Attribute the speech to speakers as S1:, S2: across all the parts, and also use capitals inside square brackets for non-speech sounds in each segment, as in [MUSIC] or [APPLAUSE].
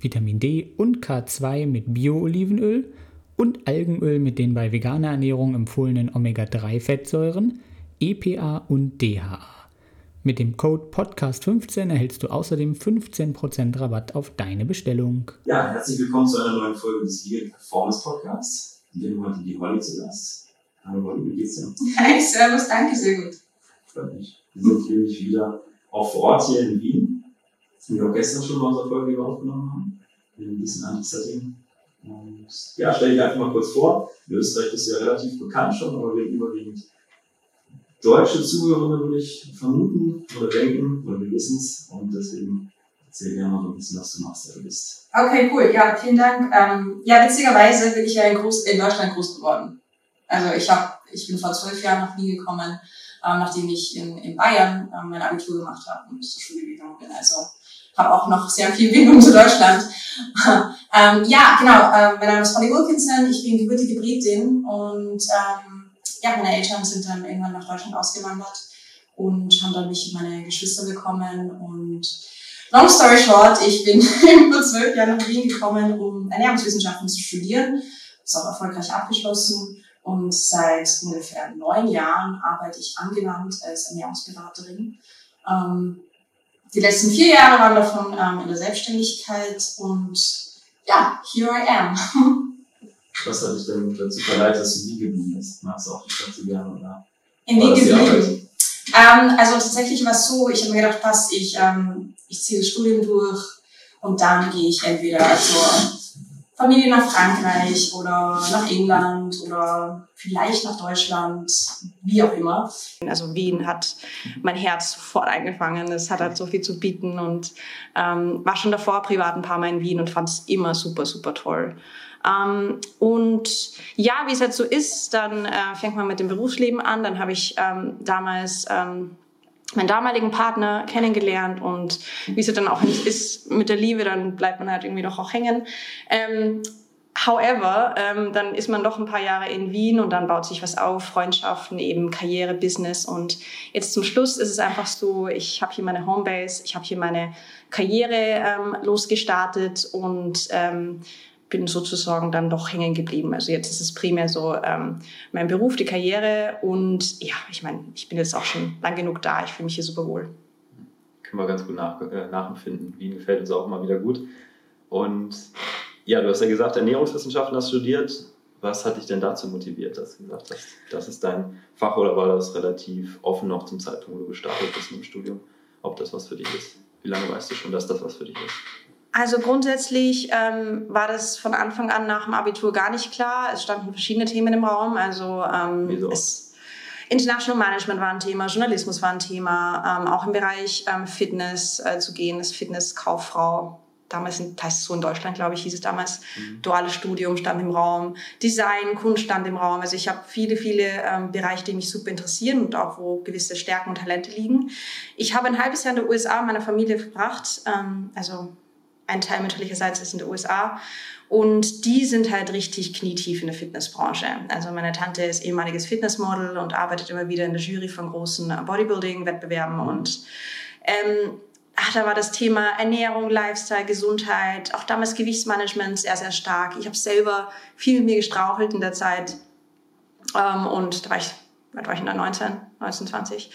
S1: Vitamin D und K2 mit Bio-Olivenöl und Algenöl mit den bei veganer Ernährung empfohlenen Omega-3-Fettsäuren, EPA und DHA. Mit dem Code Podcast15 erhältst du außerdem 15% Rabatt auf deine Bestellung.
S2: Ja, herzlich willkommen zu einer neuen Folge des Vegan Performance Podcasts. Wir haben heute die Holly zu Gast. Hallo Holly, wie geht's dir?
S3: Hi, servus, danke, sehr gut.
S2: Freut mich. Wir sind nämlich wieder auch vor Ort hier in Wien wir auch gestern schon mal unsere Folge aufgenommen haben. In ein bisschen anderes Setting. Und ja, stell dich einfach mal kurz vor. In Österreich bist du ja relativ bekannt schon, aber wir überwiegend deutsche Zuhörer, würde ich vermuten oder denken, oder wir wissen es. Und deswegen erzähl gerne mal so ein bisschen, was du machst, wer du bist.
S3: Okay, cool. Ja, vielen Dank. Ähm, ja, witzigerweise bin ich ja in, groß, in Deutschland groß geworden. Also ich hab, ich bin vor zwölf Jahren nach Wien gekommen, ähm, nachdem ich in, in Bayern ähm, mein Abitur gemacht habe und zur Schule gegangen bin. Also habe auch noch sehr viel Bindung zu Deutschland. [LAUGHS] ähm, ja, genau. Ähm, mein Name ist Holly Wilkinson. Ich bin gebürtige Britin und ähm, ja, meine Eltern sind dann irgendwann nach Deutschland ausgewandert und haben dann mich und meine Geschwister bekommen und Long story short, ich bin [LAUGHS] vor zwölf Jahren nach Wien gekommen, um Ernährungswissenschaften zu studieren. Das auch erfolgreich abgeschlossen. Und seit ungefähr neun Jahren arbeite ich angewandt als Ernährungsberaterin. Ähm, die letzten vier Jahre waren davon ähm, in der Selbstständigkeit und ja, here I am.
S2: Was hat dich denn dazu verleitet, dass du Wien geblieben bist? Magst du auch die Stadt so gerne, oder?
S3: In Wien geblieben? Ähm, also tatsächlich war es so, ich habe mir gedacht, passt, ich, ähm, ich ziehe das Studium durch und dann gehe ich entweder zur Familie nach Frankreich oder nach England oder vielleicht nach Deutschland, wie auch immer. Also Wien hat mein Herz sofort eingefangen. Es hat halt so viel zu bieten und ähm, war schon davor privat ein paar Mal in Wien und fand es immer super, super toll. Ähm, und ja, wie es halt so ist, dann äh, fängt man mit dem Berufsleben an. Dann habe ich ähm, damals ähm, meinen damaligen Partner kennengelernt und wie es dann auch ist mit der Liebe, dann bleibt man halt irgendwie doch auch hängen. Ähm, however, ähm, dann ist man doch ein paar Jahre in Wien und dann baut sich was auf, Freundschaften, eben Karriere, Business und jetzt zum Schluss ist es einfach so, ich habe hier meine Homebase, ich habe hier meine Karriere ähm, losgestartet und ähm, bin sozusagen dann doch hängen geblieben. Also jetzt ist es primär so ähm, mein Beruf, die Karriere und ja, ich meine, ich bin jetzt auch schon lang genug da. Ich fühle mich hier super wohl.
S4: Können wir ganz gut nach, äh, nachempfinden. Wien gefällt uns auch immer wieder gut. Und ja, du hast ja gesagt, Ernährungswissenschaften hast studiert. Was hat dich denn dazu motiviert, dass du gesagt hast, das ist dein Fach oder war das relativ offen noch zum Zeitpunkt, wo du gestartet bist mit dem Studium, ob das was für dich ist? Wie lange weißt du schon, dass das was für dich ist?
S3: Also grundsätzlich ähm, war das von Anfang an nach dem Abitur gar nicht klar. Es standen verschiedene Themen im Raum. Also ähm,
S4: Wieso?
S3: Es, International Management war ein Thema, Journalismus war ein Thema, ähm, auch im Bereich ähm, Fitness äh, zu gehen, das Fitnesskauffrau. Damals in, heißt es so in Deutschland, glaube ich, hieß es damals. Mhm. Duales Studium stand im Raum, Design, Kunst stand im Raum. Also ich habe viele, viele ähm, Bereiche, die mich super interessieren und auch wo gewisse Stärken und Talente liegen. Ich habe ein halbes Jahr in der USA mit meiner Familie verbracht. Ähm, also ein Teil mütterlicherseits ist in den USA. Und die sind halt richtig knietief in der Fitnessbranche. Also meine Tante ist ehemaliges Fitnessmodel und arbeitet immer wieder in der Jury von großen Bodybuilding-Wettbewerben. Und ähm, ach, da war das Thema Ernährung, Lifestyle, Gesundheit, auch damals Gewichtsmanagement sehr, sehr stark. Ich habe selber viel mit mir gestrauchelt in der Zeit. Ähm, und da war ich was war ich da, 19, 19, 20.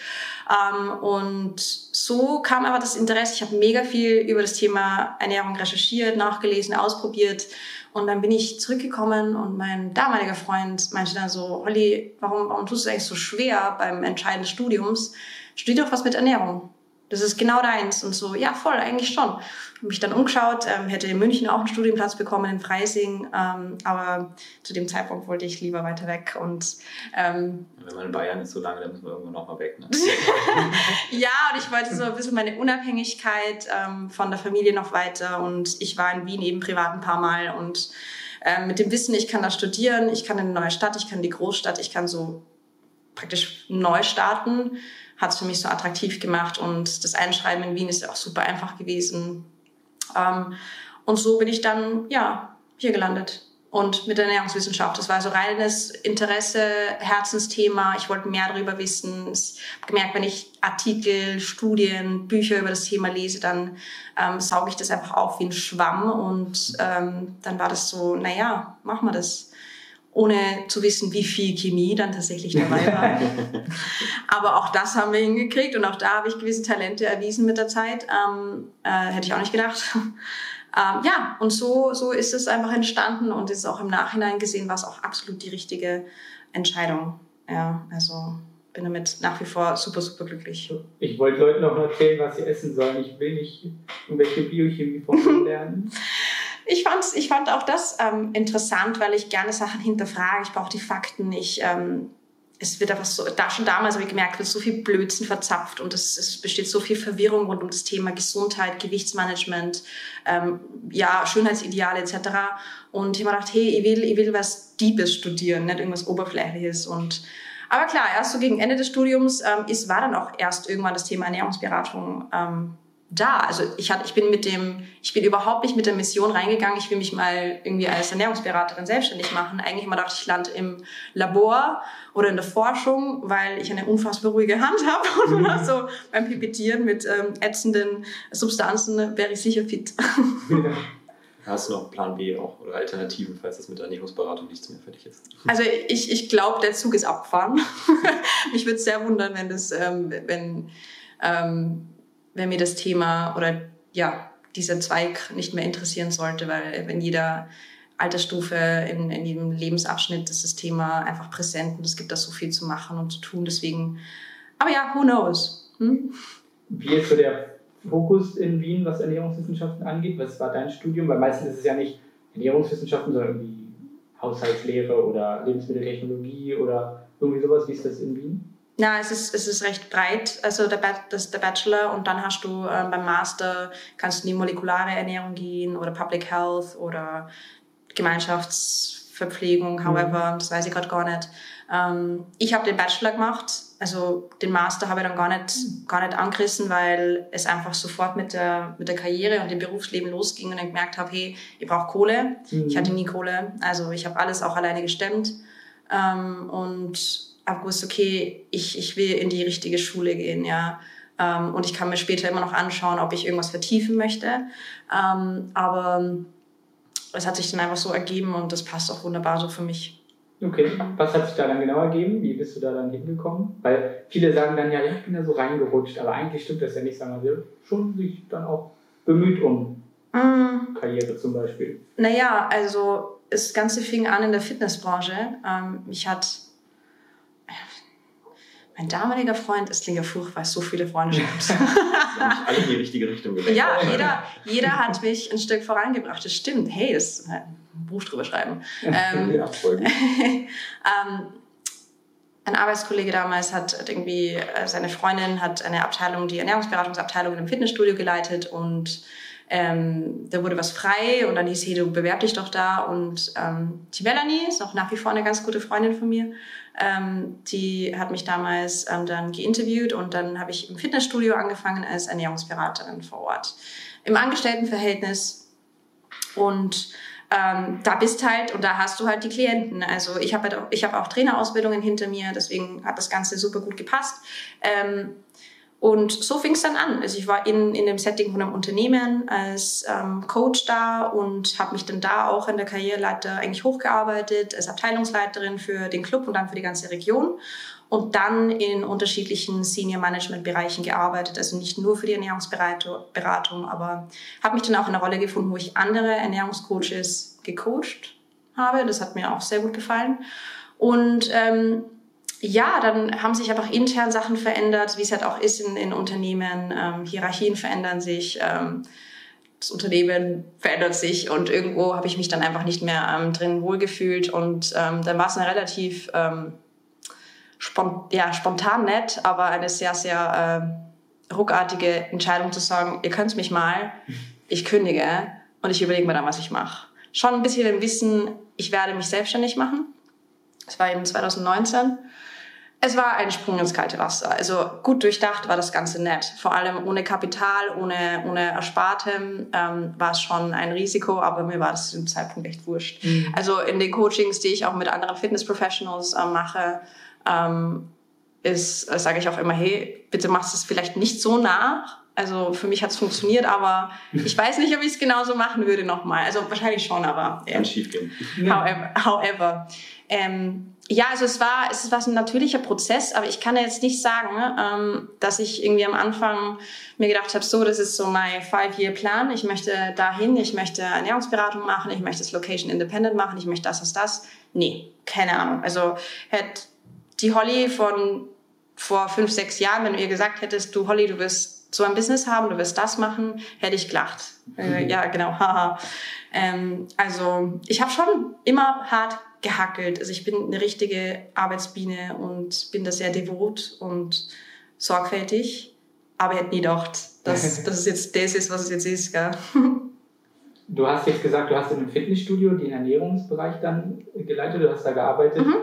S3: Ähm, und so kam aber das Interesse. Ich habe mega viel über das Thema Ernährung recherchiert, nachgelesen, ausprobiert. Und dann bin ich zurückgekommen und mein damaliger Freund meinte dann so, Holly, warum, warum tust du eigentlich so schwer beim Entscheiden des Studiums? Studier doch was mit Ernährung das ist genau deins. Und so, ja, voll, eigentlich schon. Habe mich dann umgeschaut, ähm, hätte in München auch einen Studienplatz bekommen, in Freising, ähm, aber zu dem Zeitpunkt wollte ich lieber weiter weg. Und, ähm,
S4: Wenn man in Bayern ist so lange, dann muss man irgendwann noch mal weg. Ne? [LAUGHS]
S3: ja, und ich wollte so ein bisschen meine Unabhängigkeit ähm, von der Familie noch weiter. Und ich war in Wien eben privat ein paar Mal und ähm, mit dem Wissen, ich kann da studieren, ich kann in eine neue Stadt, ich kann in die Großstadt, ich kann so praktisch neu starten, hat es für mich so attraktiv gemacht und das Einschreiben in Wien ist ja auch super einfach gewesen. Ähm, und so bin ich dann, ja, hier gelandet und mit der Ernährungswissenschaft. Das war so reines Interesse, Herzensthema. Ich wollte mehr darüber wissen. Ich habe gemerkt, wenn ich Artikel, Studien, Bücher über das Thema lese, dann ähm, sauge ich das einfach auf wie ein Schwamm. Und ähm, dann war das so, naja, machen wir das. Ohne zu wissen, wie viel Chemie dann tatsächlich dabei war. [LAUGHS] Aber auch das haben wir hingekriegt und auch da habe ich gewisse Talente erwiesen mit der Zeit. Ähm, äh, hätte ich auch nicht gedacht. [LAUGHS] Ähm, ja, und so, so ist es einfach entstanden und ist auch im Nachhinein gesehen, war es auch absolut die richtige Entscheidung. Ja, also bin damit nach wie vor super, super glücklich.
S1: Ich wollte Leuten noch erzählen, was sie essen sollen. Ich will nicht irgendwelche Biochemie [LAUGHS] lernen.
S3: Ich, fand's, ich fand auch das ähm, interessant, weil ich gerne Sachen hinterfrage. Ich brauche die Fakten. Ich ähm, es wird einfach so, da schon damals habe ich gemerkt, wird so viel Blödsinn verzapft und es, es besteht so viel Verwirrung rund um das Thema Gesundheit, Gewichtsmanagement, ähm, ja, Schönheitsideale etc. Und ich habe mir gedacht, hey, ich will, ich will was Deepes studieren, nicht irgendwas Oberflächliches und aber klar, erst so gegen Ende des Studiums ähm, ist, war dann auch erst irgendwann das Thema Ernährungsberatung ähm, da. Also ich, hatte, ich bin mit dem, ich bin überhaupt nicht mit der Mission reingegangen, ich will mich mal irgendwie als Ernährungsberaterin selbstständig machen. Eigentlich immer dachte ich, lande im Labor oder in der Forschung, weil ich eine unfassbar ruhige Hand [LAUGHS] habe und mhm. so beim Pipettieren mit ähm, ätzenden Substanzen wäre ich sicher fit. [LAUGHS]
S4: Hast du noch Plan B auch oder Alternativen, falls das mit der Ernährungsberatung nichts mehr für dich ist?
S3: Also ich, ich glaube, der Zug ist abgefahren. [LAUGHS] Mich würde es sehr wundern, wenn das, ähm, wenn ähm, wenn mir das Thema oder ja, dieser Zweig nicht mehr interessieren sollte, weil wenn jeder Altersstufe, in, in jedem Lebensabschnitt ist das Thema einfach präsent und es gibt da so viel zu machen und zu tun. Deswegen, aber ja, who knows? Hm?
S1: Wie ist so der Fokus in Wien, was Ernährungswissenschaften angeht? Was war dein Studium? Weil meistens ist es ja nicht Ernährungswissenschaften, sondern irgendwie Haushaltslehre oder Lebensmitteltechnologie oder irgendwie sowas. Wie ist das in Wien?
S3: Ja, es ist, es ist recht breit, also der, das der Bachelor und dann hast du ähm, beim Master, kannst du in die molekulare Ernährung gehen oder Public Health oder Gemeinschaftsverpflegung, mhm. however, das weiß ich gerade gar nicht. Ähm, ich habe den Bachelor gemacht, also den Master habe ich dann gar nicht, gar nicht angerissen, weil es einfach sofort mit der, mit der Karriere und dem Berufsleben losging und ich gemerkt habe, hey, ich brauche Kohle. Mhm. Ich hatte nie Kohle, also ich habe alles auch alleine gestemmt ähm, und habe gewusst, okay, ich, ich will in die richtige Schule gehen, ja. Ähm, und ich kann mir später immer noch anschauen, ob ich irgendwas vertiefen möchte. Ähm, aber es hat sich dann einfach so ergeben und das passt auch wunderbar so für mich.
S1: Okay, was hat sich da dann genau ergeben? Wie bist du da dann hingekommen? Weil viele sagen dann ja, ja, ich bin da so reingerutscht, aber eigentlich stimmt das ja nicht, sagen wir, schon sich dann auch bemüht um mm. Karriere zum Beispiel.
S3: Naja, also das Ganze fing an in der Fitnessbranche. Ähm, mich hat mein damaliger Freund, es klingt ja furchtbar, so viele Freunde gehabt. [LAUGHS]
S4: alle in die richtige Richtung gelenkt.
S3: Ja, jeder, jeder hat mich ein Stück vorangebracht. Das stimmt. Hey, das ein Buch drüber schreiben. Ähm, ja, voll gut. ähm, ein Arbeitskollege damals hat irgendwie, äh, seine Freundin hat eine Abteilung, die Ernährungsberatungsabteilung in einem Fitnessstudio geleitet und ähm, da wurde was frei und dann hieß, hey, du bewerb dich doch da. Und ähm, die Melanie ist auch nach wie vor eine ganz gute Freundin von mir. Ähm, die hat mich damals ähm, dann geinterviewt und dann habe ich im Fitnessstudio angefangen als Ernährungsberaterin vor Ort. Im Angestelltenverhältnis und ähm, da bist halt und da hast du halt die Klienten. Also ich habe halt ich habe auch Trainerausbildungen hinter mir, deswegen hat das Ganze super gut gepasst. Ähm, und so fing es dann an. Also ich war in, in dem Setting von einem Unternehmen als ähm, Coach da und habe mich dann da auch in der Karriereleiter eigentlich hochgearbeitet als Abteilungsleiterin für den Club und dann für die ganze Region und dann in unterschiedlichen Senior Management Bereichen gearbeitet, also nicht nur für die Ernährungsberatung, aber habe mich dann auch in einer Rolle gefunden, wo ich andere Ernährungscoaches gecoacht habe. Das hat mir auch sehr gut gefallen. Und ähm, ja, dann haben sich einfach intern Sachen verändert, wie es halt auch ist in, in Unternehmen. Ähm, Hierarchien verändern sich, ähm, das Unternehmen verändert sich und irgendwo habe ich mich dann einfach nicht mehr ähm, drin wohlgefühlt und ähm, dann war es eine relativ ähm, spont ja, spontan nett, aber eine sehr, sehr äh, ruckartige Entscheidung zu sagen, ihr könnt mich mal, ich kündige und ich überlege mir dann, was ich mache. schon ein bisschen im Wissen, ich werde mich selbstständig machen. Das war eben 2019. Es war ein Sprung ins kalte Wasser. Also gut durchdacht war das Ganze nett. Vor allem ohne Kapital, ohne, ohne Erspartem ähm, war es schon ein Risiko, aber mir war das zu dem Zeitpunkt echt wurscht. Mhm. Also in den Coachings, die ich auch mit anderen Fitness-Professionals äh, mache, ähm, ist, äh, sage ich auch immer, hey, bitte machst es vielleicht nicht so nach. Also für mich hat es funktioniert, aber ich weiß nicht, ob ich es genauso machen würde nochmal. Also wahrscheinlich schon, aber
S4: ja. kann schief gehen.
S3: However, however ähm, ja, also es war, es war ein natürlicher Prozess, aber ich kann jetzt nicht sagen, ähm, dass ich irgendwie am Anfang mir gedacht habe, so, das ist so mein Five-Year-Plan. Ich möchte dahin, ich möchte Ernährungsberatung machen, ich möchte es Location Independent machen, ich möchte das, das, das. Nee, keine Ahnung. Also hätte die Holly von vor fünf, sechs Jahren, wenn du ihr gesagt hättest, du Holly, du wirst so ein Business haben, du wirst das machen, hätte ich gelacht. Äh, ja, genau, [LAUGHS] haha. ähm, also ich habe schon immer hart gehackelt. Also ich bin eine richtige Arbeitsbiene und bin da sehr devot und sorgfältig. Aber ich hätte nie gedacht, dass, [LAUGHS] dass es jetzt das ist, was es jetzt ist. Gell?
S1: Du hast jetzt gesagt, du hast in einem Fitnessstudio den Ernährungsbereich dann geleitet, du hast da gearbeitet. Mhm.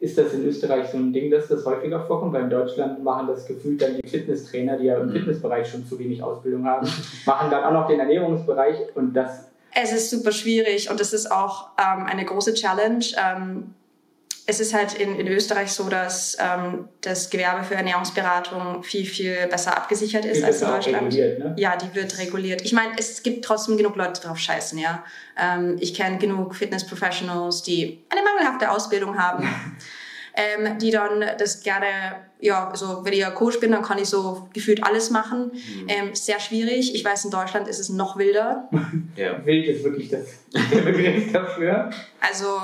S1: Ist das in Österreich so ein Ding, dass das häufiger vorkommt? Weil in Deutschland machen das gefühlt dann die Fitnesstrainer, die ja im mhm. Fitnessbereich schon zu wenig Ausbildung haben, machen dann auch noch den Ernährungsbereich und das
S3: es ist super schwierig und es ist auch ähm, eine große Challenge. Ähm, es ist halt in, in Österreich so, dass ähm, das Gewerbe für Ernährungsberatung viel, viel besser abgesichert ist die als in Deutschland. Ne? Ja, die wird reguliert. Ich meine, es gibt trotzdem genug Leute, die drauf scheißen, ja. Ähm, ich kenne genug Fitness-Professionals, die eine mangelhafte Ausbildung haben. [LAUGHS] ähm, die dann das gerne, ja, also wenn ich ja Coach bin, dann kann ich so gefühlt alles machen. Mhm. Ähm, sehr schwierig. Ich weiß, in Deutschland ist es noch wilder. [LAUGHS]
S1: ja. Wild ist wirklich das, [LAUGHS] der Begriff dafür.
S3: Also,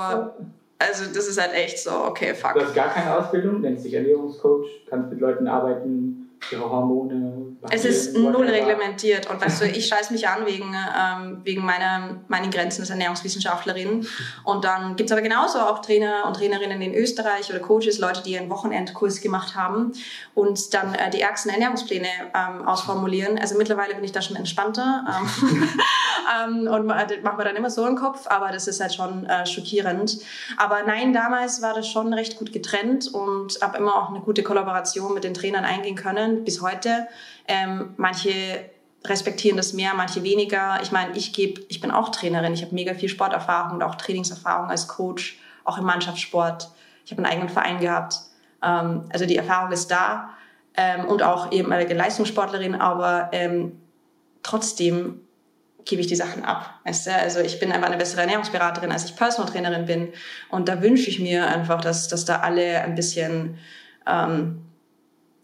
S3: also das ist halt echt so, okay, fuck.
S1: Du hast gar keine Ausbildung, nennst dich Ernährungscoach, kannst mit Leuten arbeiten, ihre Hormone.
S3: Es ist null reglementiert und weißt du, ich scheiß mich an wegen, ähm, wegen meiner, meinen Grenzen als Ernährungswissenschaftlerin. Und dann gibt es aber genauso auch Trainer und Trainerinnen in Österreich oder Coaches, Leute, die einen Wochenendkurs gemacht haben und dann äh, die ärgsten Ernährungspläne ähm, ausformulieren. Also mittlerweile bin ich da schon entspannter ähm, [LAUGHS] ähm und mache mir dann immer so einen Kopf, aber das ist halt schon äh, schockierend. Aber nein, damals war das schon recht gut getrennt und habe immer auch eine gute Kollaboration mit den Trainern eingehen können bis heute. Ähm, manche respektieren das mehr, manche weniger. Ich meine, ich gebe, ich bin auch Trainerin, ich habe mega viel Sporterfahrung und auch Trainingserfahrung als Coach, auch im Mannschaftssport. Ich habe einen eigenen Verein gehabt. Ähm, also die Erfahrung ist da ähm, und auch ehemalige Leistungssportlerin, aber ähm, trotzdem gebe ich die Sachen ab. Weißt du? Also ich bin einfach eine bessere Ernährungsberaterin, als ich Personal Trainerin bin. Und da wünsche ich mir einfach, dass, dass da alle ein bisschen ähm,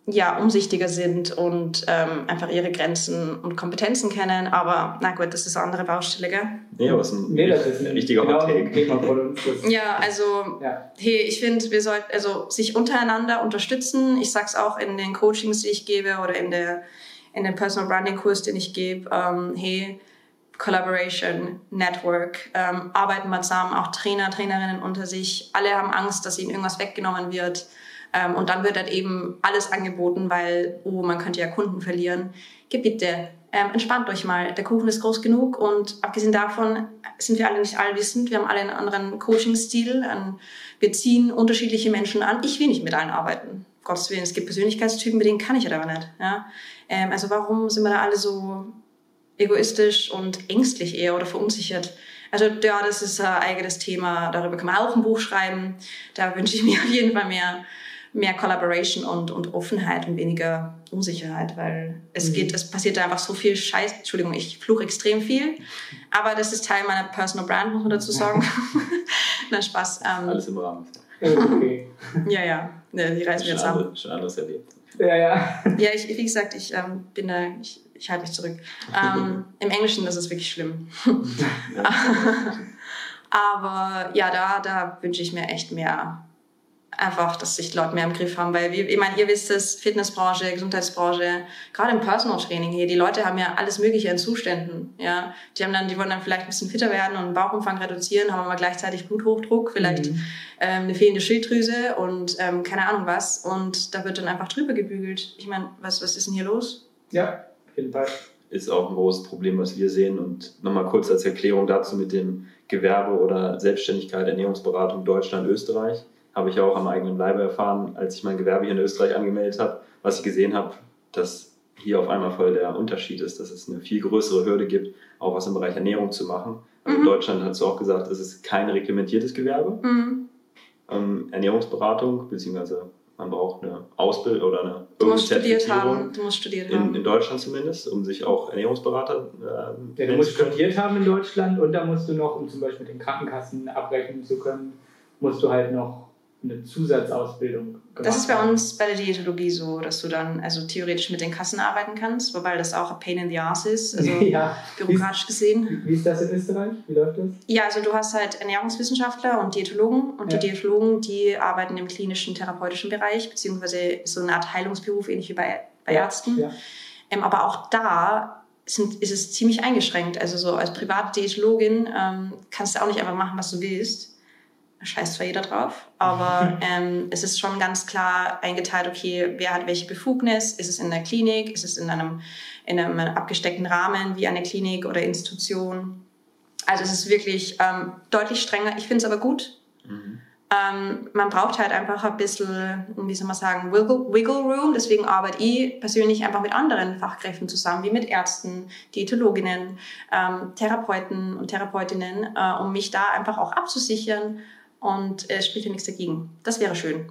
S3: ja, umsichtiger sind und ähm, einfach ihre Grenzen und Kompetenzen kennen. Aber na gut, das ist eine andere Baustelle, gell?
S4: Nee, aber es ist ein, nee, das ist ein wichtiger genau [LAUGHS]
S3: ja, also, ja. hey, ich finde, wir sollten also sich untereinander unterstützen. Ich sag's auch in den Coachings, die ich gebe oder in, der, in dem Personal Branding Kurs, den ich gebe. Ähm, hey, Collaboration, Network, ähm, arbeiten wir zusammen, auch Trainer, Trainerinnen unter sich. Alle haben Angst, dass ihnen irgendwas weggenommen wird. Ähm, und dann wird halt eben alles angeboten, weil, oh, man könnte ja Kunden verlieren. Geh bitte, ähm, entspannt euch mal. Der Kuchen ist groß genug und abgesehen davon sind wir alle nicht allwissend. Wir haben alle einen anderen Coaching-Stil. Ähm, wir ziehen unterschiedliche Menschen an. Ich will nicht mit allen arbeiten. Gottes Willen, es gibt Persönlichkeitstypen, mit denen kann ich ja aber nicht. Ja? Ähm, also warum sind wir da alle so egoistisch und ängstlich eher oder verunsichert? Also ja, das ist ein eigenes Thema. Darüber kann man auch ein Buch schreiben. Da wünsche ich mir [LAUGHS] auf jeden Fall mehr mehr Collaboration und, und Offenheit und weniger Unsicherheit, weil es mhm. geht, es passiert da einfach so viel Scheiß. Entschuldigung, ich fluche extrem viel, aber das ist Teil meiner Personal Brand, muss man dazu sagen. [LAUGHS] Na Spaß. Ähm,
S4: Alles im Rahmen.
S3: Okay. ja, ja, ne, die reisen wir jetzt
S4: an. Schon anders erlebt.
S1: Ja, ja.
S3: Ja, ich, wie gesagt, ich ähm, bin da, ich, ich halte mich zurück. Ähm, Im Englischen das ist wirklich schlimm. [LAUGHS] [LAUGHS] Aber ja, da, da wünsche ich mir echt mehr einfach, dass sich die Leute mehr im Griff haben, weil wir, ich meine, ihr wisst es, Fitnessbranche, Gesundheitsbranche, gerade im Personal Training hier, die Leute haben ja alles Mögliche in Zuständen, ja. Die haben dann, die wollen dann vielleicht ein bisschen fitter werden und Bauchumfang reduzieren, haben aber gleichzeitig Bluthochdruck, vielleicht mhm. ähm, eine fehlende Schilddrüse und ähm, keine Ahnung was und da wird dann einfach drüber gebügelt. Ich meine, was, was ist denn hier los?
S1: Ja, auf jeden Fall.
S4: ist auch ein großes Problem, was wir sehen. Und nochmal kurz als Erklärung dazu mit dem Gewerbe oder Selbstständigkeit, Ernährungsberatung Deutschland, Österreich. Habe ich auch am eigenen Leibe erfahren, als ich mein Gewerbe hier in Österreich angemeldet habe, was ich gesehen habe, dass hier auf einmal voll der Unterschied ist, dass es eine viel größere Hürde gibt, auch was im Bereich Ernährung zu machen. Also mhm. In Deutschland hast du auch gesagt, es ist kein reglementiertes Gewerbe. Mhm. Ähm, Ernährungsberatung, beziehungsweise man braucht eine Ausbildung oder eine
S3: du musst studiert haben. Du musst studiert
S4: haben. In, Deutschland zumindest, um sich auch Ernährungsberater
S1: äh, Ja, du musst studiert haben in Deutschland und da musst du noch, um zum Beispiel mit den Krankenkassen abrechnen zu können, musst du halt noch eine Zusatzausbildung gemacht
S3: Das ist bei uns bei der Diätologie so, dass du dann also theoretisch mit den Kassen arbeiten kannst, wobei das auch ein Pain in the Ass ist, also [LAUGHS] ja. bürokratisch gesehen.
S1: Wie ist das in Österreich? Wie läuft das?
S3: Ja, also du hast halt Ernährungswissenschaftler und Diätologen und ja. die Diätologen, die arbeiten im klinischen therapeutischen Bereich, beziehungsweise so eine Art Heilungsberuf, ähnlich wie bei, bei Ärzten. Ja. Ähm, aber auch da sind, ist es ziemlich eingeschränkt. Also so als private Diätologin ähm, kannst du auch nicht einfach machen, was du willst scheißt zwar jeder drauf, aber [LAUGHS] ähm, es ist schon ganz klar eingeteilt, okay, wer hat welche Befugnis, ist es in der Klinik, ist es in einem, in einem abgesteckten Rahmen wie eine Klinik oder Institution. Also es ist wirklich ähm, deutlich strenger. Ich finde es aber gut. Mhm. Ähm, man braucht halt einfach ein bisschen, wie soll man sagen, Wiggle, Wiggle Room. Deswegen arbeite ich persönlich einfach mit anderen Fachkräften zusammen, wie mit Ärzten, Diätologinnen, ähm, Therapeuten und Therapeutinnen, äh, um mich da einfach auch abzusichern und es spricht ja nichts dagegen. Das wäre schön.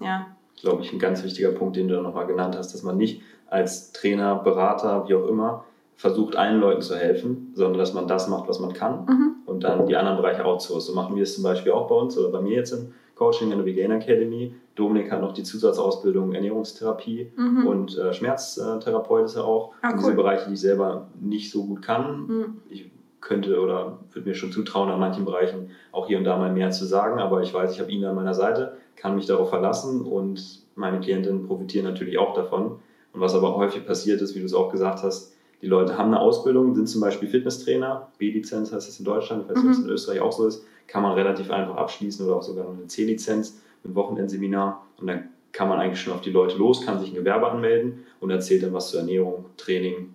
S3: Ja.
S4: Glaube ich, ein ganz wichtiger Punkt, den du nochmal genannt hast, dass man nicht als Trainer, Berater, wie auch immer, versucht, allen Leuten zu helfen, sondern dass man das macht, was man kann mhm. und dann die anderen Bereiche outsourced. So machen wir es zum Beispiel auch bei uns oder bei mir jetzt im Coaching in der Vegan Academy. Dominik hat noch die Zusatzausbildung Ernährungstherapie mhm. und äh, Schmerztherapeut ist er auch. Ah, cool. Diese Bereiche, die ich selber nicht so gut kann. Mhm. Ich könnte oder würde mir schon zutrauen, an manchen Bereichen auch hier und da mal mehr zu sagen. Aber ich weiß, ich habe ihn an meiner Seite, kann mich darauf verlassen und meine Klientinnen profitieren natürlich auch davon. Und was aber häufig passiert ist, wie du es auch gesagt hast, die Leute haben eine Ausbildung, sind zum Beispiel Fitnesstrainer, B-Lizenz heißt es in Deutschland, nicht, ob es in mhm. Österreich auch so ist, kann man relativ einfach abschließen oder auch sogar eine C-Lizenz mit Wochenendseminar und dann kann man eigentlich schon auf die Leute los, kann sich ein Gewerbe anmelden und erzählt dann was zur Ernährung, Training,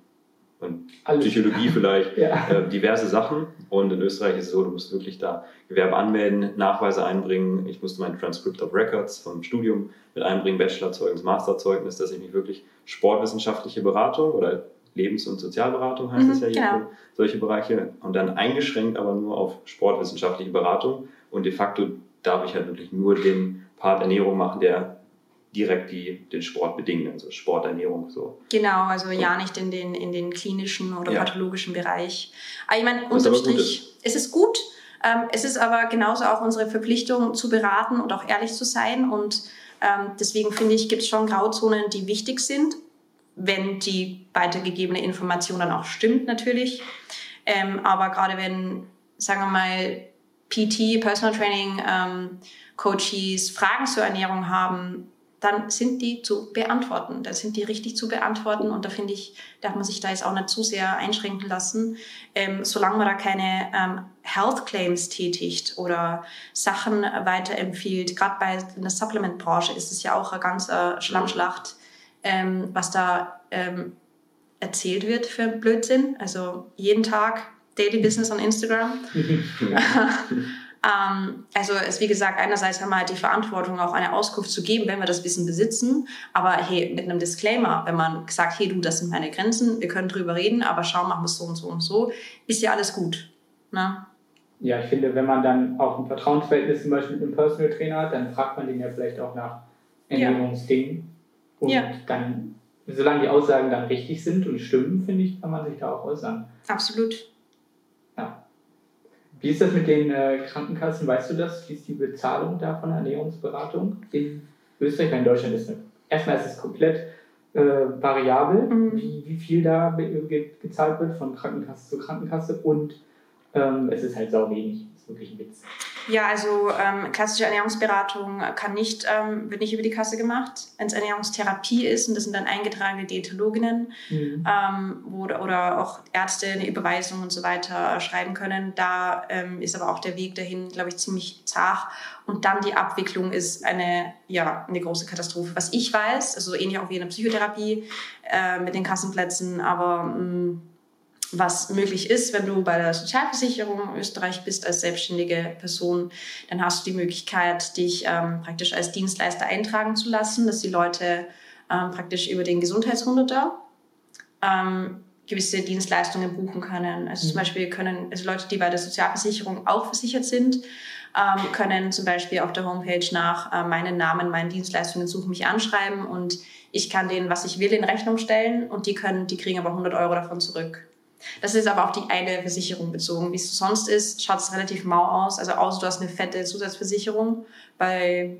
S4: und Alles. Psychologie [LAUGHS] vielleicht, ja. äh, diverse Sachen. Und in Österreich ist es so, du musst wirklich da Gewerbe anmelden, Nachweise einbringen. Ich musste mein Transcript of Records vom Studium mit einbringen, Bachelorzeugnis, Masterzeugnis, dass ich mich wirklich sportwissenschaftliche Beratung oder Lebens- und Sozialberatung heißt mhm, es ja hier, genau. solche Bereiche. Und dann eingeschränkt aber nur auf sportwissenschaftliche Beratung. Und de facto darf ich halt wirklich nur den Part Ernährung machen, der direkt die, den Sport bedingen, also Sporternährung so.
S3: Genau, also ja nicht in den, in den klinischen oder ja. pathologischen Bereich. Aber ich meine, unterm Strich, ist. es ist gut. Ähm, es ist aber genauso auch unsere Verpflichtung zu beraten und auch ehrlich zu sein. Und ähm, deswegen finde ich, gibt es schon Grauzonen, die wichtig sind, wenn die weitergegebene Information dann auch stimmt natürlich. Ähm, aber gerade wenn, sagen wir mal, PT, Personal Training, ähm, Coaches Fragen zur Ernährung haben, dann sind die zu beantworten. Dann sind die richtig zu beantworten und da finde ich, darf man sich da jetzt auch nicht zu sehr einschränken lassen, ähm, solange man da keine ähm, Health Claims tätigt oder Sachen weiterempfiehlt. Gerade bei der Supplement-Branche ist es ja auch eine ganze Schlammschlacht, ähm, was da ähm, erzählt wird für Blödsinn. Also jeden Tag Daily Business on Instagram. [LAUGHS] [LAUGHS] Ähm, also es wie gesagt, einerseits haben wir halt die Verantwortung, auch eine Auskunft zu geben, wenn wir das Wissen besitzen. Aber hey, mit einem Disclaimer, wenn man sagt, hey du, das sind meine Grenzen, wir können drüber reden, aber schau, machen wir es so und so und so, ist ja alles gut. Ne?
S1: Ja, ich finde, wenn man dann auch ein Vertrauensverhältnis zum Beispiel mit einem Personal Trainer hat, dann fragt man den ja vielleicht auch nach Ernährungsdingen. Ja. Und ja. dann, solange die Aussagen dann richtig sind und stimmen, finde ich, kann man sich da auch äußern.
S3: Absolut.
S1: Wie ist das mit den äh, Krankenkassen? Weißt du das? Wie ist die Bezahlung da von Ernährungsberatung in Österreich? in Deutschland ist es erstmal ist es komplett äh, variabel, mhm. wie, wie viel da ge gezahlt wird von Krankenkasse zu Krankenkasse und ähm, es ist halt sau wenig. Wirklich ein Witz.
S3: Ja, also ähm, klassische Ernährungsberatung kann nicht, ähm, wird nicht über die Kasse gemacht. Wenn es Ernährungstherapie ist, und das sind dann eingetragene Diätologinnen mhm. ähm, wo, oder auch Ärzte eine Überweisung und so weiter schreiben können, da ähm, ist aber auch der Weg dahin, glaube ich, ziemlich zart. Und dann die Abwicklung ist eine, ja, eine große Katastrophe. Was ich weiß, also ähnlich auch wie in der Psychotherapie äh, mit den Kassenplätzen, aber mh, mm, was möglich ist, wenn du bei der Sozialversicherung Österreich bist als selbstständige Person, dann hast du die Möglichkeit, dich ähm, praktisch als Dienstleister eintragen zu lassen, dass die Leute ähm, praktisch über den Gesundheitshunderter ähm, gewisse Dienstleistungen buchen können. Also zum mhm. Beispiel können also Leute, die bei der Sozialversicherung auch versichert sind, ähm, können zum Beispiel auf der Homepage nach äh, meinen Namen, meinen Dienstleistungen suchen, mich anschreiben und ich kann denen, was ich will, in Rechnung stellen und die können, die kriegen aber 100 Euro davon zurück. Das ist aber auf die eine Versicherung bezogen. Wie es sonst ist, schaut es relativ mau aus. Also außer du hast eine fette Zusatzversicherung bei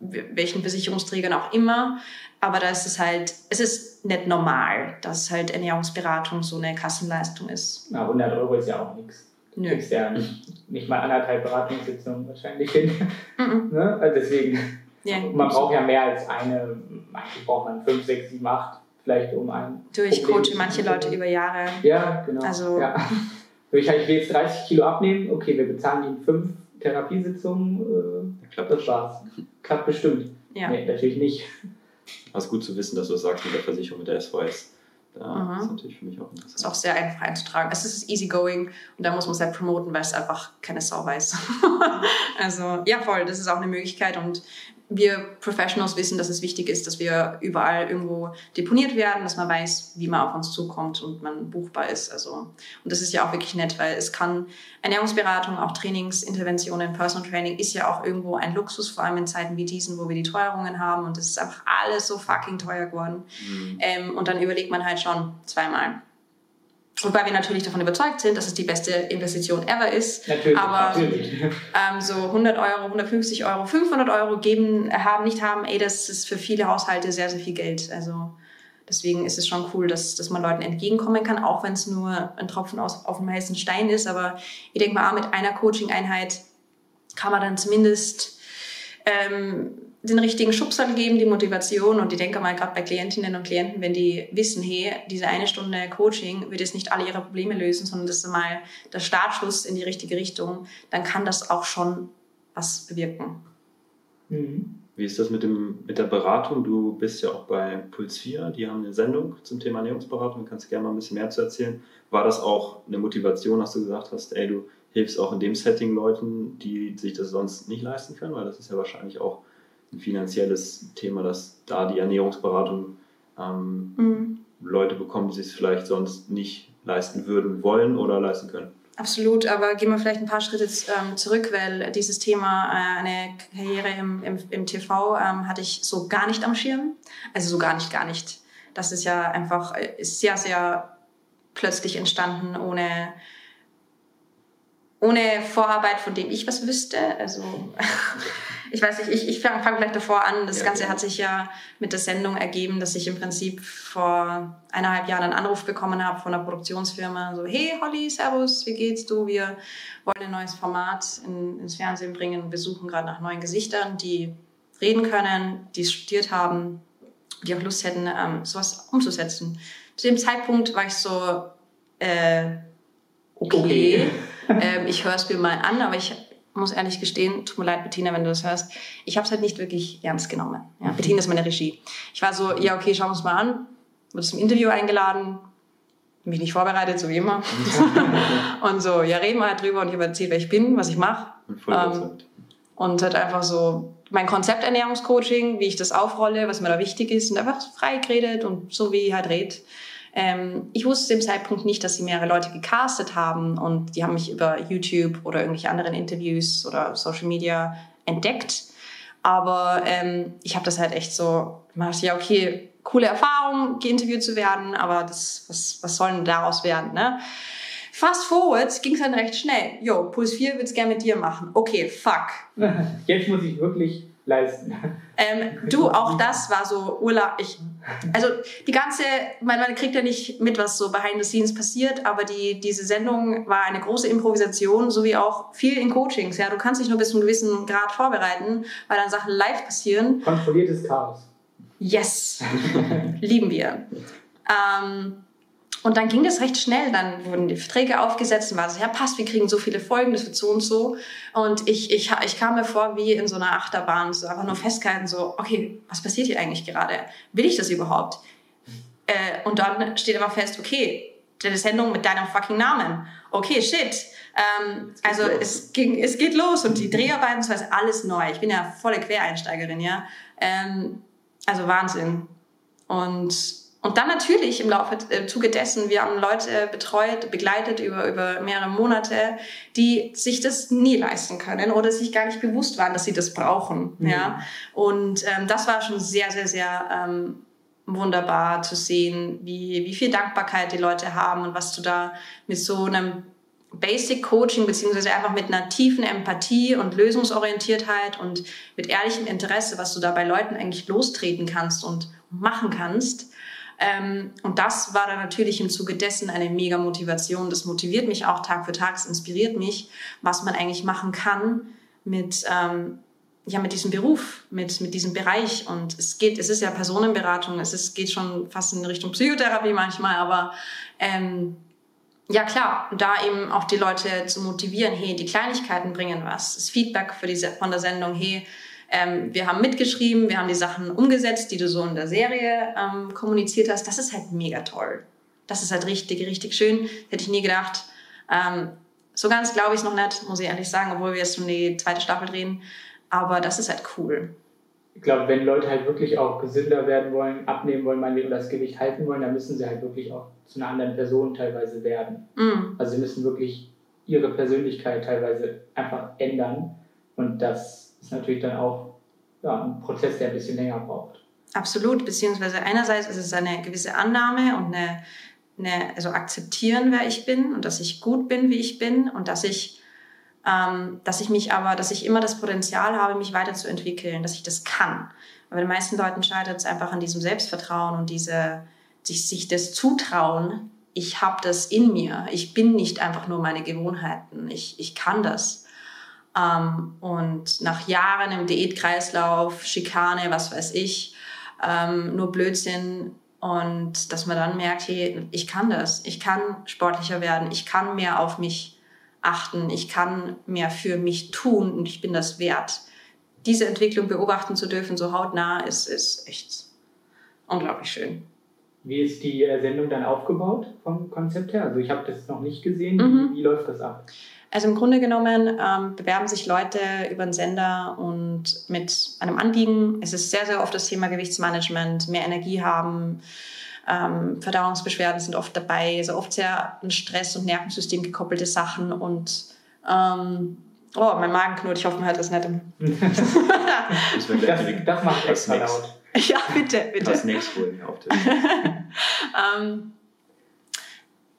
S3: welchen Versicherungsträgern auch immer. Aber da ist es halt, es ist nicht normal, dass halt Ernährungsberatung so eine Kassenleistung ist.
S1: Na, 100 Euro ist ja auch nichts. Nö. kriegst ja nicht, nicht mal anderthalb Beratungssitzungen wahrscheinlich hin. [LAUGHS] Mhm. ne? Also deswegen, ja, man braucht ja mehr als eine, eigentlich braucht man fünf, sechs, sieben, acht vielleicht um ein.
S3: Du, ich coache manche Leute über Jahre.
S1: Ja, genau. Also, ja. [LAUGHS] Ich, ich will jetzt 30 Kilo abnehmen, okay, wir bezahlen ihnen fünf Therapiesitzungen, äh, klappt das war's. Klappt bestimmt. Ja. Nee, natürlich nicht.
S4: Also gut zu wissen, dass du das sagst mit der Versicherung, mit der SVS. Da mhm. ist natürlich für mich auch interessant.
S3: Ist auch sehr einfach einzutragen. Es ist easygoing und da muss man es halt promoten, weil es einfach keine Sau weiß. [LAUGHS] also ja, voll, das ist auch eine Möglichkeit und wir Professionals wissen, dass es wichtig ist, dass wir überall irgendwo deponiert werden, dass man weiß, wie man auf uns zukommt und man buchbar ist. Also, und das ist ja auch wirklich nett, weil es kann Ernährungsberatung, auch Trainingsinterventionen, Personal Training ist ja auch irgendwo ein Luxus, vor allem in Zeiten wie diesen, wo wir die Teuerungen haben und es ist einfach alles so fucking teuer geworden. Mhm. Ähm, und dann überlegt man halt schon zweimal Wobei wir natürlich davon überzeugt sind, dass es die beste Investition ever ist. Natürlich, aber natürlich. Ähm, so 100 Euro, 150 Euro, 500 Euro geben, haben, nicht haben, ey, das ist für viele Haushalte sehr, sehr viel Geld. Also deswegen ist es schon cool, dass, dass man Leuten entgegenkommen kann, auch wenn es nur ein Tropfen aus, auf dem heißen Stein ist. Aber ich denke mal, mit einer Coaching-Einheit kann man dann zumindest ähm, den richtigen Schubser geben, die Motivation. Und ich denke mal, gerade bei Klientinnen und Klienten, wenn die wissen, hey, diese eine Stunde Coaching wird jetzt nicht alle ihre Probleme lösen, sondern das ist mal der Startschuss in die richtige Richtung, dann kann das auch schon was bewirken.
S4: Mhm. Wie ist das mit, dem, mit der Beratung? Du bist ja auch bei Puls 4, die haben eine Sendung zum Thema Ernährungsberatung. Kannst du gerne mal ein bisschen mehr zu erzählen? War das auch eine Motivation, dass du gesagt hast, ey, du hilfst auch in dem Setting Leuten, die sich das sonst nicht leisten können? Weil das ist ja wahrscheinlich auch ein finanzielles Thema, dass da die Ernährungsberatung ähm, mhm. Leute bekommen, die es vielleicht sonst nicht leisten würden wollen oder leisten können.
S3: Absolut, aber gehen wir vielleicht ein paar Schritte ähm, zurück, weil dieses Thema, äh, eine Karriere im, im, im TV, ähm, hatte ich so gar nicht am Schirm. Also so gar nicht, gar nicht. Das ist ja einfach ist sehr, sehr plötzlich entstanden, ohne, ohne Vorarbeit, von dem ich was wüsste. Also [LAUGHS] ich weiß nicht, ich, ich fange fang vielleicht davor an. Das ja, Ganze ja. hat sich ja mit der Sendung ergeben, dass ich im Prinzip vor eineinhalb Jahren einen Anruf bekommen habe von einer Produktionsfirma. So, hey Holly, servus, wie geht's du? Wir wollen ein neues Format in, ins Fernsehen bringen. Wir suchen gerade nach neuen Gesichtern, die reden können, die studiert haben, die auch Lust hätten, ähm, sowas umzusetzen. Zu dem Zeitpunkt war ich so, äh, okay, okay. ähm, ich höre es mir mal an, aber ich muss ehrlich gestehen, tut mir leid, Bettina, wenn du das hörst, ich habe es halt nicht wirklich ernst genommen. Ja, mhm. Bettina ist meine Regie. Ich war so, ja, okay, schauen wir uns mal an. Wurde zum Interview eingeladen, mich nicht vorbereitet, so wie immer. [LAUGHS] und so, ja, reden wir halt drüber und ich habe erzählt, wer ich bin, was ich mache. Ähm, und halt einfach so mein Konzept Ernährungscoaching, wie ich das aufrolle, was mir da wichtig ist und einfach frei geredet und so wie ich halt rede. Ähm, ich wusste zu dem Zeitpunkt nicht, dass sie mehrere Leute gecastet haben und die haben mich über YouTube oder irgendwelche anderen Interviews oder Social Media entdeckt. Aber ähm, ich habe das halt echt so gemacht, ja, okay, coole Erfahrung, geinterviewt zu werden, aber das, was, was soll denn daraus werden, ne? Fast forward ging es dann recht schnell. Jo, Puls 4 will es gerne mit dir machen. Okay, fuck. [LAUGHS]
S1: Jetzt muss ich wirklich leisten.
S3: Ähm, du, auch das war so Urlaub. Ich, Also die ganze, man, man kriegt ja nicht mit, was so behind the scenes passiert, aber die, diese Sendung war eine große Improvisation, so wie auch viel in Coachings. Ja, du kannst dich nur bis zu einem gewissen Grad vorbereiten, weil dann Sachen live passieren.
S1: Kontrolliertes Chaos.
S3: Yes, [LAUGHS] lieben wir. Ähm, und dann ging das recht schnell. Dann wurden die Verträge aufgesetzt und war so, ja, passt, wir kriegen so viele Folgen, das wird so und so. Und ich, ich, ich kam mir vor wie in so einer Achterbahn, so einfach nur festgehalten, so, okay, was passiert hier eigentlich gerade? Will ich das überhaupt? Äh, und dann steht aber fest, okay, deine Sendung mit deinem fucking Namen. Okay, shit. Ähm, also es, ging, es geht los und die Dreharbeiten, das heißt alles neu. Ich bin ja volle Quereinsteigerin, ja. Ähm, also Wahnsinn. Und und dann natürlich im Laufe im äh, Zuge dessen, wir haben Leute betreut, begleitet über, über mehrere Monate, die sich das nie leisten können oder sich gar nicht bewusst waren, dass sie das brauchen. Mhm. Ja? Und ähm, das war schon sehr, sehr, sehr ähm, wunderbar zu sehen, wie, wie viel Dankbarkeit die Leute haben und was du da mit so einem Basic Coaching beziehungsweise einfach mit einer tiefen Empathie und Lösungsorientiertheit und mit ehrlichem Interesse, was du da bei Leuten eigentlich lostreten kannst und machen kannst, und das war dann natürlich im Zuge dessen eine mega Motivation. Das motiviert mich auch Tag für Tag, es inspiriert mich, was man eigentlich machen kann mit, ähm, ja, mit diesem Beruf, mit, mit diesem Bereich. Und es geht, es ist ja Personenberatung, es ist, geht schon fast in Richtung Psychotherapie manchmal, aber ähm, ja klar, da eben auch die Leute zu motivieren, hey, die Kleinigkeiten bringen was. Das Feedback für diese, von der Sendung, hey, ähm, wir haben mitgeschrieben, wir haben die Sachen umgesetzt, die du so in der Serie ähm, kommuniziert hast. Das ist halt mega toll. Das ist halt richtig, richtig schön. Hätte ich nie gedacht. Ähm, so ganz glaube ich es noch nicht, muss ich ehrlich sagen, obwohl wir jetzt schon die zweite Staffel drehen. Aber das ist halt cool.
S1: Ich glaube, wenn Leute halt wirklich auch gesünder werden wollen, abnehmen wollen, meinetwegen das Gewicht halten wollen, dann müssen sie halt wirklich auch zu einer anderen Person teilweise werden. Mm. Also sie müssen wirklich ihre Persönlichkeit teilweise einfach ändern. Und das ist natürlich dann auch ja, ein Prozess, der ein bisschen länger braucht.
S3: Absolut, beziehungsweise einerseits ist es eine gewisse Annahme und eine, eine also akzeptieren, wer ich bin und dass ich gut bin, wie ich bin und dass ich, ähm, dass ich mich aber, dass ich immer das Potenzial habe, mich weiterzuentwickeln, dass ich das kann. Aber den meisten Leuten scheitert es einfach an diesem Selbstvertrauen und diese, sich, sich das Zutrauen, ich habe das in mir, ich bin nicht einfach nur meine Gewohnheiten, ich, ich kann das. Ähm, und nach Jahren im Diätkreislauf, Schikane, was weiß ich, ähm, nur Blödsinn und dass man dann merkt, hey, ich kann das, ich kann sportlicher werden, ich kann mehr auf mich achten, ich kann mehr für mich tun und ich bin das wert. Diese Entwicklung beobachten zu dürfen, so hautnah, ist, ist echt unglaublich schön.
S1: Wie ist die äh, Sendung dann aufgebaut vom Konzept her? Also ich habe das noch nicht gesehen. Mhm. Wie, wie läuft das ab?
S3: Also im Grunde genommen ähm, bewerben sich Leute über einen Sender und mit einem Anliegen. Es ist sehr, sehr oft das Thema Gewichtsmanagement, mehr Energie haben. Ähm, Verdauungsbeschwerden sind oft dabei, also oft sehr an Stress- und Nervensystem gekoppelte Sachen und ähm, Oh, mein Magen knurrt, ich hoffe, man hört das nicht.
S1: das, das, das macht extra laut.
S3: Ja, bitte, bitte.
S4: Das nächste Wohl auf [LAUGHS]
S3: ähm,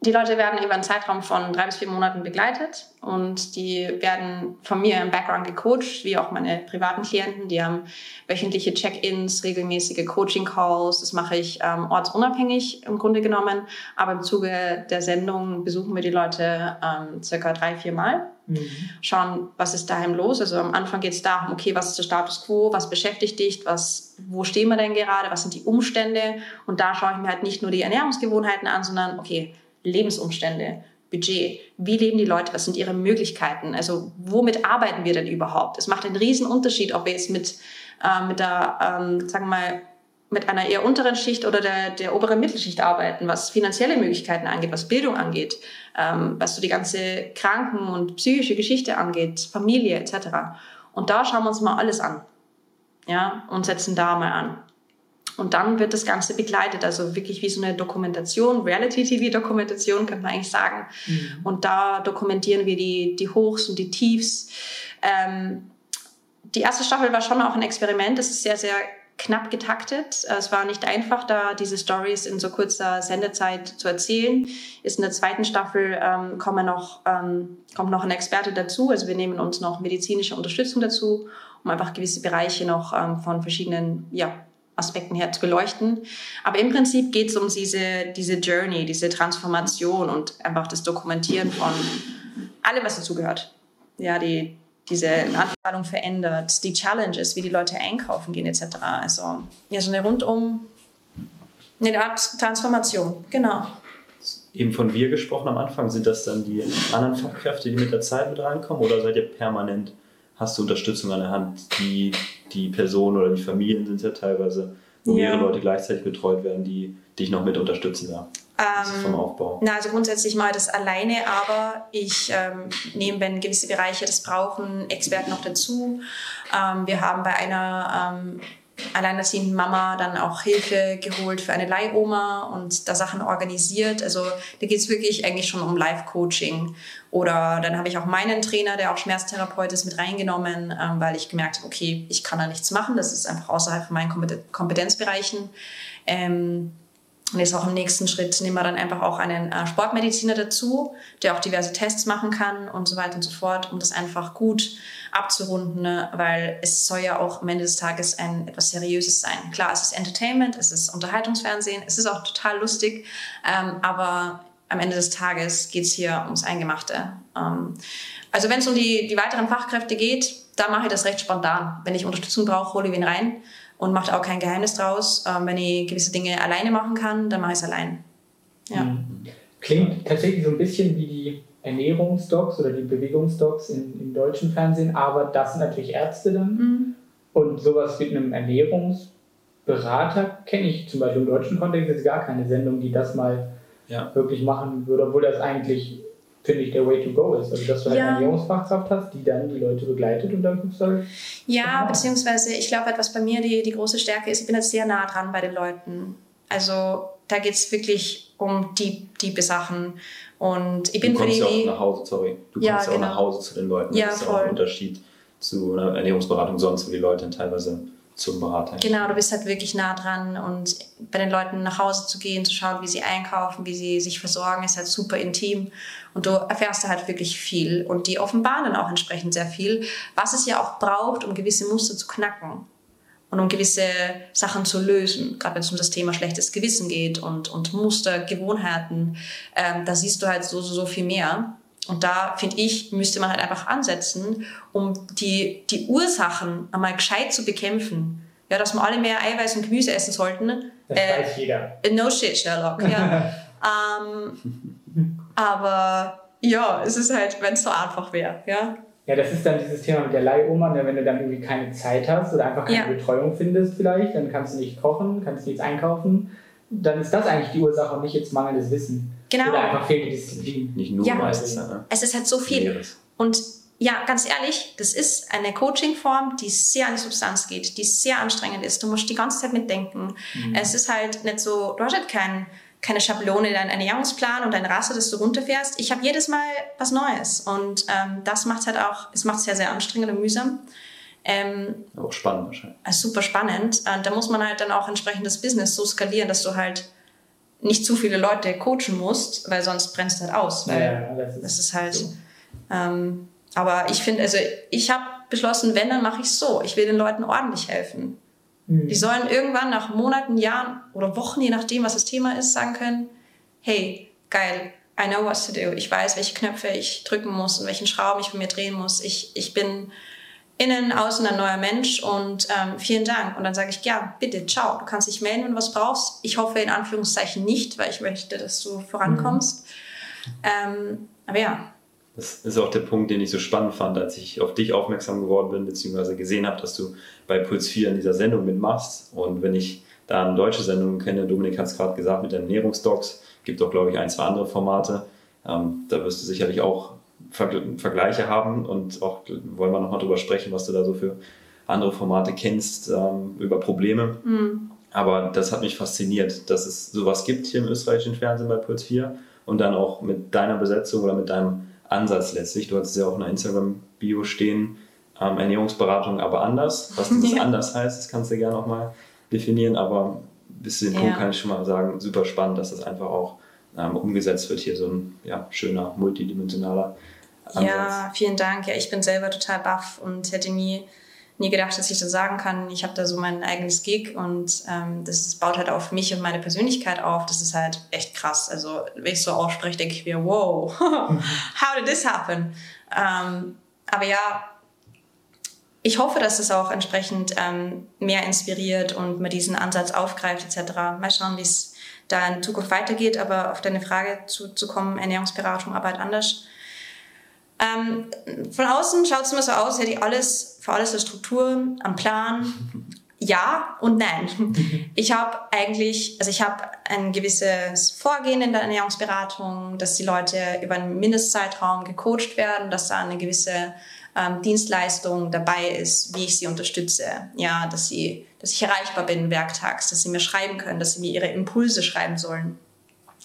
S3: die Leute werden über einen Zeitraum von drei bis vier Monaten begleitet und die werden von mir im Background gecoacht, wie auch meine privaten Klienten. Die haben wöchentliche Check-ins, regelmäßige Coaching-Calls. Das mache ich ähm, ortsunabhängig im Grunde genommen. Aber im Zuge der Sendung besuchen wir die Leute ähm, circa drei, vier Mal. Mhm. Schauen, was ist daheim los. Also am Anfang geht es darum, okay, was ist der Status quo, was beschäftigt dich, was, wo stehen wir denn gerade, was sind die Umstände. Und da schaue ich mir halt nicht nur die Ernährungsgewohnheiten an, sondern okay, Lebensumstände, Budget. Wie leben die Leute? Was sind ihre Möglichkeiten? Also womit arbeiten wir denn überhaupt? Es macht einen riesen Unterschied, ob wir jetzt mit, äh, mit der, ähm, sagen wir mal, mit einer eher unteren Schicht oder der, der oberen Mittelschicht arbeiten, was finanzielle Möglichkeiten angeht, was Bildung angeht, ähm, was so die ganze Kranken- und psychische Geschichte angeht, Familie etc. Und da schauen wir uns mal alles an. Ja, und setzen da mal an. Und dann wird das Ganze begleitet, also wirklich wie so eine Dokumentation, Reality-TV-Dokumentation, könnte man eigentlich sagen. Mhm. Und da dokumentieren wir die, die Hochs und die Tiefs. Ähm, die erste Staffel war schon auch ein Experiment. Es ist sehr, sehr knapp getaktet. Es war nicht einfach, da diese Stories in so kurzer Sendezeit zu erzählen. Ist in der zweiten Staffel ähm, kommen noch, ähm, kommt noch ein Experte dazu. Also wir nehmen uns noch medizinische Unterstützung dazu, um einfach gewisse Bereiche noch ähm, von verschiedenen ja, Aspekten her zu beleuchten. Aber im Prinzip geht es um diese, diese Journey, diese Transformation und einfach das Dokumentieren von allem, was dazugehört. Ja, die, diese Anzahlung verändert, die Challenges, wie die Leute einkaufen gehen etc. Also ja, so eine rundum eine Art Transformation, genau.
S4: Eben von wir gesprochen am Anfang, sind das dann die anderen Fachkräfte, die mit der Zeit mit reinkommen oder seid ihr permanent, hast du Unterstützung an der Hand, die, die Personen oder die Familien sind ja teilweise, wo ja. mehrere Leute gleichzeitig betreut werden, die dich noch mit unterstützen da? Ähm, vom Aufbau?
S3: Na, also grundsätzlich mal das alleine, aber ich ähm, nehme, wenn gewisse Bereiche das brauchen, Experten noch dazu. Ähm, wir haben bei einer ähm, alleinerziehenden Mama dann auch Hilfe geholt für eine Leihoma und da Sachen organisiert. Also da geht es wirklich eigentlich schon um Live-Coaching. Oder dann habe ich auch meinen Trainer, der auch Schmerztherapeut ist, mit reingenommen, ähm, weil ich gemerkt habe, okay, ich kann da nichts machen. Das ist einfach außerhalb von meinen Kompetenzbereichen. Ähm, und jetzt auch im nächsten Schritt nehmen wir dann einfach auch einen äh, Sportmediziner dazu, der auch diverse Tests machen kann und so weiter und so fort, um das einfach gut abzurunden, ne? weil es soll ja auch am Ende des Tages ein etwas Seriöses sein. Klar, es ist Entertainment, es ist Unterhaltungsfernsehen, es ist auch total lustig, ähm, aber am Ende des Tages geht es hier ums Eingemachte. Ähm, also wenn es um die, die weiteren Fachkräfte geht, da mache ich das recht spontan. Wenn ich Unterstützung brauche, hole ich wen rein und mache auch kein Geheimnis draus. Ähm, wenn ich gewisse Dinge alleine machen kann, dann mache ich es allein. Ja.
S1: Mhm. Klingt tatsächlich so ein bisschen wie die Ernährungsdocs oder die Bewegungsdocs in, im deutschen Fernsehen, aber das sind natürlich Ärzte dann. Mhm. Und sowas mit einem Ernährungsberater kenne ich zum Beispiel im deutschen Kontext jetzt gar keine Sendung, die das mal ja. wirklich machen würde, obwohl das eigentlich finde ich, der Way to go ist. Also, dass du halt ja. eine Ernährungsfachkraft hast, die dann die Leute begleitet und dann guckst du halt.
S3: Ja, beziehungsweise ich glaube, etwas bei mir die, die große Stärke ist, ich bin jetzt sehr nah dran bei den Leuten. Also, da geht es wirklich um die, die Sachen. Und ich bin
S4: du
S3: kommst
S4: für die. Ja auch nach Hause, sorry. Du kommst ja, genau. auch nach Hause zu den Leuten. Ja, das ist voll. auch ein Unterschied zu einer Ernährungsberatung sonst, wo die Leute teilweise zum Berater.
S3: Genau, du bist halt wirklich nah dran und bei den Leuten nach Hause zu gehen, zu schauen, wie sie einkaufen, wie sie sich versorgen, ist halt super intim und du erfährst da halt wirklich viel und die offenbaren dann auch entsprechend sehr viel, was es ja auch braucht, um gewisse Muster zu knacken und um gewisse Sachen zu lösen, gerade wenn es um das Thema schlechtes Gewissen geht und, und Muster, Gewohnheiten, ähm, da siehst du halt so, so, so viel mehr. Und da, finde ich, müsste man halt einfach ansetzen, um die, die Ursachen einmal gescheit zu bekämpfen. Ja, dass wir alle mehr Eiweiß und Gemüse essen sollten.
S1: Das äh, weiß jeder.
S3: No shit, Sherlock. Ja. [LAUGHS] ähm, aber ja, es ist halt, wenn es so einfach wäre. Ja?
S1: ja, das ist dann dieses Thema mit der Leihoma, ne? wenn du dann irgendwie keine Zeit hast oder einfach keine ja. Betreuung findest vielleicht, dann kannst du nicht kochen, kannst nichts einkaufen. Dann ist das eigentlich die Ursache und nicht jetzt mangelndes Wissen. Genau. Oder einfach fehlende Disziplin.
S4: Nicht nur
S3: ja, meistens. Ne? Es ist halt so viel. Und ja, ganz ehrlich, das ist eine Coaching-Form, die sehr an die Substanz geht, die sehr anstrengend ist. Du musst die ganze Zeit mitdenken. Mhm. Es ist halt nicht so, du hast halt kein, keine Schablone, dein Ernährungsplan und dein Rasse, das du runterfährst. Ich habe jedes Mal was Neues und ähm, das macht halt auch, es macht sehr, sehr anstrengend und mühsam.
S4: Ähm, auch spannend wahrscheinlich.
S3: Also super spannend. Und da muss man halt dann auch entsprechend das Business so skalieren, dass du halt nicht zu viele Leute coachen musst, weil sonst brennst du halt aus. Weil ja, das, ist das ist halt. So. Ähm, aber ich finde, also ich habe beschlossen, wenn, dann mache ich es so. Ich will den Leuten ordentlich helfen. Mhm. Die sollen irgendwann nach Monaten, Jahren oder Wochen, je nachdem, was das Thema ist, sagen können, hey, geil, I know what to do. Ich weiß, welche Knöpfe ich drücken muss und welchen Schrauben ich von mir drehen muss. Ich, ich bin innen, außen ein neuer Mensch und ähm, vielen Dank. Und dann sage ich, ja, bitte, ciao, du kannst dich melden, wenn du was brauchst. Ich hoffe in Anführungszeichen nicht, weil ich möchte, dass du vorankommst. Mhm. Ähm, aber ja.
S4: Das ist auch der Punkt, den ich so spannend fand, als ich auf dich aufmerksam geworden bin, beziehungsweise gesehen habe, dass du bei Puls 4 in dieser Sendung mitmachst. Und wenn ich da eine deutsche Sendung kenne, Dominik hat es gerade gesagt, mit den Ernährungsdocs, gibt auch, glaube ich, ein, zwei andere Formate. Ähm, da wirst du sicherlich auch Vergleiche haben und auch wollen wir nochmal drüber sprechen, was du da so für andere Formate kennst ähm, über Probleme. Mhm. Aber das hat mich fasziniert, dass es sowas gibt hier im österreichischen Fernsehen bei Puls 4 und dann auch mit deiner Besetzung oder mit deinem Ansatz letztlich. Du hattest ja auch in der Instagram-Bio stehen, ähm, Ernährungsberatung aber anders. Was das ja. [LAUGHS] anders heißt, das kannst du gerne nochmal definieren, aber bis zu dem ja. Punkt kann ich schon mal sagen, super spannend, dass das einfach auch ähm, umgesetzt wird. Hier so ein ja, schöner, multidimensionaler
S3: Ansatz. Ja, vielen Dank. Ja, ich bin selber total baff und hätte nie nie gedacht, dass ich das sagen kann. Ich habe da so mein eigenes Gig und ähm, das baut halt auf mich und meine Persönlichkeit auf. Das ist halt echt krass. Also wenn ich so ausspreche, denke ich mir, wow, [LAUGHS] how did this happen? Ähm, aber ja, ich hoffe, dass es auch entsprechend ähm, mehr inspiriert und man diesen Ansatz aufgreift etc. Mal schauen, wie es da in Zukunft weitergeht. Aber auf deine Frage zu, zu kommen, Ernährungsberatung, Arbeit anders ähm, von außen schaut es immer so aus, hätte ich alles, für alles eine Struktur, am Plan. Ja und nein. Ich habe eigentlich, also ich habe ein gewisses Vorgehen in der Ernährungsberatung, dass die Leute über einen Mindestzeitraum gecoacht werden, dass da eine gewisse ähm, Dienstleistung dabei ist, wie ich sie unterstütze. Ja, dass sie, dass ich erreichbar bin werktags, dass sie mir schreiben können, dass sie mir ihre Impulse schreiben sollen,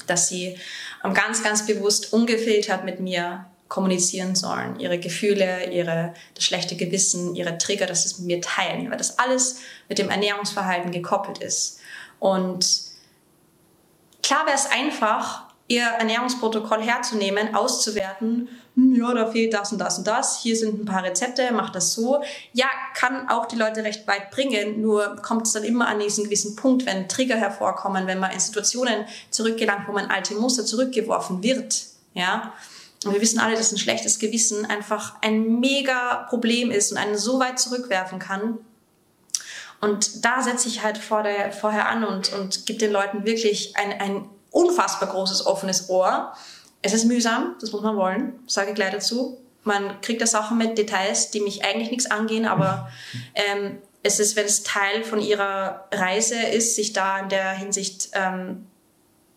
S3: dass sie ähm, ganz, ganz bewusst ungefiltert mit mir kommunizieren sollen, ihre Gefühle, ihre, das schlechte Gewissen, ihre Trigger, dass sie es mit mir teilen, weil das alles mit dem Ernährungsverhalten gekoppelt ist. Und klar wäre es einfach, ihr Ernährungsprotokoll herzunehmen, auszuwerten, hm, ja, da fehlt das und das und das, hier sind ein paar Rezepte, macht das so. Ja, kann auch die Leute recht weit bringen, nur kommt es dann immer an diesen gewissen Punkt, wenn Trigger hervorkommen, wenn man in Situationen zurückgelangt, wo man alte Muster zurückgeworfen wird, ja, und wir wissen alle, dass ein schlechtes Gewissen einfach ein mega Problem ist und einen so weit zurückwerfen kann. Und da setze ich halt vor der, vorher an und, und gebe den Leuten wirklich ein, ein unfassbar großes offenes Ohr. Es ist mühsam, das muss man wollen, sage ich gleich dazu. Man kriegt da Sachen mit Details, die mich eigentlich nichts angehen, aber [LAUGHS] ähm, es ist, wenn es Teil von ihrer Reise ist, sich da in der Hinsicht ähm,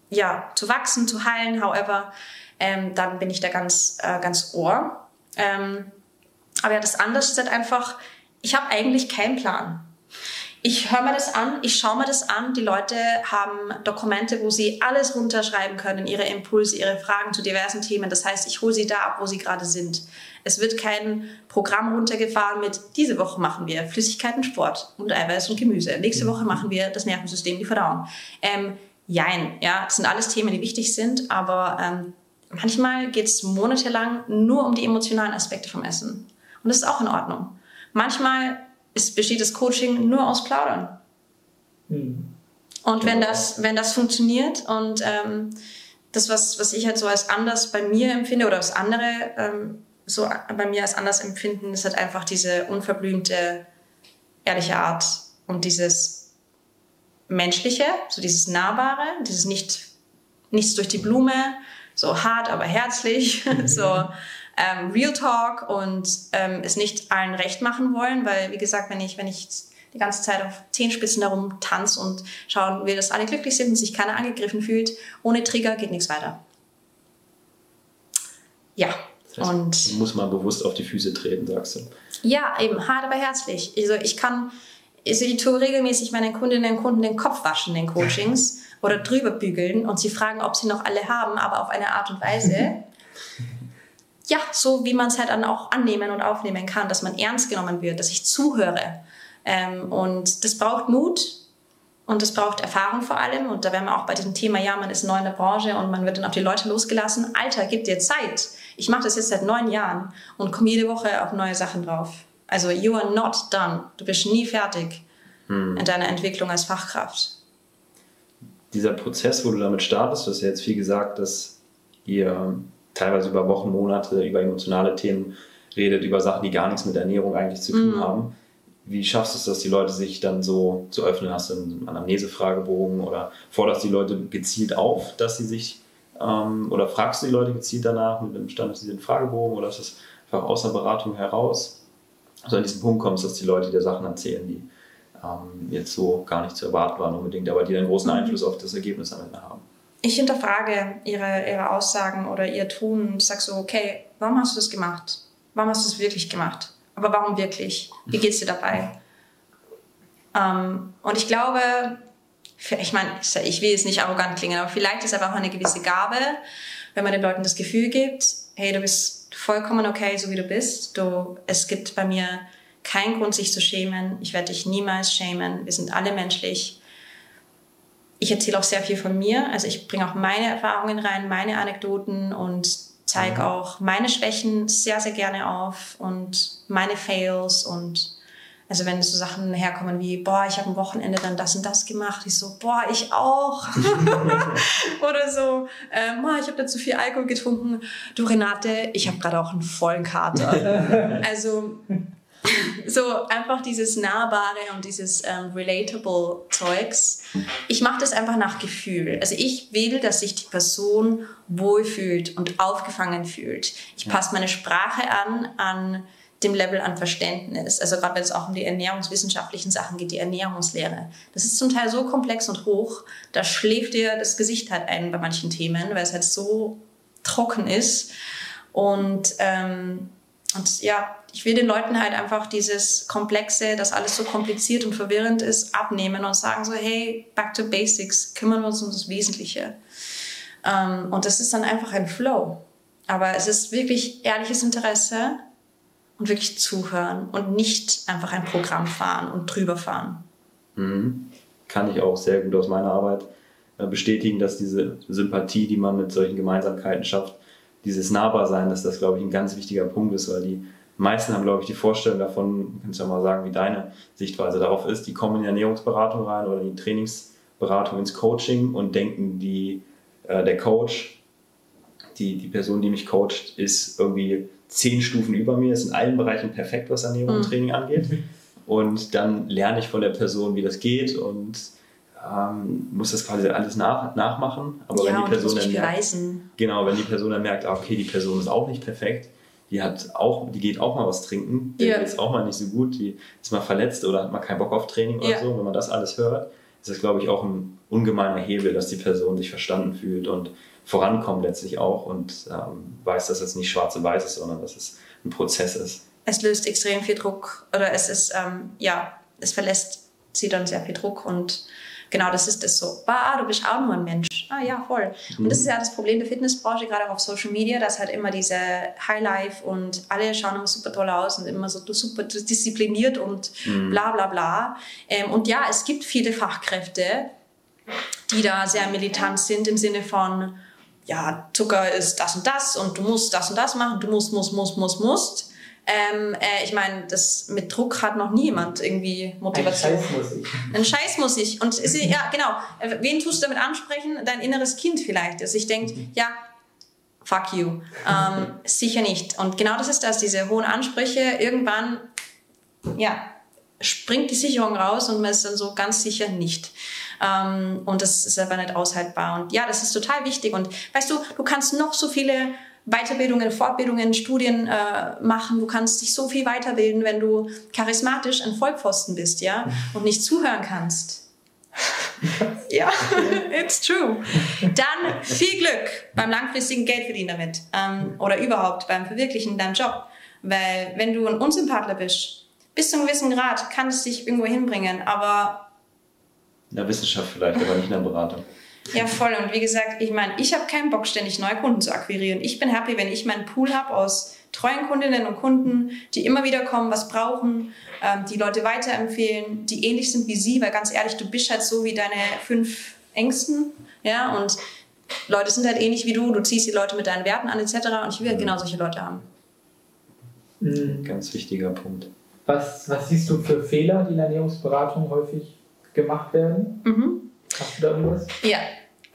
S3: ja, zu wachsen, zu heilen, however, ähm, dann bin ich da ganz, äh, ganz ohr. Ähm, aber ja, das andere ist halt einfach, ich habe eigentlich keinen Plan. Ich höre mir das an, ich schaue mir das an. Die Leute haben Dokumente, wo sie alles runterschreiben können, ihre Impulse, ihre Fragen zu diversen Themen. Das heißt, ich hole sie da ab, wo sie gerade sind. Es wird kein Programm runtergefahren mit, diese Woche machen wir Flüssigkeiten, Sport und Eiweiß und Gemüse. Nächste Woche machen wir das Nervensystem, die Verdauung. Ähm, jein, ja, das sind alles Themen, die wichtig sind, aber ähm, Manchmal geht es monatelang nur um die emotionalen Aspekte vom Essen. Und das ist auch in Ordnung. Manchmal ist, besteht das Coaching nur aus Plaudern. Mhm. Und wenn das, wenn das funktioniert und ähm, das, was, was ich halt so als anders bei mir empfinde oder was andere ähm, so bei mir als anders empfinden, ist halt einfach diese unverblümte, ehrliche Art und dieses menschliche, so dieses nahbare, dieses nicht, nichts durch die Blume, so hart, aber herzlich, [LAUGHS] so ähm, Real Talk und ähm, es nicht allen recht machen wollen, weil wie gesagt, wenn ich, wenn ich die ganze Zeit auf Zehenspitzen darum tanze und schauen will, dass alle glücklich sind und sich keiner angegriffen fühlt, ohne Trigger geht nichts weiter. Ja.
S4: Das heißt, und muss man bewusst auf die Füße treten, sagst du.
S3: Ja, eben hart, aber herzlich. Also ich kann, also ich tue regelmäßig meinen Kundinnen und Kunden den Kopf waschen in den Coachings [LAUGHS] oder drüber bügeln und sie fragen, ob sie noch alle haben, aber auf eine Art und Weise, [LAUGHS] ja, so wie man es halt dann auch annehmen und aufnehmen kann, dass man ernst genommen wird, dass ich zuhöre. Ähm, und das braucht Mut und das braucht Erfahrung vor allem. Und da wären wir auch bei diesem Thema, ja, man ist neu in der Branche und man wird dann auf die Leute losgelassen. Alter, gib dir Zeit. Ich mache das jetzt seit neun Jahren und komme jede Woche auf neue Sachen drauf. Also, you are not done. Du bist nie fertig hm. in deiner Entwicklung als Fachkraft
S4: dieser Prozess, wo du damit startest, du hast ja jetzt viel gesagt, dass ihr teilweise über Wochen, Monate über emotionale Themen redet, über Sachen, die gar nichts mit Ernährung eigentlich zu tun mhm. haben. Wie schaffst du es, dass die Leute sich dann so zu öffnen? Hast du einen Anamnese-Fragebogen oder forderst die Leute gezielt auf, dass sie sich ähm, oder fragst du die Leute gezielt danach mit einem standardisierten Fragebogen oder ist das einfach aus der Beratung heraus? Also an diesen Punkt kommst, dass die Leute dir Sachen erzählen, die ähm, jetzt so gar nicht zu erwarten waren unbedingt, aber die einen großen. Einfluss auf das Ergebnis am Ende haben.
S3: Ich hinterfrage ihre, ihre Aussagen oder ihr Tun und sage so, okay, warum hast du das gemacht? Warum hast du es wirklich gemacht? Aber warum wirklich? Wie geht es dir dabei? Ähm, und ich glaube, ich meine, ich will jetzt nicht arrogant klingen, aber vielleicht ist einfach eine gewisse Gabe, wenn man den Leuten das Gefühl gibt, hey, du bist vollkommen okay, so wie du bist. Du, es gibt bei mir kein Grund, sich zu schämen. Ich werde dich niemals schämen. Wir sind alle menschlich. Ich erzähle auch sehr viel von mir. Also ich bringe auch meine Erfahrungen rein, meine Anekdoten und zeige mhm. auch meine Schwächen sehr, sehr gerne auf und meine Fails und Also wenn so Sachen herkommen wie, boah, ich habe am Wochenende dann das und das gemacht, ich so, boah, ich auch. [LAUGHS] Oder so, ähm, ich habe da zu viel Alkohol getrunken. Du Renate, ich habe gerade auch einen vollen Kater. [LAUGHS] also so einfach dieses Nahbare und dieses ähm, relatable Zeugs. Ich mache das einfach nach Gefühl. Also ich will, dass sich die Person wohlfühlt und aufgefangen fühlt. Ich passe meine Sprache an an dem Level an Verständnis. Also gerade wenn es auch um die ernährungswissenschaftlichen Sachen geht, die Ernährungslehre. Das ist zum Teil so komplex und hoch, da schläft dir das Gesicht halt ein bei manchen Themen, weil es halt so trocken ist. Und, ähm, und ja, ich will den Leuten halt einfach dieses Komplexe, dass alles so kompliziert und verwirrend ist, abnehmen und sagen so, hey, back to basics, kümmern wir uns um das Wesentliche. Ähm, und das ist dann einfach ein Flow. Aber es ist wirklich ehrliches Interesse und wirklich zuhören und nicht einfach ein Programm fahren und drüber fahren.
S4: Mhm. Kann ich auch sehr gut aus meiner Arbeit äh, bestätigen, dass diese Sympathie, die man mit solchen Gemeinsamkeiten schafft, dieses Nahbarsein, dass das, glaube ich, ein ganz wichtiger Punkt ist, weil die meisten haben, glaube ich, die Vorstellung davon, kannst du ja mal sagen, wie deine Sichtweise darauf ist, die kommen in die Ernährungsberatung rein oder in die Trainingsberatung ins Coaching und denken, die, äh, der Coach, die, die Person, die mich coacht, ist irgendwie zehn Stufen über mir, ist in allen Bereichen perfekt, was Ernährung und mhm. Training angeht. Und dann lerne ich von der Person, wie das geht und ähm, muss das quasi alles nach, nachmachen. Aber ja, wenn die Person dann merkt, genau, wenn die Person dann merkt, ah, okay, die Person ist auch nicht perfekt, die hat auch, die geht auch mal was trinken, die ja. ist auch mal nicht so gut, die ist mal verletzt oder hat mal keinen Bock auf Training oder ja. so. Wenn man das alles hört, ist das, glaube ich, auch ein ungemeiner Hebel, dass die Person sich verstanden fühlt und vorankommt letztlich auch und ähm, weiß, dass es nicht schwarz und weiß ist, sondern dass es ein Prozess ist.
S3: Es löst extrem viel Druck oder es ist, ähm, ja, es verlässt sie dann sehr viel Druck und genau das ist es so. Ah, du bist auch nur ein Mensch. Ah ja, voll. Und das ist ja das Problem der Fitnessbranche, gerade auch auf Social Media, dass halt immer diese Highlife und alle schauen immer super toll aus und immer so super diszipliniert und mhm. bla bla bla. Ähm, und ja, es gibt viele Fachkräfte, die da sehr militant sind im Sinne von, ja, Zucker ist das und das und du musst das und das machen, du musst, musst, musst, musst, musst. Ähm, äh, ich meine, das mit Druck hat noch niemand irgendwie Motivation. Ein Scheiß muss ich. Ein Scheiß muss ich. Und ist, ja, genau. Wen tust du damit ansprechen? Dein inneres Kind vielleicht, das sich denkt, mhm. ja, fuck you. Ähm, [LAUGHS] sicher nicht. Und genau das ist das, diese hohen Ansprüche. Irgendwann, ja, springt die Sicherung raus und man ist dann so ganz sicher nicht. Ähm, und das ist aber nicht aushaltbar. Und ja, das ist total wichtig. Und weißt du, du kannst noch so viele Weiterbildungen, Fortbildungen, Studien äh, machen. Du kannst dich so viel weiterbilden, wenn du charismatisch ein Vollpfosten bist, ja, und nicht zuhören kannst. [LAUGHS] ja, [LAUGHS] it's true. Dann viel Glück beim langfristigen Geldverdienen damit ähm, oder überhaupt beim Verwirklichen deinem Job. Weil wenn du ein Unsympathler bist, bis zu einem gewissen Grad kann es dich irgendwo hinbringen, aber...
S4: In der Wissenschaft vielleicht, aber nicht in der Beratung. [LAUGHS]
S3: Ja, voll. Und wie gesagt, ich meine, ich habe keinen Bock, ständig neue Kunden zu akquirieren. Ich bin happy, wenn ich meinen Pool habe aus treuen Kundinnen und Kunden, die immer wieder kommen, was brauchen, ähm, die Leute weiterempfehlen, die ähnlich sind wie sie, weil ganz ehrlich, du bist halt so wie deine fünf Ängsten, ja, und Leute sind halt ähnlich wie du, du ziehst die Leute mit deinen Werten an, etc. Und ich will halt genau solche Leute haben.
S4: Mhm. Ganz wichtiger Punkt.
S1: Was, was siehst du für Fehler, die in der Ernährungsberatung häufig gemacht werden? Mhm. Hast du da irgendwas?
S3: Ja.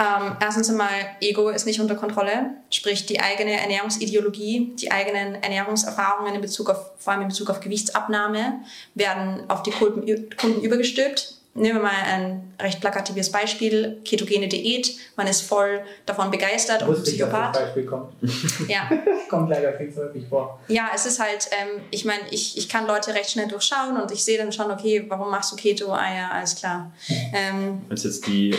S3: Ähm, erstens einmal, Ego ist nicht unter Kontrolle, sprich die eigene Ernährungsideologie, die eigenen Ernährungserfahrungen in Bezug auf, vor allem in Bezug auf Gewichtsabnahme, werden auf die Kunden, Kunden übergestülpt. Nehmen wir mal ein recht plakatives Beispiel, ketogene Diät. Man ist voll davon begeistert und Psychopath. Ich, Beispiel kommt. [LAUGHS] Ja. [LAUGHS] kommt leider viel zu häufig vor. Ja, es ist halt, ähm, ich meine, ich, ich kann Leute recht schnell durchschauen und ich sehe dann schon, okay, warum machst du Keto? Ah ja, alles klar.
S4: Ähm, Wenn es jetzt die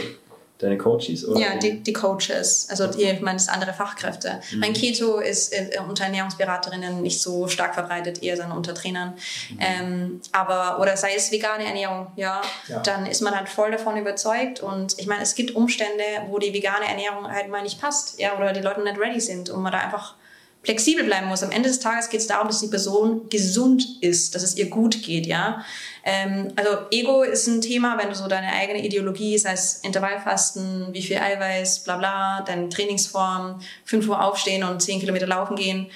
S4: Deine Coaches?
S3: Oder? Ja, die, die Coaches. Also die, ich meine, das sind andere Fachkräfte. Mhm. Mein Keto ist äh, unter Ernährungsberaterinnen nicht so stark verbreitet, eher dann unter Trainern. Mhm. Ähm, aber, oder sei es vegane Ernährung, ja, ja, dann ist man halt voll davon überzeugt. Und ich meine, es gibt Umstände, wo die vegane Ernährung halt mal nicht passt, ja, oder die Leute nicht ready sind und man da einfach flexibel bleiben muss. Am Ende des Tages geht es darum, dass die Person gesund ist, dass es ihr gut geht, ja. Ähm, also Ego ist ein Thema, wenn du so deine eigene Ideologie, sei es Intervallfasten, wie viel Eiweiß, bla bla, deine Trainingsform, 5 Uhr aufstehen und 10 Kilometer laufen gehen.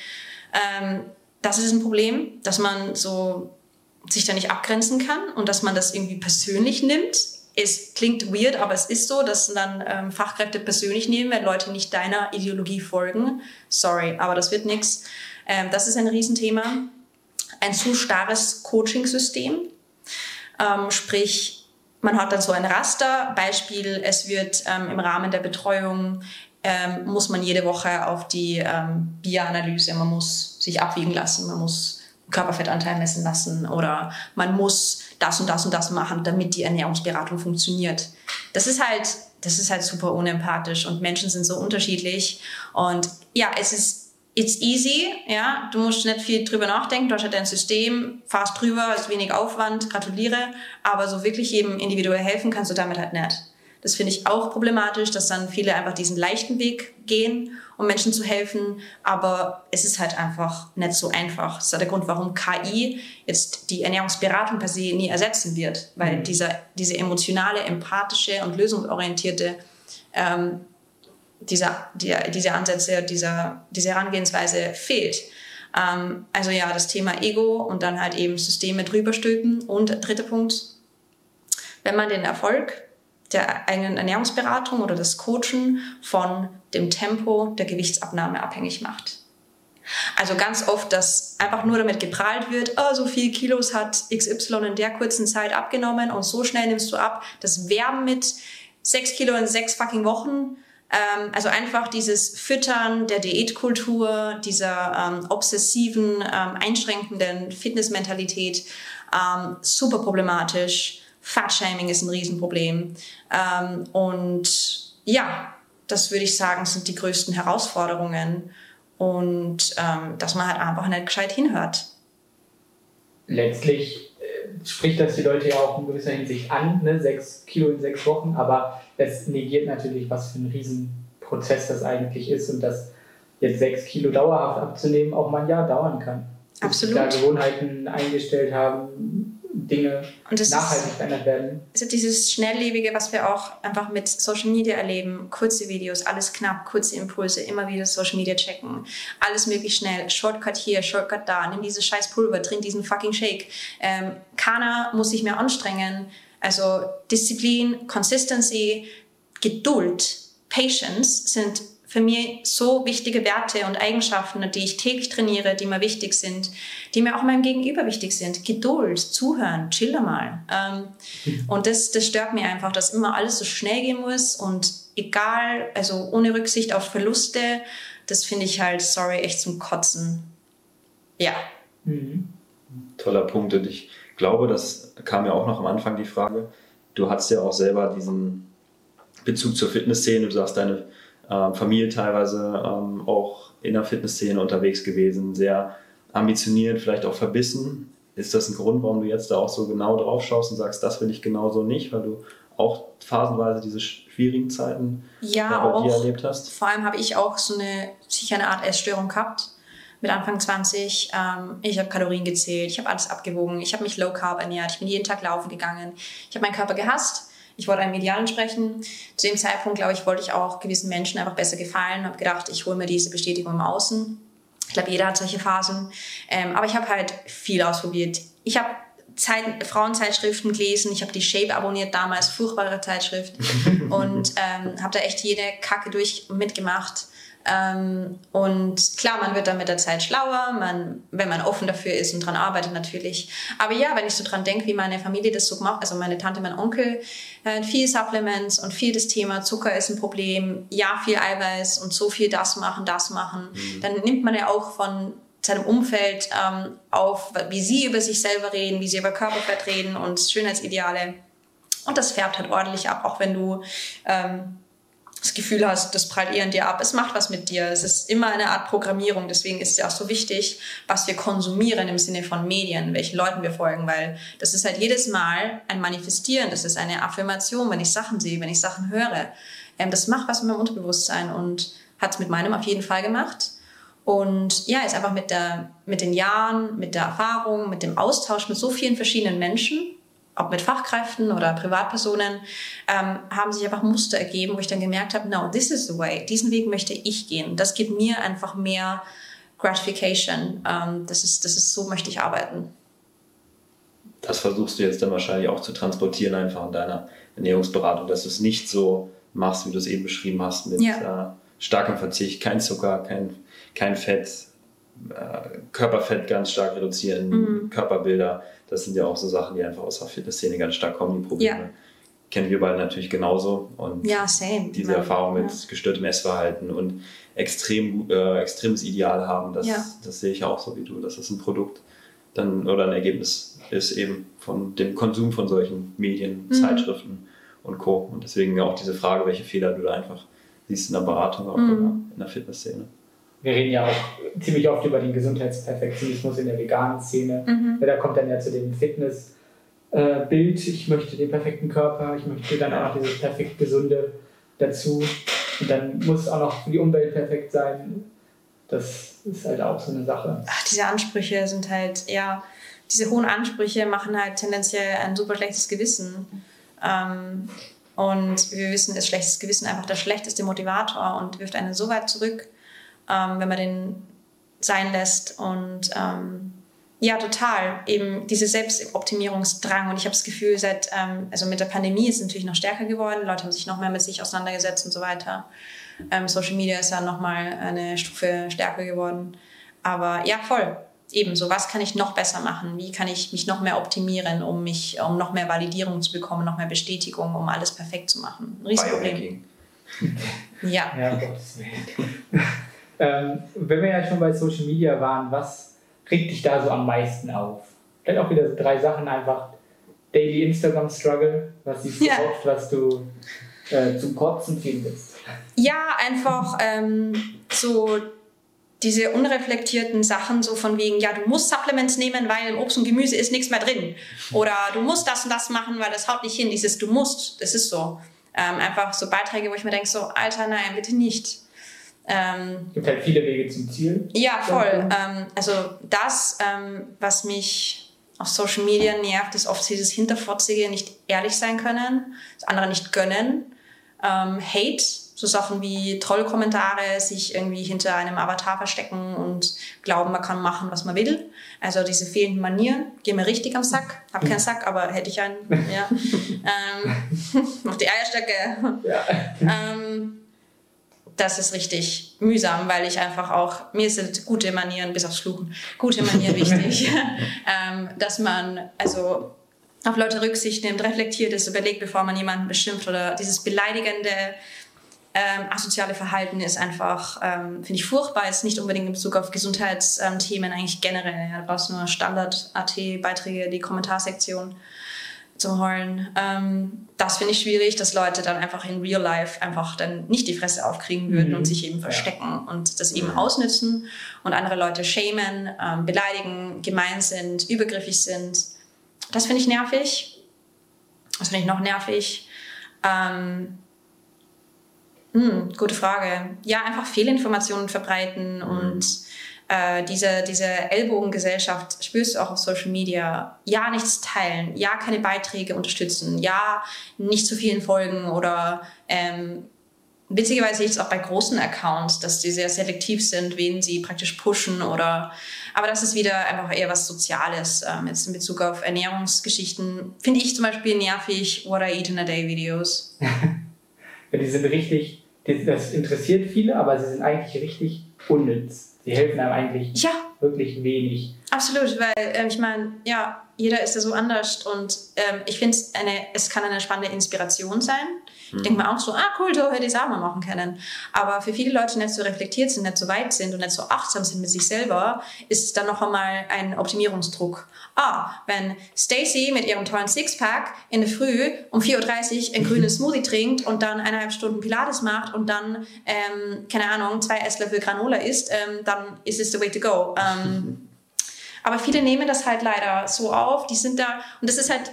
S3: Ähm, das ist ein Problem, dass man so sich da nicht abgrenzen kann und dass man das irgendwie persönlich nimmt. Es klingt weird, aber es ist so, dass dann ähm, Fachkräfte persönlich nehmen, wenn Leute nicht deiner Ideologie folgen. Sorry, aber das wird nichts. Ähm, das ist ein Riesenthema. Ein zu starres Coaching-System. Ähm, sprich, man hat dann so ein Raster. Beispiel, es wird ähm, im Rahmen der Betreuung ähm, muss man jede Woche auf die ähm, Bieranalyse, man muss sich abwiegen lassen, man muss Körperfettanteil messen lassen oder man muss das und das und das machen, damit die Ernährungsberatung funktioniert. Das ist halt, das ist halt super unempathisch und Menschen sind so unterschiedlich und ja, es ist It's easy, ja. Du musst nicht viel drüber nachdenken. Du hast halt dein System, fahrst drüber, ist wenig Aufwand, gratuliere. Aber so wirklich jedem individuell helfen kannst du damit halt nicht. Das finde ich auch problematisch, dass dann viele einfach diesen leichten Weg gehen, um Menschen zu helfen. Aber es ist halt einfach nicht so einfach. Das ist der Grund, warum KI jetzt die Ernährungsberatung per se nie ersetzen wird, weil mhm. dieser, diese emotionale, empathische und lösungsorientierte ähm, dieser, die, diese Ansätze, dieser, diese Herangehensweise fehlt. Ähm, also ja, das Thema Ego und dann halt eben Systeme drüber stülpen. Und dritter Punkt, wenn man den Erfolg der eigenen Ernährungsberatung oder das Coachen von dem Tempo der Gewichtsabnahme abhängig macht. Also ganz oft, dass einfach nur damit geprahlt wird, oh, so viel Kilos hat XY in der kurzen Zeit abgenommen und so schnell nimmst du ab. Das Werben mit sechs Kilo in sechs fucking Wochen. Ähm, also einfach dieses Füttern der Diätkultur, dieser ähm, obsessiven, ähm, einschränkenden Fitnessmentalität, ähm, super problematisch Fatshaming ist ein Riesenproblem. Ähm, und ja, das würde ich sagen, sind die größten Herausforderungen. Und ähm, dass man halt einfach nicht gescheit hinhört.
S1: Letztlich äh, spricht das die Leute ja auch in gewisser Hinsicht an, ne? sechs Kilo in sechs Wochen, aber es negiert natürlich, was für ein Riesenprozess das eigentlich ist und dass jetzt sechs Kilo dauerhaft abzunehmen auch mal ein Jahr dauern kann.
S3: Absolut.
S1: Da Gewohnheiten eingestellt haben, Dinge nachhaltig verändert werden.
S3: Also dieses Schnelllebige, was wir auch einfach mit Social Media erleben, kurze Videos, alles knapp, kurze Impulse, immer wieder Social Media checken, alles möglichst schnell, Shortcut hier, Shortcut da, nimm dieses scheiß Pulver, trink diesen fucking Shake. Ähm, keiner muss sich mehr anstrengen. Also Disziplin, Consistency, Geduld, Patience sind für mich so wichtige Werte und Eigenschaften, die ich täglich trainiere, die mir wichtig sind, die mir auch meinem Gegenüber wichtig sind. Geduld, zuhören, chill mal. Ähm, mhm. Und das, das stört mich einfach, dass immer alles so schnell gehen muss und egal, also ohne Rücksicht auf Verluste, das finde ich halt, sorry, echt zum Kotzen. Ja.
S4: Mhm. Toller Punkt. Und ich glaube, das kam ja auch noch am Anfang die Frage. Du hast ja auch selber diesen Bezug zur Fitnessszene. Du sagst, deine ähm, Familie teilweise ähm, auch in der Fitnessszene unterwegs gewesen, sehr ambitioniert, vielleicht auch verbissen. Ist das ein Grund, warum du jetzt da auch so genau drauf schaust und sagst, das will ich genauso nicht, weil du auch phasenweise diese schwierigen Zeiten
S3: ja, bei auch, dir erlebt hast? Vor allem habe ich auch so eine sicher eine Art Essstörung gehabt mit Anfang 20. Ähm, ich habe Kalorien gezählt, ich habe alles abgewogen, ich habe mich low carb ernährt, ich bin jeden Tag laufen gegangen, ich habe meinen Körper gehasst ich wollte einem Ideal entsprechen. Zu dem Zeitpunkt, glaube ich, wollte ich auch gewissen Menschen einfach besser gefallen, habe gedacht, ich hole mir diese Bestätigung im Außen. Ich glaube, jeder hat solche Phasen. Ähm, aber ich habe halt viel ausprobiert. Ich habe Zeit, Frauenzeitschriften gelesen. Ich habe die Shape abonniert damals, furchtbare Zeitschrift. [LAUGHS] und ähm, habe da echt jede Kacke durch mitgemacht. Ähm, und klar, man wird dann mit der Zeit schlauer, man, wenn man offen dafür ist und dran arbeitet natürlich. Aber ja, wenn ich so dran denke, wie meine Familie das so gemacht, also meine Tante, mein Onkel, äh, viel Supplements und viel das Thema Zucker ist ein Problem, ja, viel Eiweiß und so viel das machen, das machen, mhm. dann nimmt man ja auch von seinem Umfeld ähm, auf, wie sie über sich selber reden, wie sie über Körperfett reden und Schönheitsideale. Und das färbt halt ordentlich ab, auch wenn du ähm, das Gefühl hast, das prallt eher an dir ab. Es macht was mit dir. Es ist immer eine Art Programmierung. Deswegen ist es ja auch so wichtig, was wir konsumieren im Sinne von Medien, welchen Leuten wir folgen, weil das ist halt jedes Mal ein Manifestieren. Das ist eine Affirmation, wenn ich Sachen sehe, wenn ich Sachen höre. Ähm, das macht was mit meinem Unterbewusstsein und hat es mit meinem auf jeden Fall gemacht. Und ja, ist einfach mit, der, mit den Jahren, mit der Erfahrung, mit dem Austausch mit so vielen verschiedenen Menschen ob mit Fachkräften oder Privatpersonen, ähm, haben sich einfach Muster ergeben, wo ich dann gemerkt habe, no, this is the way, diesen Weg möchte ich gehen. Das gibt mir einfach mehr Gratification. Ähm, das, ist, das ist, so möchte ich arbeiten.
S4: das versuchst du jetzt dann wahrscheinlich auch zu transportieren einfach in deiner Ernährungsberatung, dass du es nicht so machst, wie du es eben beschrieben hast, mit ja. äh, starkem Verzicht, kein Zucker, kein, kein Fett, äh, Körperfett ganz stark reduzieren, mhm. Körperbilder. Das sind ja auch so Sachen, die einfach aus der Fitnessszene ganz stark kommen, die Probleme. Ja. Kennen wir beide natürlich genauso. Und
S3: ja, same.
S4: diese Erfahrung mit ja. gestörtem Essverhalten und extrem, äh, extremes Ideal haben, das, ja. das sehe ich auch so wie du. Das ist ein Produkt dann oder ein Ergebnis ist eben von dem Konsum von solchen Medien, mhm. Zeitschriften und Co. Und deswegen auch diese Frage, welche Fehler du da einfach siehst in der Beratung, auch mhm. in der Fitnessszene
S1: wir reden ja auch ziemlich oft über den Gesundheitsperfektionismus in der veganen Szene. Mhm. Da kommt dann ja zu dem Fitnessbild, äh, ich möchte den perfekten Körper, ich möchte dann auch noch dieses perfekt gesunde dazu. Und dann muss auch noch die Umwelt perfekt sein. Das ist halt auch so eine Sache.
S3: Ach, diese Ansprüche sind halt, ja, diese hohen Ansprüche machen halt tendenziell ein super schlechtes Gewissen. Ähm, und wir wissen, ist schlechtes Gewissen einfach der schlechteste Motivator und wirft einen so weit zurück, ähm, wenn man den sein lässt. Und ähm, ja, total. Eben diese Selbstoptimierungsdrang. Und ich habe das Gefühl, seit, ähm, also mit der Pandemie ist es natürlich noch stärker geworden. Leute haben sich noch mehr mit sich auseinandergesetzt und so weiter. Ähm, Social Media ist dann nochmal eine Stufe stärker geworden. Aber ja, voll. Ebenso, was kann ich noch besser machen? Wie kann ich mich noch mehr optimieren, um mich, um noch mehr Validierung zu bekommen, noch mehr Bestätigung, um alles perfekt zu machen? Ein Riesenproblem.
S1: ja. ja ähm, wenn wir ja schon bei Social Media waren, was regt dich da so am meisten auf? Vielleicht auch wieder so drei Sachen einfach. Daily Instagram Struggle, was siehst du ja. oft, was du äh, zum Kotzen findest?
S3: Ja, einfach ähm, so diese unreflektierten Sachen, so von wegen, ja, du musst Supplements nehmen, weil im Obst und Gemüse ist nichts mehr drin. Oder du musst das und das machen, weil das haut nicht hin. Dieses Du musst, das ist so. Ähm, einfach so Beiträge, wo ich mir denke, so, Alter, nein, bitte nicht.
S1: Ähm, es gibt halt viele Wege zum Ziel.
S3: Ja, voll. Ähm, also das, ähm, was mich auf Social Media nervt, ist oft dieses Hinterfotzige, nicht ehrlich sein können, das andere nicht gönnen. Ähm, Hate, so Sachen wie Trollkommentare, sich irgendwie hinter einem Avatar verstecken und glauben, man kann machen, was man will. Also diese fehlenden Manieren, gehen mir richtig am Sack. Hab keinen Sack, aber hätte ich einen. Ja. [LAUGHS] ähm, [LAUGHS] noch die Eierstöcke. Ja. Ähm, das ist richtig mühsam, weil ich einfach auch, mir sind gute Manieren, bis aufs Fluchen, gute Manieren wichtig, [LAUGHS] ähm, dass man also auf Leute Rücksicht nimmt, reflektiert ist, überlegt, bevor man jemanden beschimpft oder dieses beleidigende, ähm, asoziale Verhalten ist einfach, ähm, finde ich furchtbar, ist nicht unbedingt in Bezug auf Gesundheitsthemen, eigentlich generell. Ja, da brauchst du nur Standard-AT-Beiträge, die Kommentarsektion zu holen. Ähm, das finde ich schwierig, dass Leute dann einfach in Real Life einfach dann nicht die Fresse aufkriegen würden mhm. und sich eben verstecken ja. und das eben mhm. ausnützen und andere Leute schämen, ähm, beleidigen, gemein sind, übergriffig sind. Das finde ich nervig. Das finde ich noch nervig. Ähm, hm, gute Frage. Ja, einfach Fehlinformationen verbreiten mhm. und äh, diese, diese Ellbogengesellschaft spürst du auch auf Social Media. Ja, nichts teilen, ja, keine Beiträge unterstützen, ja, nicht zu vielen Folgen oder ähm, witzigerweise sehe ich es auch bei großen Accounts, dass die sehr selektiv sind, wen sie praktisch pushen oder aber das ist wieder einfach eher was Soziales. Ähm, jetzt in Bezug auf Ernährungsgeschichten finde ich zum Beispiel nervig What I Eat in a Day Videos. [LAUGHS]
S1: ja, die sind richtig, das interessiert viele, aber sie sind eigentlich richtig unnütz sie helfen einem eigentlich ja. wirklich wenig.
S3: Absolut, weil ähm, ich meine, ja, jeder ist ja so anders und ähm, ich finde, es kann eine spannende Inspiration sein. Ich denke mir auch so, ah cool, so hätte ich es auch mal machen können. Aber für viele Leute, die nicht so reflektiert sind, nicht so weit sind und nicht so achtsam sind mit sich selber, ist es dann noch einmal ein Optimierungsdruck. Ah, wenn Stacy mit ihrem tollen Sixpack in der Früh um 4.30 Uhr ein grünes [LAUGHS] Smoothie trinkt und dann eineinhalb Stunden Pilates macht und dann, ähm, keine Ahnung, zwei Esslöffel Granola isst, ähm, dann ist es the way to go. Ähm, [LAUGHS] aber viele nehmen das halt leider so auf, die sind da, und das ist halt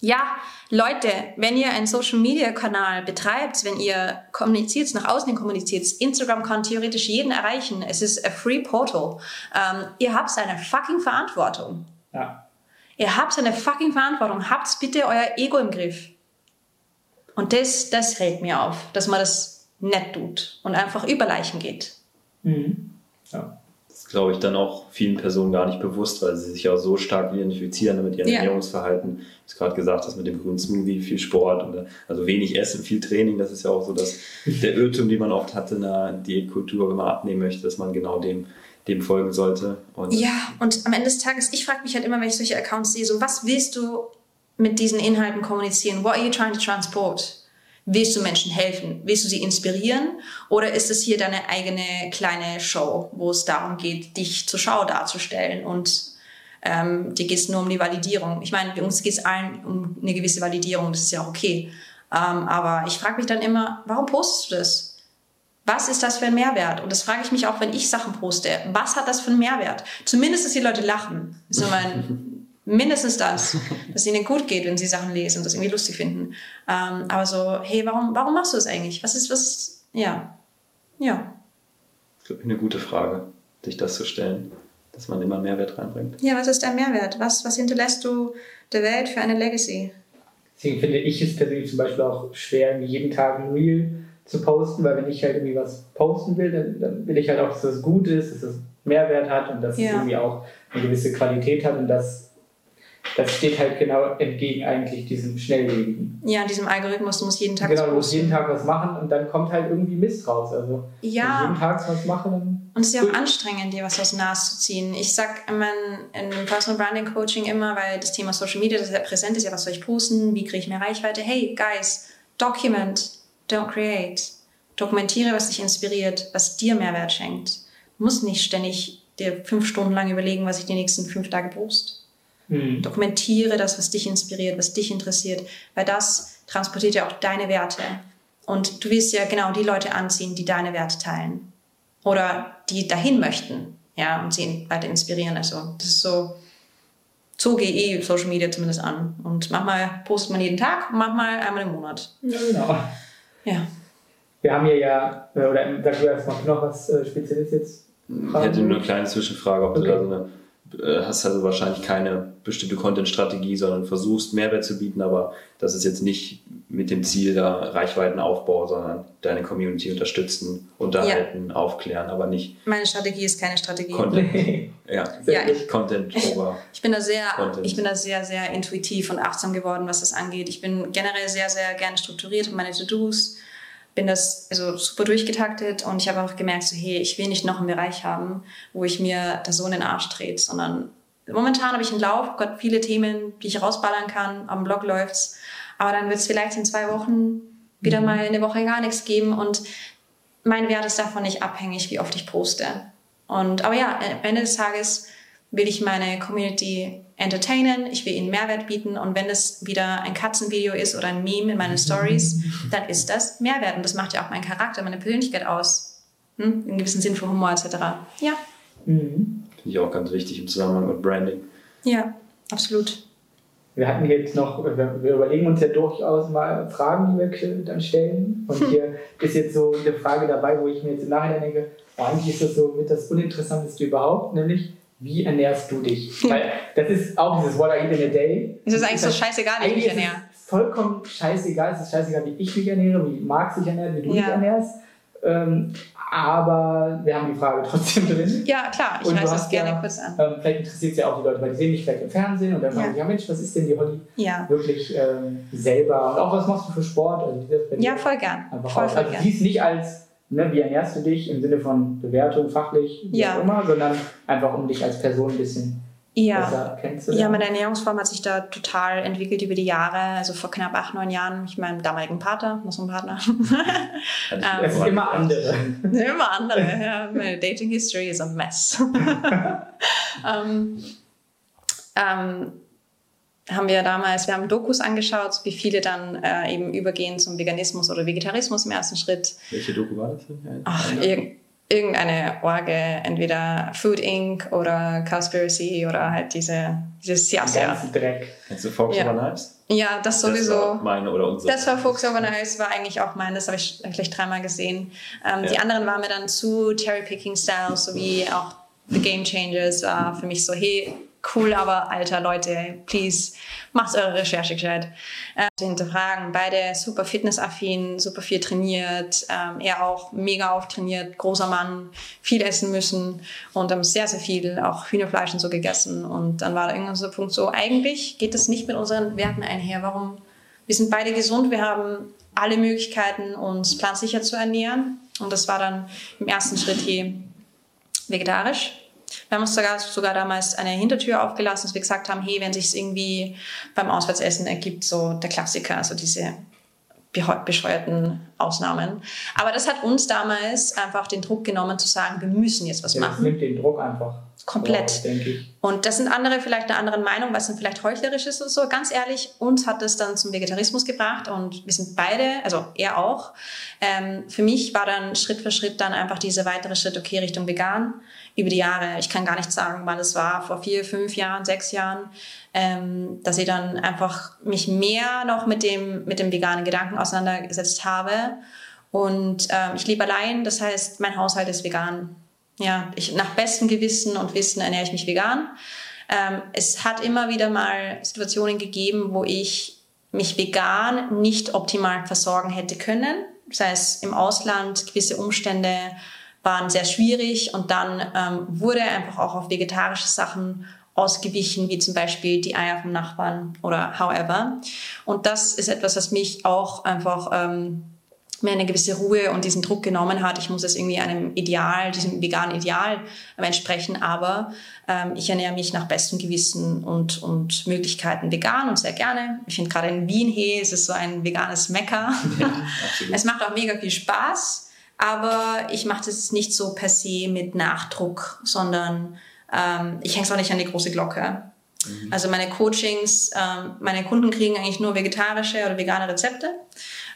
S3: ja, Leute, wenn ihr einen Social Media Kanal betreibt, wenn ihr kommuniziert, nach außen kommuniziert, Instagram kann theoretisch jeden erreichen. Es ist a free portal. Ähm, ihr habt eine fucking Verantwortung. Ja. Ihr habt eine fucking Verantwortung. Habt bitte euer Ego im Griff. Und das, das regt mir auf, dass man das nett tut und einfach über Leichen geht.
S1: Mhm. Ja
S4: glaube ich, dann auch vielen Personen gar nicht bewusst, weil sie sich ja so stark identifizieren mit ihrem
S3: Ja.
S4: Ernährungsverhalten. Du hast gerade gesagt, dass mit dem grünen Smoothie viel Sport und also wenig Essen, viel Training, das ist ja auch so dass der Irrtum, den man oft hat in der Diätkultur, wenn man abnehmen möchte, dass man genau dem, dem folgen sollte. Und
S3: Ja, und am Ende des Tages, ich frage mich halt immer, wenn ich solche Accounts sehe, so was willst du mit diesen Inhalten kommunizieren? What are you trying to transport? Willst du Menschen helfen? Willst du sie inspirieren? Oder ist es hier deine eigene kleine Show, wo es darum geht, dich zur Schau darzustellen und ähm, dir geht es nur um die Validierung? Ich meine, uns geht es allen um eine gewisse Validierung, das ist ja auch okay. Ähm, aber ich frage mich dann immer, warum postest du das? Was ist das für ein Mehrwert? Und das frage ich mich auch, wenn ich Sachen poste. Was hat das für einen Mehrwert? Zumindest, dass die Leute lachen. Das ist mein, [LAUGHS] mindestens das, [LAUGHS] dass es ihnen gut geht, wenn sie Sachen lesen und das irgendwie lustig finden. Ähm, aber so, hey, warum, warum machst du das eigentlich? Was ist, was ist, ja, ja.
S4: Das ist glaube ich, eine gute Frage, sich das zu stellen, dass man immer Mehrwert reinbringt.
S3: Ja, was ist dein Mehrwert? Was, was hinterlässt du der Welt für eine Legacy?
S1: Deswegen finde ich es persönlich zum Beispiel auch schwer, irgendwie jeden Tag ein Reel zu posten, weil wenn ich halt irgendwie was posten will, dann, dann will ich halt auch, dass das gut ist, dass es Mehrwert hat und dass es
S3: Ja.
S1: irgendwie auch eine gewisse Qualität hat und das, das steht halt genau entgegen eigentlich diesem Schnelllebigen.
S3: Ja, diesem Algorithmus, du musst jeden Tag
S1: Genau,
S3: was
S1: du musst jeden Tag was machen und dann kommt halt irgendwie Mist raus. Also
S3: Ja.
S1: jeden Tag was mache, dann
S3: Und es ist ja auch anstrengend, dir was aus der Nase zu ziehen. Ich sag in meinem in dem Personal Branding Coaching immer, weil das Thema Social Media das sehr präsent ist, ja, was soll ich posten, wie kriege ich mehr Reichweite? Hey, guys, document, don't create. Dokumentiere, was dich inspiriert, was dir Mehrwert schenkt. Du musst nicht ständig dir fünf Stunden lang überlegen, was ich die nächsten fünf Tage post.
S1: Mhm.
S3: Dokumentiere das, was dich inspiriert, was dich interessiert, weil das transportiert ja auch deine Werte. Und du willst ja genau die Leute anziehen, die deine Werte teilen oder die dahin möchten, ja, und sie weiter inspirieren. Also das ist so, so gehe ich Social Media zumindest an. Und manchmal postet man jeden Tag, manchmal einmal im Monat.
S1: ja, genau.
S3: Ja.
S1: Wir haben hier ja, äh, oder sag du erst mal noch was äh, Spezielles jetzt?
S4: Ich hätte nur eine kleine Zwischenfrage, ob
S1: Okay.
S4: du da so eine, hast also wahrscheinlich keine bestimmte Content-Strategie, sondern versuchst Mehrwert zu bieten, aber das ist jetzt nicht mit dem Ziel da Reichweitenaufbau, sondern deine Community unterstützen, unterhalten, aufklären, aber nicht
S3: Meine Strategie ist keine Strategie.
S4: Content. [LAUGHS] Ja,
S3: Ja,
S4: nicht Content over. [LAUGHS]
S3: Ich bin da sehr,
S4: Content.
S3: ich bin da sehr, sehr intuitiv und achtsam geworden, was das angeht. Ich bin generell sehr, sehr gerne strukturiert und meine To-Dos. Bin das also super durchgetaktet und ich habe auch gemerkt, so, hey, ich will nicht noch einen Bereich haben, wo ich mir da so in den Arsch trete, sondern momentan habe ich einen Lauf, Gott, viele Themen, die ich rausballern kann, am Blog läuft's, aber dann wird es vielleicht in zwei Wochen wieder mal eine Woche gar nichts geben und mein Wert ist davon nicht abhängig, wie oft ich poste. Und, aber ja, am Ende des Tages will ich meine Community entertainen, ich will ihnen Mehrwert bieten und wenn es wieder ein Katzenvideo ist oder ein Meme in meinen Stories, dann ist das Mehrwert und das macht ja auch meinen Charakter, meine Persönlichkeit aus. Hm? Im gewissen Sinn für Humor etc. Ja,
S1: Mhm.
S4: Finde ich auch ganz wichtig im Zusammenhang mit Branding.
S3: ja, absolut.
S1: Wir hatten jetzt noch, wir überlegen uns ja durchaus mal Fragen, die wir dann stellen. Und hier ist jetzt so eine Frage dabei, wo ich mir jetzt im Nachhinein denke, eigentlich ist das so mit das Uninteressanteste überhaupt, nämlich wie ernährst du dich? [LAUGHS] Weil das ist auch dieses What I eat in a day.
S3: Es ist eigentlich so
S1: Das-
S3: scheißegal, wie ich mich ernähre.
S1: Vollkommen scheißegal. Es ist scheißegal, wie ich mich ernähre, wie Marc sich ernährt, wie du
S3: Ja.
S1: dich ernährst. Ähm, aber wir haben die Frage trotzdem drin.
S3: Ja, klar, ich reiße
S1: hast
S3: gerne
S1: ja-
S3: kurz an.
S1: Ähm, vielleicht interessiert es ja auch die Leute, weil die sehen dich vielleicht im Fernsehen und dann fragen
S3: Ja.
S1: ja Mensch, was ist denn die Holly
S3: Ja,
S1: wirklich ähm, selber? Und auch was machst du für Sport? Also, das
S3: ja voll gern. Voll, voll
S1: Also
S3: gern.
S1: siehst nicht als, ne, wie ernährst du dich im Sinne von Bewertung, fachlich, wie
S3: Ja.
S1: auch immer, sondern einfach um dich als Person ein bisschen
S3: Ja.
S1: besser kennenzulernen.
S3: Ja, meine Ernährungsform hat sich da total entwickelt über die Jahre. Also vor knapp acht, neun Jahren, ich meinem damaligen Partner, noch so ein Partner.
S4: Ich [LAUGHS]
S3: Ähm,
S1: es
S4: vorstellen.
S1: immer andere. [LAUGHS]
S3: Immer andere. [LAUGHS] Ja, meine Dating History is a mess. ähm, ähm, haben wir damals, wir haben Dokus angeschaut, wie viele dann äh, eben übergehen zum Veganismus oder Vegetarismus im ersten Schritt.
S4: Welche Doku war das? denn?
S3: Ach, irg irgendeine Orge, entweder Food Inc. oder Cowspiracy oder halt diese, dieses, ja, sehr.
S1: ganzen Dreck.
S4: Kennst du Fox
S3: Ja.
S4: Over Knives?
S3: Ja, das sowieso.
S4: Das war meine oder unsere.
S3: Das war Over Nice, war eigentlich auch mein, das habe ich gleich dreimal gesehen. Ähm, Die
S4: Ja.
S3: anderen waren mir dann zu Cherry Picking Style, sowie auch The Game Changers war für mich so, hey, cool, aber alter Leute, please, macht eure Recherche gescheit. Äh, hinterfragen, beide super fitnessaffin, super viel trainiert, ähm, er auch mega auftrainiert, großer Mann, viel essen müssen und haben sehr, sehr viel auch Hühnerfleisch und so gegessen. Und dann war da irgendwann so der Punkt so, eigentlich geht das nicht mit unseren Werten einher. Warum? Wir sind beide gesund, wir haben alle Möglichkeiten, uns pflanzlicher zu ernähren. Und das war dann im ersten Schritt hier vegetarisch. Wir haben uns sogar, sogar damals eine Hintertür aufgelassen, dass wir gesagt haben, hey, wenn sich es irgendwie beim Auswärtsessen ergibt, so der Klassiker, also diese bescheuerten Ausnahmen. Aber das hat uns damals einfach den Druck genommen zu sagen, wir müssen jetzt was
S1: ja,
S3: machen.
S1: Das nimmt den Druck einfach.
S3: Komplett.
S1: Wow, denke ich.
S3: Und das sind andere vielleicht einer anderen Meinung, was dann vielleicht heuchlerisch ist oder so. Ganz ehrlich, uns hat das dann zum Vegetarismus gebracht und wir sind beide, also er auch. Ähm, für mich war dann Schritt für Schritt dann einfach dieser weitere Schritt, okay, Richtung vegan über die Jahre. Ich kann gar nicht sagen, wann es war, vor vier, fünf Jahren, sechs Jahren, ähm, dass ich dann einfach mich mehr noch mit dem, mit dem veganen Gedanken auseinandergesetzt habe. Und ähm, ich lebe allein, das heißt, mein Haushalt ist vegan ja, ich, nach bestem Gewissen und Wissen ernähre ich mich vegan. Ähm, es hat immer wieder mal Situationen gegeben, wo ich mich vegan nicht optimal versorgen hätte können. Das heißt, im Ausland gewisse Umstände waren sehr schwierig und dann ähm, wurde einfach auch auf vegetarische Sachen ausgewichen, wie zum Beispiel die Eier vom Nachbarn oder however. Und das ist etwas, was mich auch einfach ähm, mir eine gewisse Ruhe und diesen Druck genommen hat. Ich muss es irgendwie einem Ideal, diesem veganen Ideal entsprechen, aber ähm, ich ernähre mich nach bestem Gewissen und, und Möglichkeiten vegan und sehr gerne. Ich finde gerade in Wien, hey, es ist so ein veganes Mecker. Ja, [LAUGHS] es macht auch mega viel Spaß, aber ich mache das nicht so per se mit Nachdruck, sondern ähm, ich hänge es auch nicht an die große Glocke. Mhm. Also meine Coachings, ähm, meine Kunden kriegen eigentlich nur vegetarische oder vegane Rezepte.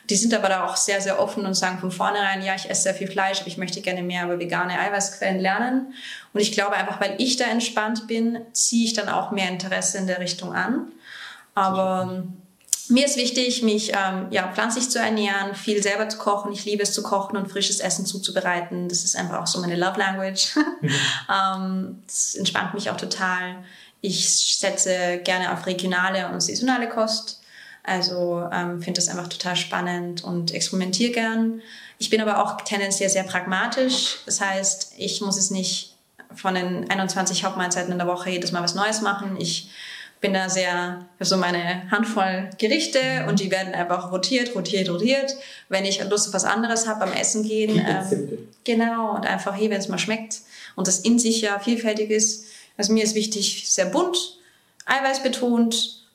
S3: Die sind aber da auch sehr, sehr offen und sagen von vornherein, ja, ich esse sehr viel Fleisch, aber ich möchte gerne mehr über vegane Eiweißquellen lernen. Und ich glaube einfach, weil ich da entspannt bin, ziehe ich dann auch mehr Interesse in der Richtung an. Aber mir ist wichtig, mich ähm, ja, pflanzlich zu ernähren, viel selber zu kochen. Ich liebe es zu kochen und frisches Essen zuzubereiten. Das ist einfach auch so meine Love Language. [LAUGHS] Mhm. ähm, das entspannt mich auch total. Ich setze gerne auf regionale und saisonale Kost. Also ähm, finde das einfach total spannend und experimentiere gern. Ich bin aber auch tendenziell sehr pragmatisch. Das heißt, ich muss es nicht von den 21 Hauptmahlzeiten in der Woche jedes Mal was Neues machen. Ich bin da sehr, so meine Handvoll Gerichte und die werden einfach rotiert, rotiert, rotiert. Wenn ich Lust auf was anderes habe beim Essen gehen, ähm, genau, und einfach, hey, wenn es mal schmeckt und das in sich ja vielfältig ist. Also mir ist wichtig, sehr bunt, eiweißbetont,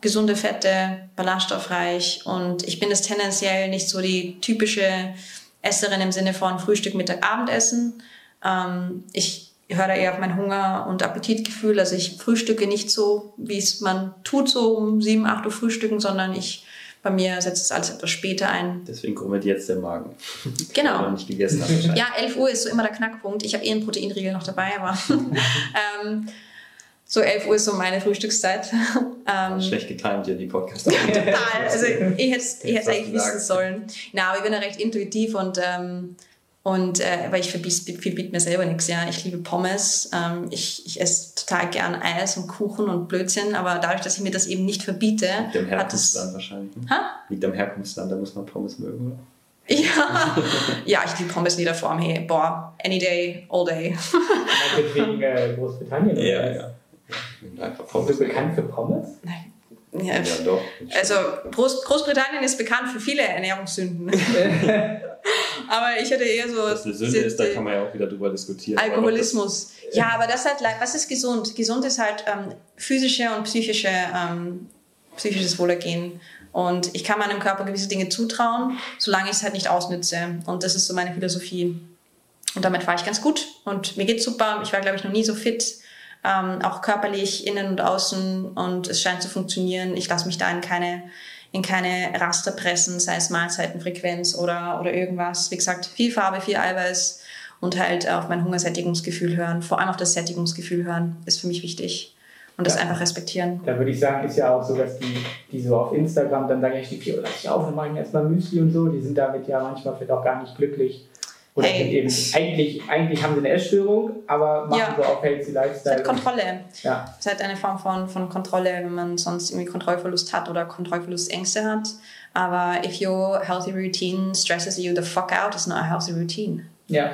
S3: gesunde Fette, ballaststoffreich und ich bin es tendenziell nicht so die typische Esserin im Sinne von Frühstück, Mittag, Abendessen. Ähm, ich höre da eher auf mein Hunger- und Appetitgefühl. Also ich frühstücke nicht so, wie es man tut, so um 7, 8 Uhr frühstücken, sondern ich bei mir setzt es alles etwas später ein.
S4: Deswegen grummelt jetzt der Magen. [LAUGHS]
S3: Genau.
S4: Weil nicht gegessen hast, [LAUGHS]
S3: ja, 11 Uhr ist so immer der Knackpunkt. Ich habe eh einen Proteinriegel noch dabei, aber [LAUGHS] ähm, so 11 Uhr ist so meine Frühstückszeit.
S4: Ähm, Schlecht getimt hier die Podcast.
S3: Total. Also ich hätte es eigentlich wissen sollen. Na, aber ich bin ja recht intuitiv und ähm, und äh, weil ich verbiete mir selber nichts, ja. Ich liebe Pommes, ähm, ich, ich esse total gern Eis und Kuchen und Blödsinn, aber dadurch, dass ich mir das eben nicht verbiete.
S4: Liegt am Herkunftsland wahrscheinlich. Ne? Ha? Liegt am Herkunftsland, da muss man Pommes mögen, oder?
S3: Ja, [LAUGHS] ja ich liebe Pommes in jeder Form. Hey, boah, any day, all day.
S1: wegen äh, Großbritannien.
S4: Ja, ja.
S1: Einfach Pommes. Bist du bekannt für Pommes?
S3: Nein. Ja,
S4: ja, doch.
S3: Also Groß Großbritannien ist bekannt für viele Ernährungssünden. [LAUGHS] aber ich hatte eher so.
S4: Was eine Sünde ist, da kann man ja auch wieder drüber diskutieren.
S3: Alkoholismus. Ja, aber das halt, was ist gesund? Gesund ist halt ähm, physische und psychische, ähm, psychisches Wohlergehen. Und ich kann meinem Körper gewisse Dinge zutrauen, solange ich es halt nicht ausnütze. Und das ist so meine Philosophie. Und damit war ich ganz gut. Und mir geht's super. Ich war, glaube ich, noch nie so fit ähm, auch körperlich innen und außen und es scheint zu funktionieren. Ich lasse mich da in keine, in keine Raster pressen, sei es Mahlzeitenfrequenz oder, oder irgendwas. Wie gesagt, viel Farbe, viel Eiweiß und halt auf mein Hungersättigungsgefühl hören, vor allem auf das Sättigungsgefühl hören, ist für mich wichtig. Und das ja. einfach respektieren.
S1: Da würde ich sagen, ist ja auch so, dass die, die so auf Instagram dann sagen, ich die Pio lasse ich auf, dann mache ich mir erstmal Müsli und so. Die sind damit ja manchmal vielleicht auch gar nicht glücklich. Oder hey. eben eigentlich, eigentlich haben sie eine Essstörung, aber machen ja. so auf Healthy Lifestyle.
S3: Es hat Kontrolle. Ja. Es hat eine Form von, von Kontrolle, wenn man sonst irgendwie Kontrollverlust hat oder Kontrollverlustängste hat. Aber if your healthy routine stresses you the fuck out, it's not a healthy routine.
S1: Ja.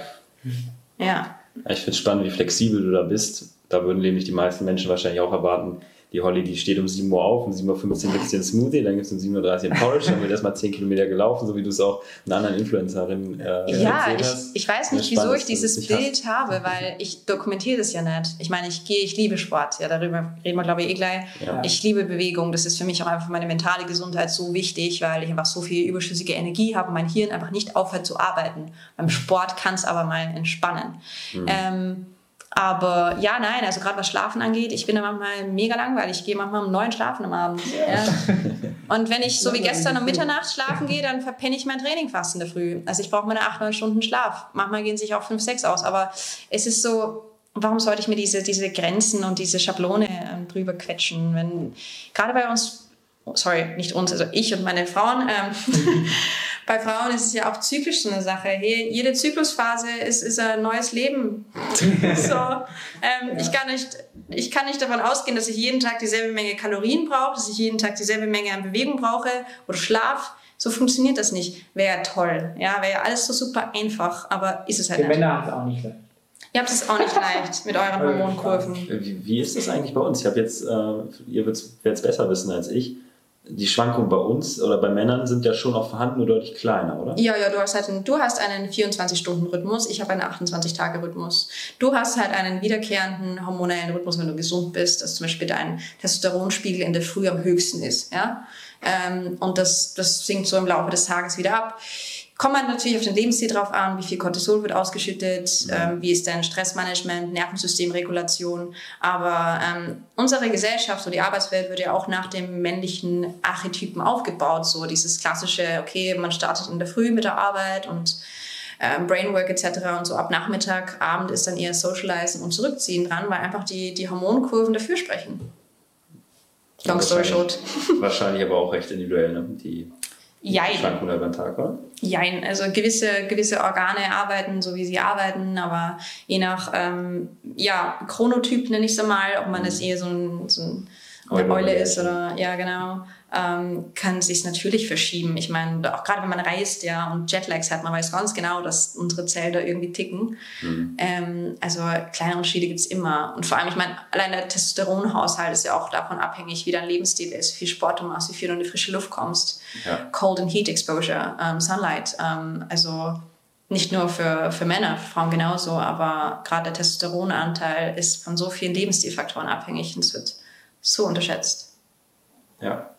S3: Ja.
S4: Ich finde es spannend, wie flexibel du da bist. Da würden nämlich die meisten Menschen wahrscheinlich auch erwarten, die Holly, die steht um 7 Uhr auf, um 7.15 Uhr gibt es den Smoothie, dann gibt es um 7.30 Uhr den Porridge, dann wird erstmal 10 Kilometer gelaufen, so wie du es auch einer anderen Influencerin
S3: äh, Ja, ich, ich weiß nicht, wieso ich dieses Bild hast. habe, weil ich dokumentiere das ja nicht. Ich meine, ich gehe, ich liebe Sport, ja, darüber reden wir, glaube ich, eh gleich. Ja. Ich liebe Bewegung, das ist für mich auch einfach meine mentale Gesundheit so wichtig, weil ich einfach so viel überschüssige Energie habe und mein Hirn einfach nicht aufhört zu arbeiten. Beim Sport kann es aber mal entspannen. Mhm. Ähm, aber ja, nein, also gerade was Schlafen angeht, ich bin da manchmal mega langweilig. Ich gehe manchmal um neun schlafen am Abend. Ja. [LAUGHS] Und wenn ich so wie gestern um Mitternacht schlafen gehe, dann verpenne ich mein Training fast in der Früh. Also ich brauche meine acht, neun Stunden Schlaf. Manchmal gehen sich auch fünf, sechs aus. Aber es ist so, warum sollte ich mir diese, diese Grenzen und diese Schablone ähm, drüber quetschen? Wenn gerade bei uns, sorry, nicht uns, also ich und meine Frauen, ähm, [LAUGHS] bei Frauen ist es ja auch zyklisch so eine Sache. Jede Zyklusphase ist, ist ein neues Leben. [LAUGHS] so, ähm, ja. ich, kann nicht, ich kann nicht davon ausgehen, dass ich jeden Tag dieselbe Menge Kalorien brauche, dass ich jeden Tag dieselbe Menge an Bewegung brauche oder Schlaf. So funktioniert das nicht. Wäre ja toll. Ja, wäre ja alles so super einfach, aber ist es halt
S1: Die nicht. Männer haben es auch nicht leicht.
S3: Ihr habt es auch nicht leicht mit euren [LAUGHS] Hormonkurven.
S4: Wie, wie ist das eigentlich bei uns? Ich habe jetzt, äh, ihr werdet es besser wissen als ich die Schwankungen bei uns oder bei Männern sind ja schon auch vorhanden, nur deutlich kleiner, oder?
S3: Ja, ja, du hast halt einen, du hast einen 24-Stunden-Rhythmus, ich habe einen 28-Tage-Rhythmus. Du hast halt einen wiederkehrenden hormonellen Rhythmus, wenn du gesund bist, dass zum Beispiel dein Testosteronspiegel in der Früh am höchsten ist, ja. Ähm, und das, das sinkt so im Laufe des Tages wieder ab. Kommt man natürlich auf den Lebensstil drauf an, wie viel Cortisol wird ausgeschüttet, ähm, wie ist dein Stressmanagement, Nervensystemregulation. Aber ähm, unsere Gesellschaft, so die Arbeitswelt, wird ja auch nach dem männlichen Archetypen aufgebaut. So dieses klassische, okay, man startet in der Früh mit der Arbeit und ähm, Brainwork etc. und so ab Nachmittag, Abend ist dann eher Socializen und Zurückziehen dran, weil einfach die, die Hormonkurven dafür sprechen.
S4: Long story short. Wahrscheinlich aber auch recht individuell, ne? die
S3: Jein.
S4: Schwankungen den Tag, oder?
S3: Jein. Also gewisse, gewisse Organe arbeiten so, wie sie arbeiten, aber je nach ähm, ja, Chronotyp nenne ich es mal, ob man das mhm. eher so ein, so ein eine Eule ist oder ja genau, ähm, kann sich natürlich verschieben. Ich meine, auch gerade wenn man reist ja und Jetlags hat, man weiß ganz genau, dass unsere Zellen da irgendwie ticken. Mhm. Ähm, also kleine Unterschiede gibt es immer. Und vor allem, ich meine, allein der Testosteronhaushalt ist ja auch davon abhängig, wie dein Lebensstil ist, wie viel Sport du machst, wie viel du in die frische Luft kommst. Ja. Cold and Heat Exposure, ähm, Sunlight. Ähm, also nicht nur für, für Männer, für Frauen genauso, aber gerade der Testosteronanteil ist von so vielen Lebensstilfaktoren abhängig und es wird so unterschätzt.
S4: Ja.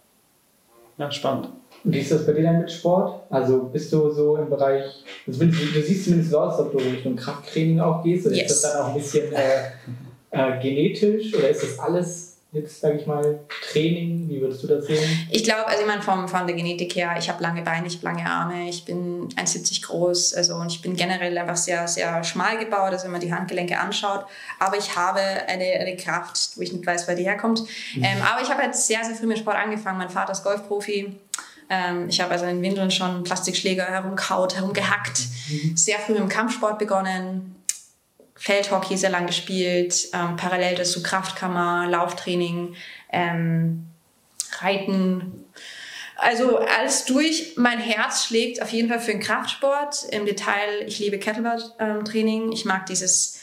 S4: Ja, spannend.
S1: Und wie ist das bei dir dann mit Sport? Also bist du so im Bereich, also du, du siehst zumindest so aus, ob du Richtung Krafttraining auch gehst, oder yes. ist das dann auch ein bisschen äh, äh, genetisch oder ist das alles jetzt, sage ich mal, Training? Wie würdest du das sehen?
S3: Ich glaube, also ich meine, von, von der Genetik her, ich habe lange Beine, ich habe lange Arme, ich bin 1,70 groß, also und ich bin generell einfach sehr, sehr schmal gebaut, also wenn man die Handgelenke anschaut. Aber ich habe eine, eine Kraft, wo ich nicht weiß, wer die herkommt. Mhm. Ähm, aber ich habe jetzt sehr, sehr früh mit Sport angefangen. Mein Vater ist Golfprofi. Ähm, ich habe also in Windeln schon Plastikschläger herumkaut, herumgehackt. Mhm. Sehr früh mit dem Kampfsport begonnen Feldhockey sehr lang gespielt, ähm, parallel dazu Kraftkammer, Lauftraining, ähm, Reiten. Also alles durch. Mein Herz schlägt auf jeden Fall für den Kraftsport. Im Detail, ich liebe Kettlebell-Training. Ich mag dieses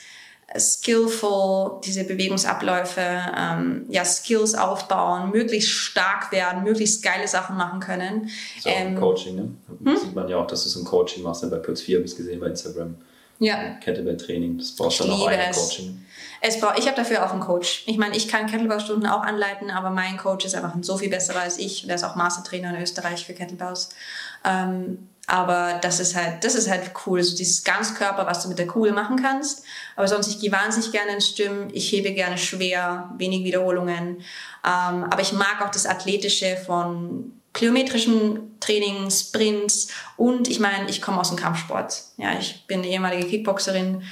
S3: skillful, diese Bewegungsabläufe, ähm, ja, Skills aufbauen, möglichst stark werden, möglichst geile Sachen machen können.
S4: So, ähm, Coaching, ne? Hm? Sieht man ja auch, dass du so ein Coaching machst, ne? bei Puls 4 habe ich gesehen bei Instagram
S3: ja.
S4: Kettlebell-Training. Das brauchst du dann auch ein Coaching.
S3: Es brauch, ich habe dafür auch einen Coach. Ich meine, ich kann Kettlebell-Stunden auch anleiten, aber mein Coach ist einfach so viel besser als ich. Der ist auch Mastertrainer in Österreich für Kettlebells. Ähm, aber das ist halt, das ist halt cool, so dieses Ganzkörper, was du mit der Kugel machen kannst. Aber sonst, ich gehe wahnsinnig gerne ins Stimmen, ich hebe gerne schwer, wenig Wiederholungen. Ähm, aber ich mag auch das Athletische von plyometrischen Training, Sprints und ich meine, ich komme aus dem Kampfsport. Ja, ich bin eine ehemalige Kickboxerin.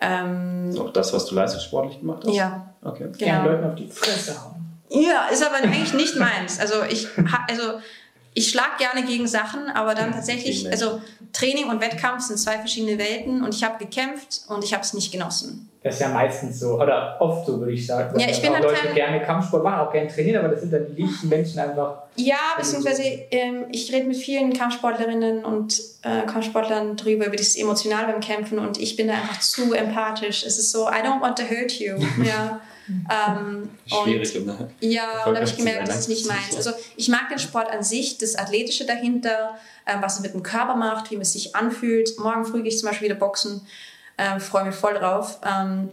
S3: Ähm,
S4: auch das, was du leistungssportlich gemacht hast?
S3: Ja.
S1: Okay. Genau. Gerne Leuten auf die Fresse hauen.
S3: Ja, ist aber eigentlich nicht meins. Also ich, also ich schlage gerne gegen Sachen, aber dann tatsächlich, also Training und Wettkampf sind zwei verschiedene Welten und ich habe gekämpft und ich habe es nicht genossen.
S1: Das ist ja meistens so, oder oft so, würde ich sagen.
S3: Ja, ich bin
S1: halt Leute gerne Kampfsport machen, auch gerne trainieren, aber das sind dann die liebsten Menschen einfach.
S3: Ja, beziehungsweise ähm, ich rede mit vielen Kampfsportlerinnen und äh, Kampfsportlern drüber, über das emotional beim Kämpfen und ich bin da einfach zu empathisch. Es ist so, I don't want to hurt you. [LAUGHS] ja. Ähm,
S4: Schwierig,
S3: und, ne? Ja, und da habe ich gemerkt, das ist nicht meins. Also ich mag den Sport an sich, das Athletische dahinter, ähm, was es mit dem Körper macht, wie man sich anfühlt. Morgen früh gehe ich zum Beispiel wieder boxen, ähm, freue mich voll drauf. Ähm,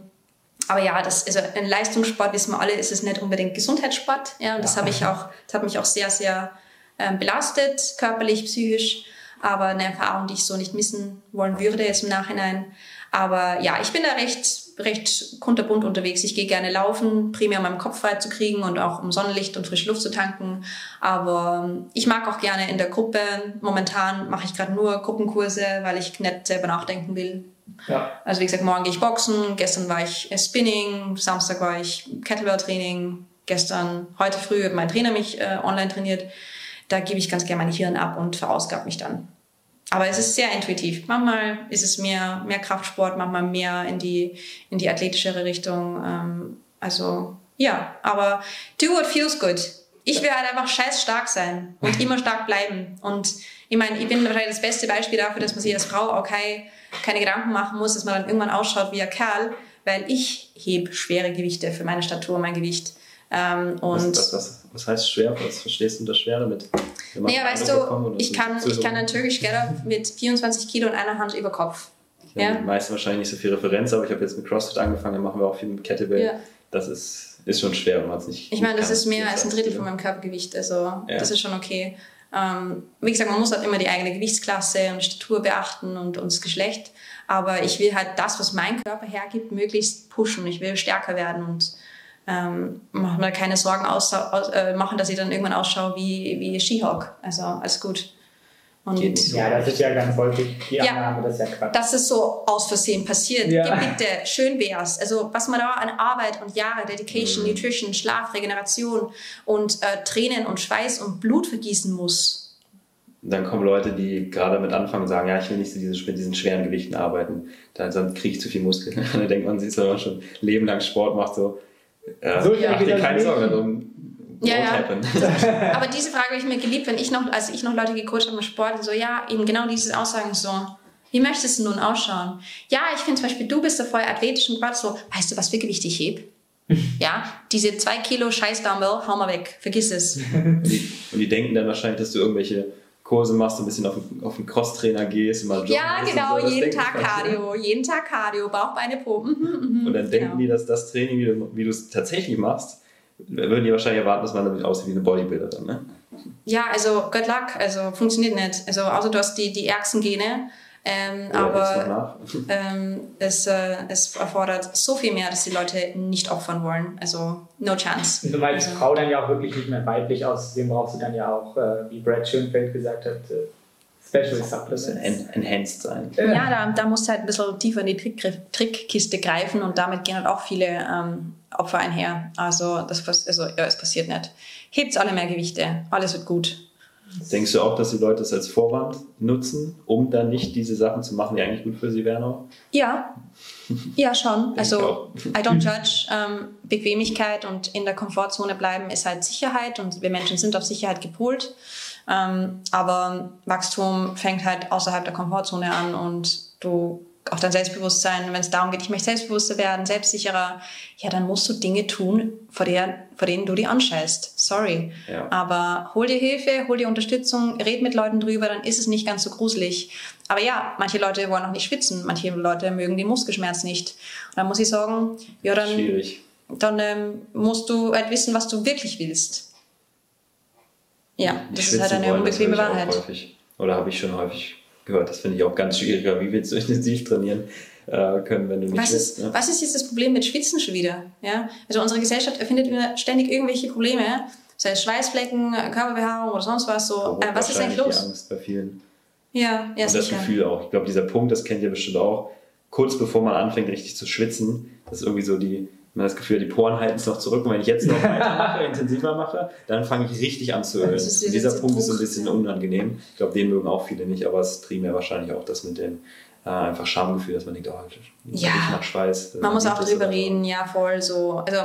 S3: aber ja, das, also ein Leistungssport, wissen wir alle, ist es nicht unbedingt Gesundheitssport. Ja, und das habe ich auch, das hat mich auch sehr, sehr ähm, belastet, körperlich, psychisch. Aber eine Erfahrung, die ich so nicht missen wollen würde jetzt im Nachhinein. Aber ja, ich bin da recht, recht kunterbunt unterwegs. Ich gehe gerne laufen, primär um meinen Kopf frei zu kriegen und auch um Sonnenlicht und frische Luft zu tanken. Aber ähm, ich mag auch gerne in der Gruppe. Momentan mache ich gerade nur Gruppenkurse, weil ich nicht selber nachdenken will. Also wie gesagt, morgen gehe ich boxen, gestern war ich Spinning, Samstag war ich Kettlebell-Training, gestern, heute früh hat mein Trainer mich äh, online trainiert. Da gebe ich ganz gerne mein Hirn ab und verausgabe mich dann. Aber es ist sehr intuitiv. Manchmal ist es mehr, mehr Kraftsport, manchmal mehr in die, in die athletischere Richtung. Ähm, also ja, aber do what feels good. Ich will halt einfach scheiß stark sein und immer stark bleiben. Und ich meine, ich bin wahrscheinlich das beste Beispiel dafür, dass man sich als Frau auch keine, keine Gedanken machen muss, dass man dann irgendwann ausschaut wie ein Kerl, weil ich heb schwere Gewichte für meine Statur, mein Gewicht. Ähm, und
S4: was, was, was, heißt schwer? Was verstehst du unter schwer damit?
S3: Naja, weißt du, ich kann, ich kann einen Turkish Get mit 24 Kilo und einer Hand über Kopf.
S4: Ja, ja. Die meisten wahrscheinlich nicht so viel Referenz, aber ich habe jetzt mit CrossFit angefangen, dann machen wir auch viel mit Kettlebell. Ja. Das ist, ist schon schwer, wenn man es nicht.
S3: Ich meine, das ist mehr als ein Drittel von meinem Körpergewicht, also ja. das ist schon okay. Ähm, wie gesagt, man muss halt immer die eigene Gewichtsklasse und Statur beachten und, und das Geschlecht. Aber ich will halt das, was mein Körper hergibt, möglichst pushen. Ich will stärker werden und ähm, machen mir keine Sorgen aus, aus, äh, machen, dass ich dann irgendwann ausschaue wie, wie She-Hulk. Also alles gut.
S1: Und ja, das ist ja ganz häufig die ja, Annahme, das ist ja Quatsch.
S3: Dass es so aus Versehen passiert. Ja. ja bitte, schön wär's. Also was man da an Arbeit und Jahre, Dedication, mhm. Nutrition, Schlaf, Regeneration und äh, Tränen und Schweiß und Blut vergießen muss.
S4: Dann kommen Leute, die gerade mit anfangen sagen, ja, ich will nicht so diese, mit diesen schweren Gewichten arbeiten, dann, dann kriege ich zu viel Muskeln. [LAUGHS] dann denkt man, sie ist aber schon Leben lang Sport macht, so, ja, so mach dir keine Sorgen darum.
S3: Ja, ja. [LAUGHS] Aber diese Frage habe ich mir geliebt, wenn ich noch, als ich noch Leute gecoacht habe im Sport, so, ja, eben genau diese Aussagen so, wie möchtest du nun ausschauen? Ja, ich finde zum Beispiel, du bist da voll athletisch und gerade so, weißt du, was für Gewicht ich heb? [LAUGHS] ja, diese zwei Kilo Scheiß Dumbbell, hau mal weg, vergiss es. [LAUGHS]
S4: und, die, und die denken dann wahrscheinlich, dass du irgendwelche Kurse machst, ein bisschen auf, auf den Crosstrainer gehst,
S3: mal Ja, genau, so. jeden Tag Cardio, jeden Tag Cardio, Bauchbeine Po. Mhm,
S4: mhm, und dann denken genau. die, dass das Training, wie du es tatsächlich machst, würden die wahrscheinlich erwarten, dass man damit aussieht wie eine Bodybuilderin, ne?
S3: Ja, also good luck, also funktioniert nicht. Also außer du hast die, die ärgsten Gene, ähm, aber [LAUGHS] ähm, es, äh, es erfordert so viel mehr, dass die Leute nicht opfern wollen. Also no chance.
S1: Und du meinst also, Frau dann ja auch wirklich nicht mehr weiblich auszusehen, brauchst du dann ja auch, äh, wie Brad Schönfeld gesagt hat, äh, Special Supplements. En
S4: enhanced sein.
S3: Ja, da, da musst du halt ein bisschen tiefer in die Trick, Trickkiste greifen und damit gehen halt auch viele ähm, Opfer einher. Also, das, also ja, es passiert nicht. Hebt alle mehr Gewichte, alles wird gut.
S4: Denkst du auch, dass die Leute es als Vorwand nutzen, um dann nicht diese Sachen zu machen, die eigentlich gut für sie wären?
S3: Ja, ja schon. Also I don't judge. Ähm, Bequemigkeit und in der Komfortzone bleiben ist halt Sicherheit und wir Menschen sind auf Sicherheit gepolt. Ähm, aber Wachstum fängt halt außerhalb der Komfortzone an und du auch dein Selbstbewusstsein, wenn es darum geht, ich möchte selbstbewusster werden, selbstsicherer, ja, dann musst du Dinge tun, vor, der, vor denen du die anscheißt. Sorry. Ja. Aber hol dir Hilfe, hol dir Unterstützung, red mit Leuten drüber, dann ist es nicht ganz so gruselig. Aber ja, manche Leute wollen auch nicht schwitzen, manche Leute mögen den Muskelschmerz nicht. Und dann muss ich sagen, ja, dann, Schwierig. dann ähm, musst du halt wissen, was du wirklich willst. Ja, das ist halt eine unbequeme Wahrheit.
S4: Oder habe ich schon häufig gehört. Das finde ich auch ganz schwieriger. Wie willst du intensiv trainieren äh, können, wenn du nicht
S3: was
S4: willst?
S3: Ist, ne? Was ist jetzt das Problem mit Schwitzen schon wieder? Ja? Also unsere Gesellschaft erfindet ständig irgendwelche Probleme, sei es Schweißflecken, Körperbehaarung oder sonst was. So. Äh, was ist eigentlich los?
S4: Die Angst bei vielen.
S3: Ja, ja,
S4: Und das Gefühl auch. Ich glaube, dieser Punkt, das kennt ihr bestimmt auch. Kurz bevor man anfängt, richtig zu schwitzen, das ist irgendwie so die, Man hat das Gefühl, die Poren halten es noch zurück und wenn ich jetzt noch weitermache, [LAUGHS] intensiver mache, dann fange ich richtig an zu ölen. Dieser Punkt ist so ein bisschen unangenehm. Ich glaube, den mögen auch viele nicht, aber es primär wahrscheinlich auch das mit dem äh, einfach Schamgefühl, dass man denkt, oh,
S3: ja. ich nach Schweiß. Man muss auch drüber reden, ja, voll so. Also,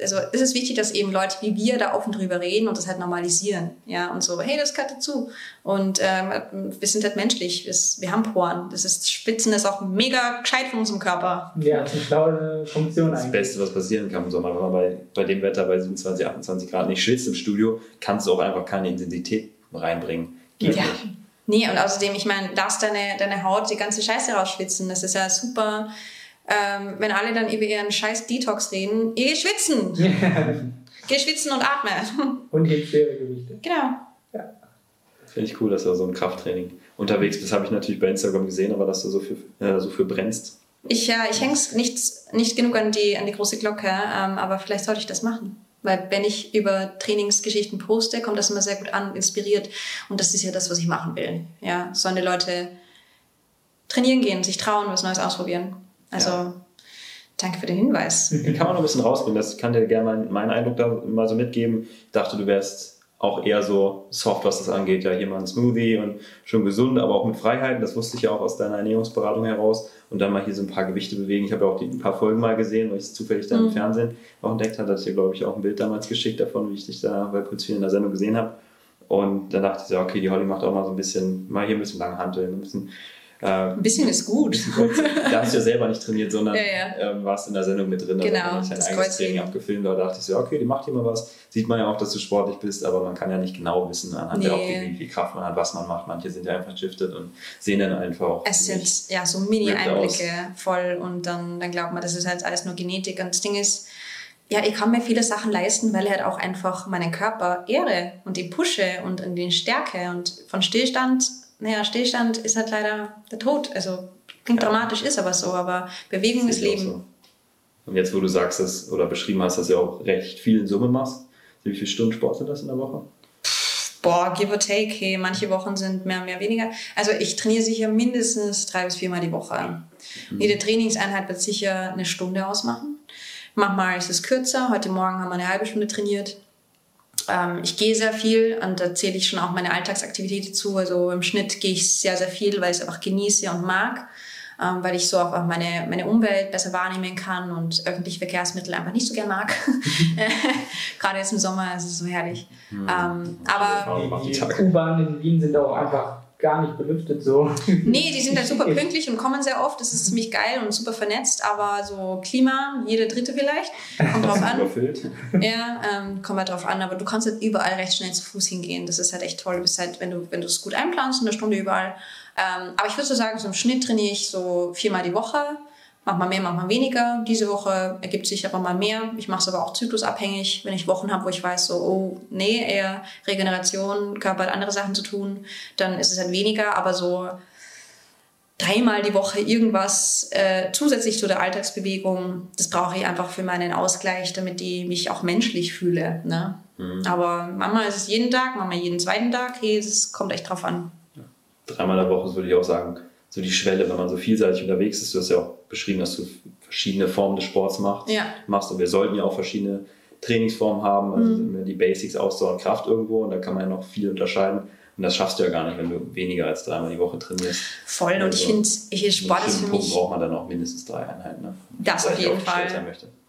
S3: also es ist wichtig, dass eben Leute wie wir da offen drüber reden und das halt normalisieren. Ja, und so, hey, das gehört dazu. Und ähm, wir sind halt menschlich, wir haben Poren. Das ist, Spitzen ist auch mega gescheit von unserem Körper.
S1: Ja, das ist eine schlaue Funktion
S4: Das Beste, was passieren kann im Sommer, wenn man bei, bei dem Wetter bei 27, 28 Grad nicht schwitzt im Studio, kannst du auch einfach keine Intensität reinbringen. Geht
S3: ja.
S4: nicht.
S3: Nee, und außerdem, ich meine, lass deine, deine Haut die ganze Scheiße rausschwitzen. Das ist ja super, ähm, wenn alle dann über ihren scheiß Detox reden. Geh schwitzen! [LAUGHS] Geh schwitzen und atme.
S1: Und hebt schwere Gewichte.
S3: Genau.
S4: Ja. Finde ich cool, dass du so ein Krafttraining unterwegs bist. Habe ich natürlich bei Instagram gesehen, aber dass du so für, äh, so für brennst.
S3: Ich, ja, ich hänge es nicht, nicht genug an die, an die große Glocke, ähm, aber vielleicht sollte ich das machen. Weil wenn ich über Trainingsgeschichten poste, kommt das immer sehr gut an, inspiriert. Und das ist ja das, was ich machen will. Ja, sollen die Leute trainieren gehen, sich trauen, was Neues ausprobieren. Also ja. danke für den Hinweis.
S4: Kann man noch ein bisschen rausbringen. Das kann dir gerne mal meinen Eindruck da mal so mitgeben. Ich dachte, du wärst auch eher so soft, was das angeht. Ja, hier mal ein Smoothie und schon gesund, aber auch mit Freiheiten. Das wusste ich ja auch aus deiner Ernährungsberatung heraus. Und dann mal hier so ein paar Gewichte bewegen. Ich habe ja auch die, ein paar Folgen mal gesehen, weil ich es zufällig dann mhm. im Fernsehen auch entdeckt habe. Da hatte ich dir, glaube ich, auch ein Bild damals geschickt davon, wie ich dich da bei kurz viel in der Sendung gesehen habe. Und dann dachte ich so, okay, die Holly macht auch mal so ein bisschen, mal hier ein bisschen lang Handeln, ein bisschen
S3: ein bisschen ist gut. [LAUGHS]
S4: da hast du ja selber nicht trainiert, sondern ja, ja. Ähm, warst in der Sendung mit drin.
S3: Genau.
S4: Da ich ein eigenes Training abgefilmt. Da dachte ich so, okay, die macht hier mal was. Sieht man ja auch, dass du sportlich bist, aber man kann ja nicht genau wissen, anhand nee. der Optik, wie viel Kraft man hat, was man macht. Manche sind ja einfach shifted und sehen dann einfach auch.
S3: Es sind ja so Mini-Einblicke voll und dann, dann glaubt man, das ist halt alles nur Genetik. Und das Ding ist, ja, ich kann mir viele Sachen leisten, weil ich halt auch einfach meinen Körper ehre und ihn pushe und in den stärke. Und von Stillstand naja, Stillstand ist halt leider der Tod. Also klingt ja. dramatisch, ist aber so, aber Bewegung ist Leben. So.
S4: Und jetzt, wo du sagst dass, oder beschrieben hast, dass du auch recht viel in Summe machst, wie viele Stunden Sport sind das in der Woche?
S3: Boah, give or take, hey, manche Wochen sind mehr, mehr, weniger. Also ich trainiere sicher mindestens drei bis viermal die Woche. Mhm. Jede Trainingseinheit wird sicher eine Stunde ausmachen. Manchmal ist es kürzer. Heute Morgen haben wir eine halbe Stunde trainiert. Ähm, ich gehe sehr viel und da zähle ich schon auch meine Alltagsaktivität zu. Also im Schnitt gehe ich sehr, sehr viel, weil ich es einfach genieße und mag. Ähm, weil ich so auch meine, meine Umwelt besser wahrnehmen kann und öffentliche Verkehrsmittel einfach nicht so gern mag. [LAUGHS] [LAUGHS] Gerade jetzt im Sommer ist es so herrlich. Mhm. Ähm, aber
S1: die U-Bahnen in Wien sind auch einfach gar nicht belüftet so.
S3: Nee, die sind halt super [LAUGHS] pünktlich und kommen sehr oft. Das ist ziemlich geil und super vernetzt, aber so Klima, jede dritte vielleicht, kommt drauf an. Ja, ähm, kommt halt drauf an, aber du kannst halt überall recht schnell zu Fuß hingehen. Das ist halt echt toll. Du bist halt, wenn du wenn du es gut einplanst, in der Stunde überall. Ähm, aber ich würde so sagen, so im Schnitt trainiere ich so viermal die Woche Manchmal mehr, manchmal weniger. Diese Woche ergibt sich aber mal mehr. Ich mache es aber auch zyklusabhängig. Wenn ich Wochen habe, wo ich weiß, so, oh, nee, eher Regeneration, Körper hat andere Sachen zu tun, dann ist es halt weniger. Aber so dreimal die Woche irgendwas äh, zusätzlich zu der Alltagsbewegung, das brauche ich einfach für meinen Ausgleich, damit ich mich auch menschlich fühle. Ne? Mhm. Aber manchmal ist es jeden Tag, manchmal jeden zweiten Tag. Hey, es kommt echt drauf an.
S4: Dreimal in der Woche würde ich auch sagen so die Schwelle, wenn man so vielseitig unterwegs ist. Du hast ja auch beschrieben, dass du verschiedene Formen des Sports machst. Ja. machst und wir sollten ja auch verschiedene Trainingsformen haben, also mhm. die Basics, Ausdauer und Kraft irgendwo und da kann man ja noch viel unterscheiden. Und das schaffst du ja gar nicht, wenn du weniger als dreimal die Woche trainierst.
S3: Voll, und also, ich finde, ich Sport ist für mich...
S4: braucht man dann auch mindestens drei Einheiten. Ne?
S3: Das auf jeden Fall.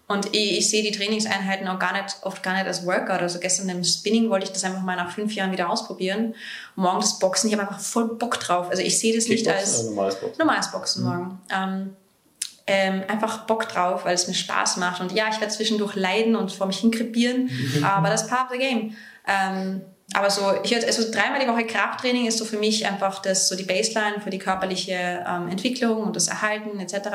S3: Und ich, ich, sehe die Trainingseinheiten auch gar nicht, oft gar nicht als Workout. Also gestern im Spinning wollte ich das einfach mal nach fünf Jahren wieder ausprobieren. morgen das Boxen, ich habe einfach voll Bock drauf. Also ich sehe das nicht als
S4: normales Boxen,
S3: normales Boxen mhm. morgen. Ähm, ähm, einfach Bock drauf, weil es mir Spaß macht. Und ja, ich werde zwischendurch leiden und vor mich hinkrepieren, [LAUGHS] aber das ist part of the game. Ähm, aber so, ich also dreimal die Woche Krafttraining ist so für mich einfach das so die Baseline für die körperliche ähm, Entwicklung und das Erhalten etc.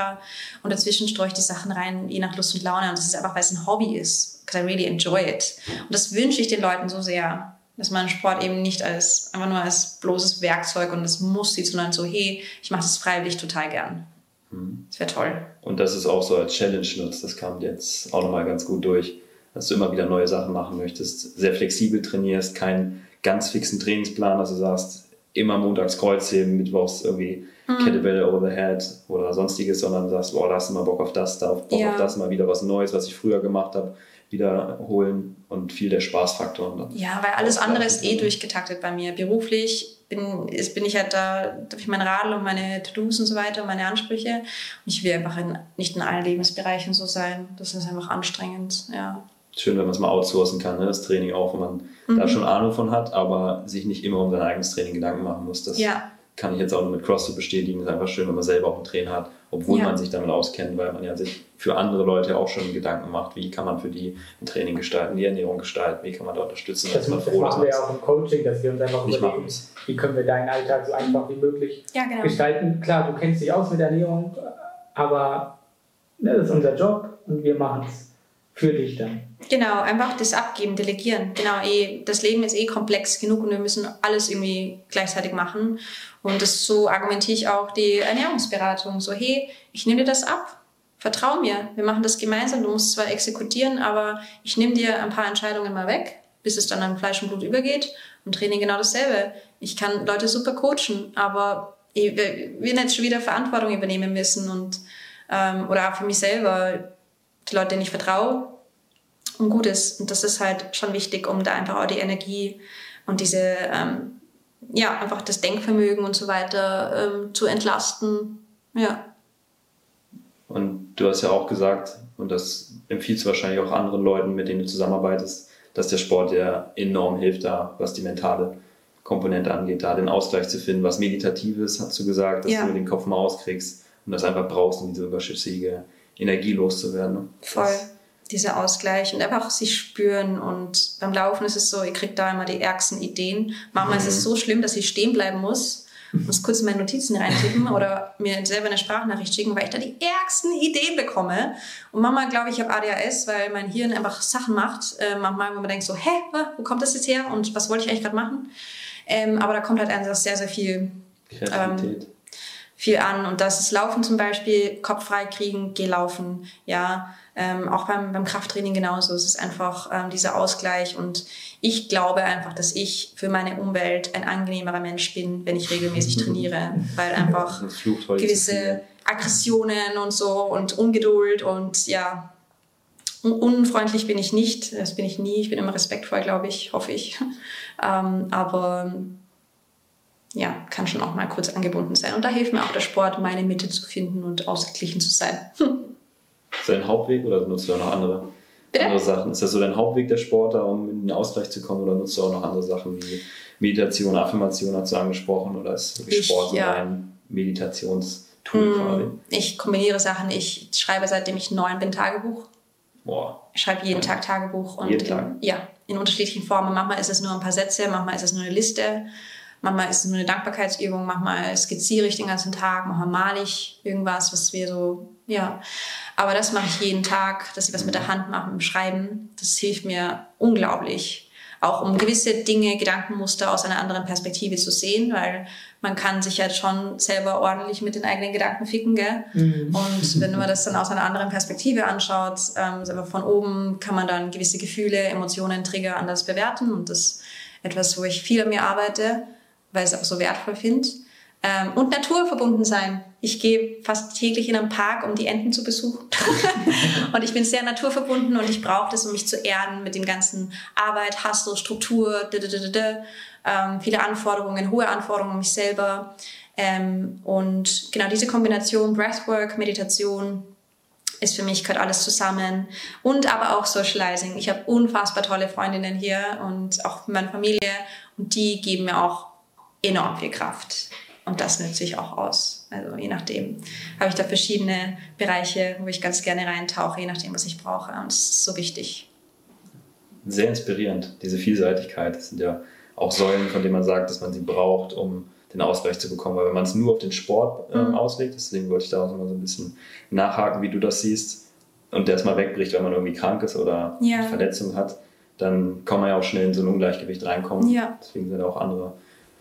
S3: Und dazwischen streue ich die Sachen rein, je nach Lust und Laune. Und das ist einfach, weil es ein Hobby ist. Because I really enjoy it. Und das wünsche ich den Leuten so sehr, dass man Sport eben nicht als einfach nur als bloßes Werkzeug und das muss sieht, sondern so, hey, ich mache das freiwillig total gern. Mhm. Das wäre toll.
S4: Und das ist auch so als Challenge nutzt. Das kam jetzt auch nochmal ganz gut durch dass du immer wieder neue Sachen machen möchtest, sehr flexibel trainierst, keinen ganz fixen Trainingsplan, dass du sagst, immer montags Kreuzheben, mittwochs irgendwie mhm. Kettlebell over the head oder sonstiges, sondern sagst, boah, da hast du mal Bock auf das, da Bock ja. auf das, mal wieder was Neues, was ich früher gemacht habe, wiederholen und viel der Spaßfaktor.
S3: Ja, weil alles andere ist eh durchgetaktet bei mir. Beruflich bin, ist, bin ich halt da durch mein Radl und meine To-Dos und so weiter, meine Ansprüche. Und ich will einfach in, nicht in allen Lebensbereichen so sein. Das ist einfach anstrengend, ja.
S4: Schön, wenn man es mal outsourcen kann, ne? das Training auch, wenn man mhm. da schon Ahnung von hat, aber sich nicht immer um sein eigenes Training Gedanken machen muss. Das ja. kann ich jetzt auch nur mit CrossFit bestätigen. Es ist einfach schön, wenn man selber auch einen Trainer hat, obwohl ja. man sich damit auskennt, weil man ja sich für andere Leute auch schon Gedanken macht, wie kann man für die ein Training gestalten, die Ernährung gestalten, wie kann man da unterstützen.
S1: Das, das machen wir ja auch im Coaching, dass wir uns einfach überlegen, wie können wir deinen Alltag so einfach wie möglich ja, genau. gestalten. Klar, du kennst dich aus mit Ernährung, aber ne, das ist unser Job und wir machen es für dich dann.
S3: Genau, einfach das abgeben, delegieren. Genau, eh, das Leben ist eh komplex genug und wir müssen alles irgendwie gleichzeitig machen. Und das so argumentiere ich auch die Ernährungsberatung. So, hey, ich nehme dir das ab. Vertrau mir, wir machen das gemeinsam. Du musst zwar exekutieren, aber ich nehme dir ein paar Entscheidungen mal weg, bis es dann an Fleisch und Blut übergeht. Und Training genau dasselbe. Ich kann Leute super coachen, aber ich will nicht schon wieder Verantwortung übernehmen müssen und ähm, oder auch für mich selber die Leute, denen ich vertraue und gut ist. Und das ist halt schon wichtig, um da einfach auch die Energie und diese, ähm, ja, einfach das Denkvermögen und so weiter ähm, zu entlasten. Ja.
S4: Und du hast ja auch gesagt, und das empfiehlst du wahrscheinlich auch anderen Leuten, mit denen du zusammenarbeitest, dass der Sport ja enorm hilft, da was die mentale Komponente angeht, da den Ausgleich zu finden. Was Meditatives hast du gesagt, dass ja. du den Kopf mal auskriegst und das einfach brauchst, um diese überschüssige Energie loszuwerden. Ne?
S3: Voll. Das dieser Ausgleich und einfach sich spüren. Und beim Laufen ist es so, ich kriege da immer die ärgsten Ideen. Manchmal mhm. ist es mhm. so schlimm, dass ich stehen bleiben muss, muss kurz in meine Notizen reintippen [LAUGHS] oder mir selber eine Sprachnachricht schicken, weil ich da die ärgsten Ideen bekomme. Und manchmal glaube ich, ich habe ADHS, weil mein Hirn einfach Sachen macht. Äh, manchmal, wo man denkt so, hä, wo kommt das jetzt her und was wollte ich eigentlich gerade machen? Ähm, aber da kommt halt einfach sehr, sehr viel ähm, viel an. Und das ist Laufen zum Beispiel, Kopf frei kriegen, geh laufen. Ja, ähm, auch beim, beim Krafttraining genauso. Es ist einfach ähm, dieser Ausgleich. Und ich glaube einfach, dass ich für meine Umwelt ein angenehmerer Mensch bin, wenn ich regelmäßig [LAUGHS] trainiere, weil einfach gewisse Aggressionen und so und Ungeduld und ja, unfreundlich bin ich nicht. Das bin ich nie. Ich bin immer respektvoll, glaube ich, hoffe ich. [LAUGHS] Ähm, aber ja, kann schon auch mal kurz angebunden sein. Und da hilft mir auch der Sport, meine Mitte zu finden und ausgeglichen zu sein. [LAUGHS]
S4: Ist das dein Hauptweg oder nutzt du auch noch andere, andere Sachen? Ist das so dein Hauptweg der Sportler, um in den Ausgleich zu kommen oder nutzt du auch noch andere Sachen wie Meditation, Affirmation, hast du angesprochen oder ist wirklich Sport ja. ein Meditationstool mm, quasi?
S3: Ich kombiniere Sachen. Ich schreibe seitdem ich neun bin Tagebuch. Boah. Ich schreibe jeden Tag Tagebuch. Und jeden Tag? In, ja, in unterschiedlichen Formen. Manchmal ist es nur ein paar Sätze, manchmal ist es nur eine Liste. Manchmal ist es nur eine Dankbarkeitsübung, manchmal skizziere ich den ganzen Tag, manchmal male ich irgendwas, was wir so, ja. Aber das mache ich jeden Tag, dass ich was mit der Hand mache, mit dem Schreiben. Das hilft mir unglaublich. Auch um gewisse Dinge, Gedankenmuster aus einer anderen Perspektive zu sehen, weil man kann sich ja schon selber ordentlich mit den eigenen Gedanken ficken, gell? Mhm. Und wenn man das dann aus einer anderen Perspektive anschaut, ähm, von oben kann man dann gewisse Gefühle, Emotionen, Trigger anders bewerten und das ist etwas, wo ich viel an mir arbeite weil ich es auch so wertvoll finde. Ähm, und naturverbunden sein. Ich gehe fast täglich in einen Park, um die Enten zu besuchen. [LAUGHS] und ich bin sehr naturverbunden und ich brauche das, um mich zu erden mit dem ganzen Arbeit, Hustle, Struktur, ähm, viele Anforderungen, hohe Anforderungen an mich selber. Ähm, und genau diese Kombination Breathwork, Meditation, ist für mich gehört alles zusammen und aber auch Socializing. Ich habe unfassbar tolle Freundinnen hier und auch meine Familie und die geben mir auch enorm viel Kraft. Und das nütze ich auch aus. Also je nachdem habe ich da verschiedene Bereiche, wo ich ganz gerne reintauche, je nachdem, was ich brauche. Und es ist so wichtig.
S4: Sehr inspirierend, diese Vielseitigkeit. Das sind ja auch Säulen, von denen man sagt, dass man sie braucht, um den Ausgleich zu bekommen. Weil wenn man es nur auf den Sport äh, mhm. auslegt, deswegen wollte ich da auch immer so ein bisschen nachhaken, wie du das siehst, und der erstmal wegbricht, wenn man irgendwie krank ist oder ja. Verletzung hat, dann kann man ja auch schnell in so ein Ungleichgewicht reinkommen. Ja. Deswegen sind auch andere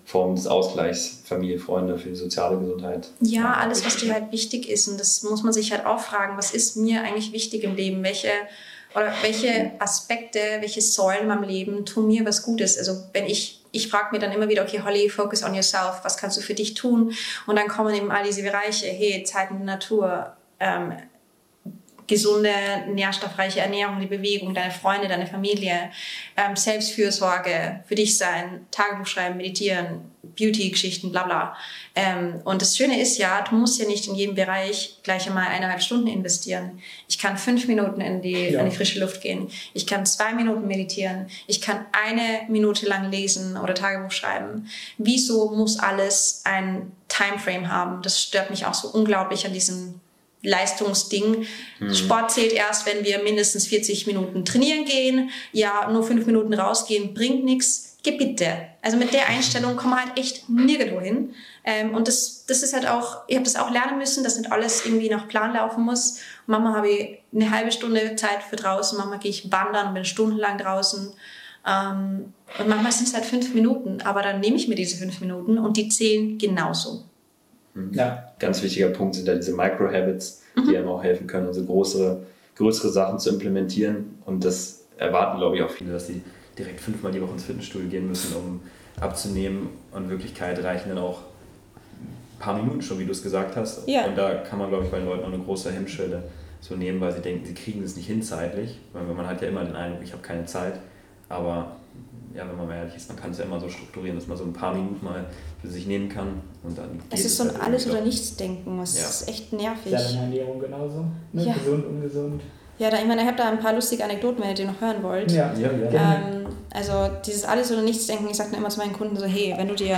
S4: Form des Ausgleichs, Familie, Freunde, für die soziale Gesundheit.
S3: Ja, alles, was dir halt wichtig ist. Und das muss man sich halt auch fragen, was ist mir eigentlich wichtig im Leben? Welche oder welche Aspekte, welche Säulen in meinem Leben tun mir was Gutes. Also wenn ich, ich frage mir dann immer wieder, okay, Holly, focus on yourself, was kannst du für dich tun? Und dann kommen eben all diese Bereiche, hey, Zeit in der Natur, ähm, gesunde, nährstoffreiche Ernährung, die Bewegung, deine Freunde, deine Familie, ähm, Selbstfürsorge, für dich sein, Tagebuch schreiben, meditieren, Beauty-Geschichten, bla bla. Ähm, und das Schöne ist ja, du musst ja nicht in jedem Bereich gleich einmal eineinhalb Stunden investieren. Ich kann fünf Minuten in die, ja. in die frische Luft gehen. Ich kann zwei Minuten meditieren. Ich kann eine Minute lang lesen oder Tagebuch schreiben. Wieso muss alles ein Timeframe haben? Das stört mich auch so unglaublich an diesem Leistungsding. Mhm. Sport zählt erst, wenn wir mindestens 40 Minuten trainieren gehen. Ja, nur fünf Minuten rausgehen bringt nichts. Gebitte. Also mit der Einstellung kommen wir halt echt nirgendwo hin. Ähm, und das, das ist halt auch, ich habe das auch lernen müssen, dass nicht alles irgendwie nach Plan laufen muss. Mama habe ich eine halbe Stunde Zeit für draußen, Mama gehe ich wandern und bin stundenlang draußen. Ähm, und manchmal sind es halt fünf Minuten, aber dann nehme ich mir diese fünf Minuten und die zählen genauso.
S4: Mhm. Ja. Ganz wichtiger Punkt sind da diese Micro-Habits, die mhm. einem auch helfen können, also große, größere Sachen zu implementieren. Und das erwarten, glaube ich, auch viele, dass sie direkt fünfmal die Woche ins Fitnessstudio gehen müssen, um abzunehmen. Und in Wirklichkeit reichen dann auch ein paar Minuten schon, wie du es gesagt hast. Ja. Und da kann man, glaube ich, bei den Leuten auch eine große Hemmschwelle so nehmen, weil sie denken, sie kriegen es nicht hin zeitlich. Weil man hat ja immer den Eindruck, ich habe keine Zeit. Aber ja, wenn man mal ehrlich ist, man kann es ja immer so strukturieren, dass man so ein paar Minuten mal für sich nehmen kann und dann.
S3: Es ist so ein halt Alles- oder Nichts-Denken, das ja. ist echt nervig.
S1: Ja, deine Ernährung genauso. Ne? Ja. Gesund, ungesund.
S3: Ja, da, ich meine, ich habe da ein paar lustige Anekdoten, wenn ihr die noch hören wollt.
S1: Ja, ja, ja.
S3: Ähm, also dieses Alles- oder Nichts-Denken, ich sage immer zu meinen Kunden so, hey, wenn du dir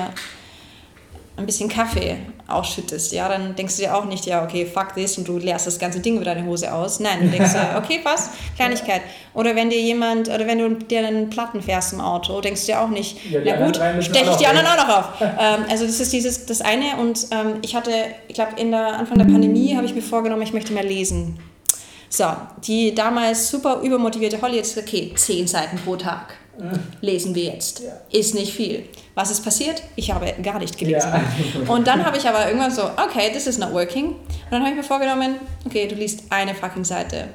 S3: ein bisschen Kaffee ausschüttest, ja, dann denkst du dir auch nicht, ja, okay, fuck this und du leerst das ganze Ding über deine Hose aus. Nein, du denkst dir, [LAUGHS] okay, was? Kleinigkeit. Oder wenn dir jemand, oder wenn du dir einen Platten fährst im Auto, denkst du dir auch nicht, ja, na gut, steche ich die anderen auch noch auf. [LAUGHS] ähm, also das ist dieses, das eine und ähm, ich hatte, ich glaube, in der Anfang der Pandemie habe ich mir vorgenommen, ich möchte mehr lesen. So, die damals super übermotivierte Holly jetzt, okay, zehn Seiten pro Tag lesen wir jetzt. Ist nicht viel. Was ist passiert? Ich habe gar nicht gelesen. Und dann habe ich aber irgendwann so, okay, this is not working. Und dann habe ich mir vorgenommen, okay, du liest eine fucking Seite.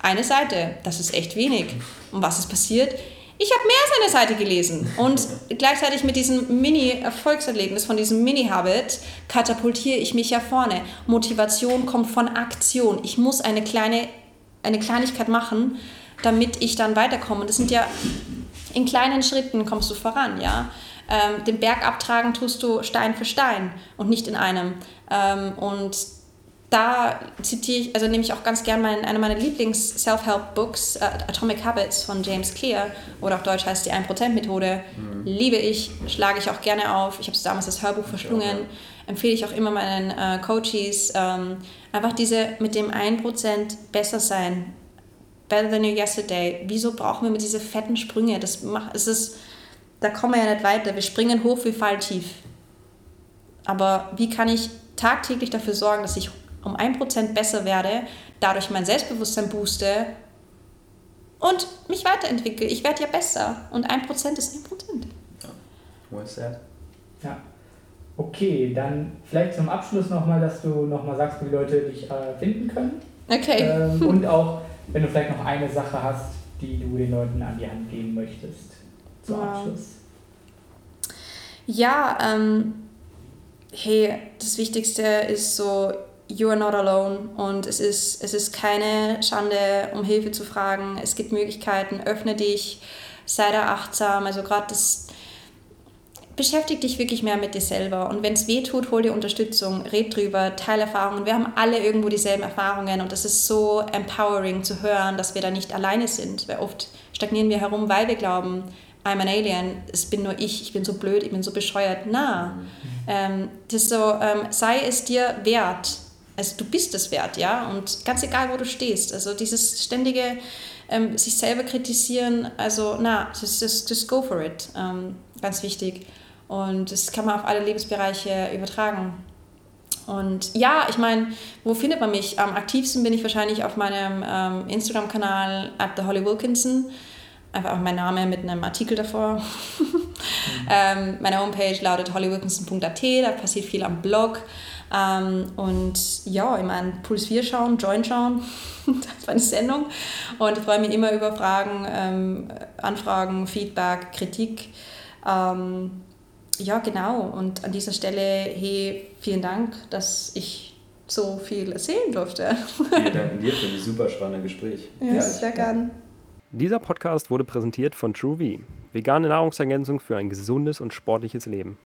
S3: Eine Seite, das ist echt wenig. Und was ist passiert? Ich habe mehr als eine Seite gelesen. Und gleichzeitig mit diesem Mini-Erfolgserlebnis, von diesem Mini-Habit, katapultiere ich mich ja vorne. Motivation kommt von Aktion. Ich muss eine kleine eine Kleinigkeit machen, damit ich dann weiterkomme. Das sind ja in kleinen Schritten kommst du voran, ja. Ähm, den Berg abtragen tust du Stein für Stein und nicht in einem. Ähm, und da zitiere ich, also nehme ich auch ganz gern mein, eine meiner Lieblings-Self-Help-Books, uh, Atomic Habits von James Clear, oder auf Deutsch heißt die 1%-Methode. Mhm. Liebe ich, schlage ich auch gerne auf. Ich habe es damals das Hörbuch verschlungen. Ja. Empfehle ich auch immer meinen äh, Coaches. Ähm, einfach diese mit dem 1% besser sein Better Than You Yesterday. Wieso brauchen wir mit diese fetten Sprünge? Das macht, es ist, da kommen wir ja nicht weiter. Wir springen hoch, wir fallen tief. Aber wie kann ich tagtäglich dafür sorgen, dass ich um ein Prozent besser werde, dadurch mein Selbstbewusstsein booste und mich weiterentwickle? Ich werde ja besser. Und ein Prozent ist ein Prozent.
S4: Ja. Well said.
S1: Ja. Okay, dann vielleicht zum Abschluss nochmal, dass du nochmal sagst, wie die Leute dich äh, finden können.
S3: Okay.
S1: Ähm, und auch wenn du vielleicht noch eine Sache hast, die du den Leuten an die Hand geben möchtest zum ja. Abschluss.
S3: Ja, ähm, hey, das Wichtigste ist so, you are not alone und es ist, es ist keine Schande, um Hilfe zu fragen. Es gibt Möglichkeiten, öffne dich, sei da achtsam. Also gerade das beschäftige dich wirklich mehr mit dir selber. Und wenn es weh tut, hol dir Unterstützung, red drüber, teile Erfahrungen. Wir haben alle irgendwo dieselben Erfahrungen und es ist so empowering zu hören, dass wir da nicht alleine sind. Weil oft stagnieren wir herum, weil wir glauben, I'm an Alien, es bin nur ich, ich bin so blöd, ich bin so bescheuert. Na, ähm, das so, ähm, sei es dir wert. Also du bist es wert, ja, und ganz egal, wo du stehst. Also dieses ständige ähm, sich selber kritisieren, also na, just, just, just go for it. Ähm, ganz wichtig. Und das kann man auf alle Lebensbereiche übertragen. Und ja, ich meine, wo findet man mich? Am aktivsten bin ich wahrscheinlich auf meinem ähm, Instagram-Kanal at the Holly Wilkinson. Einfach auch mein Name mit einem Artikel davor. mhm. [LAUGHS] ähm, meine Homepage lautet hollywilkinson.at, da passiert viel am Blog. Ähm, und ja, ich meine, Puls 4 schauen, Join schauen, [LAUGHS] das war eine Sendung. Und ich freue mich immer über Fragen, ähm, Anfragen, Feedback, Kritik. Ähm, ja, genau. Und an dieser Stelle, hey, vielen Dank, dass ich so viel erzählen durfte.
S4: Vielen Dank dir für das super spannende Gespräch.
S3: Ja, ja sehr gern.
S5: Dieser Podcast wurde präsentiert von TrueV, vegane Nahrungsergänzung für ein gesundes und sportliches Leben.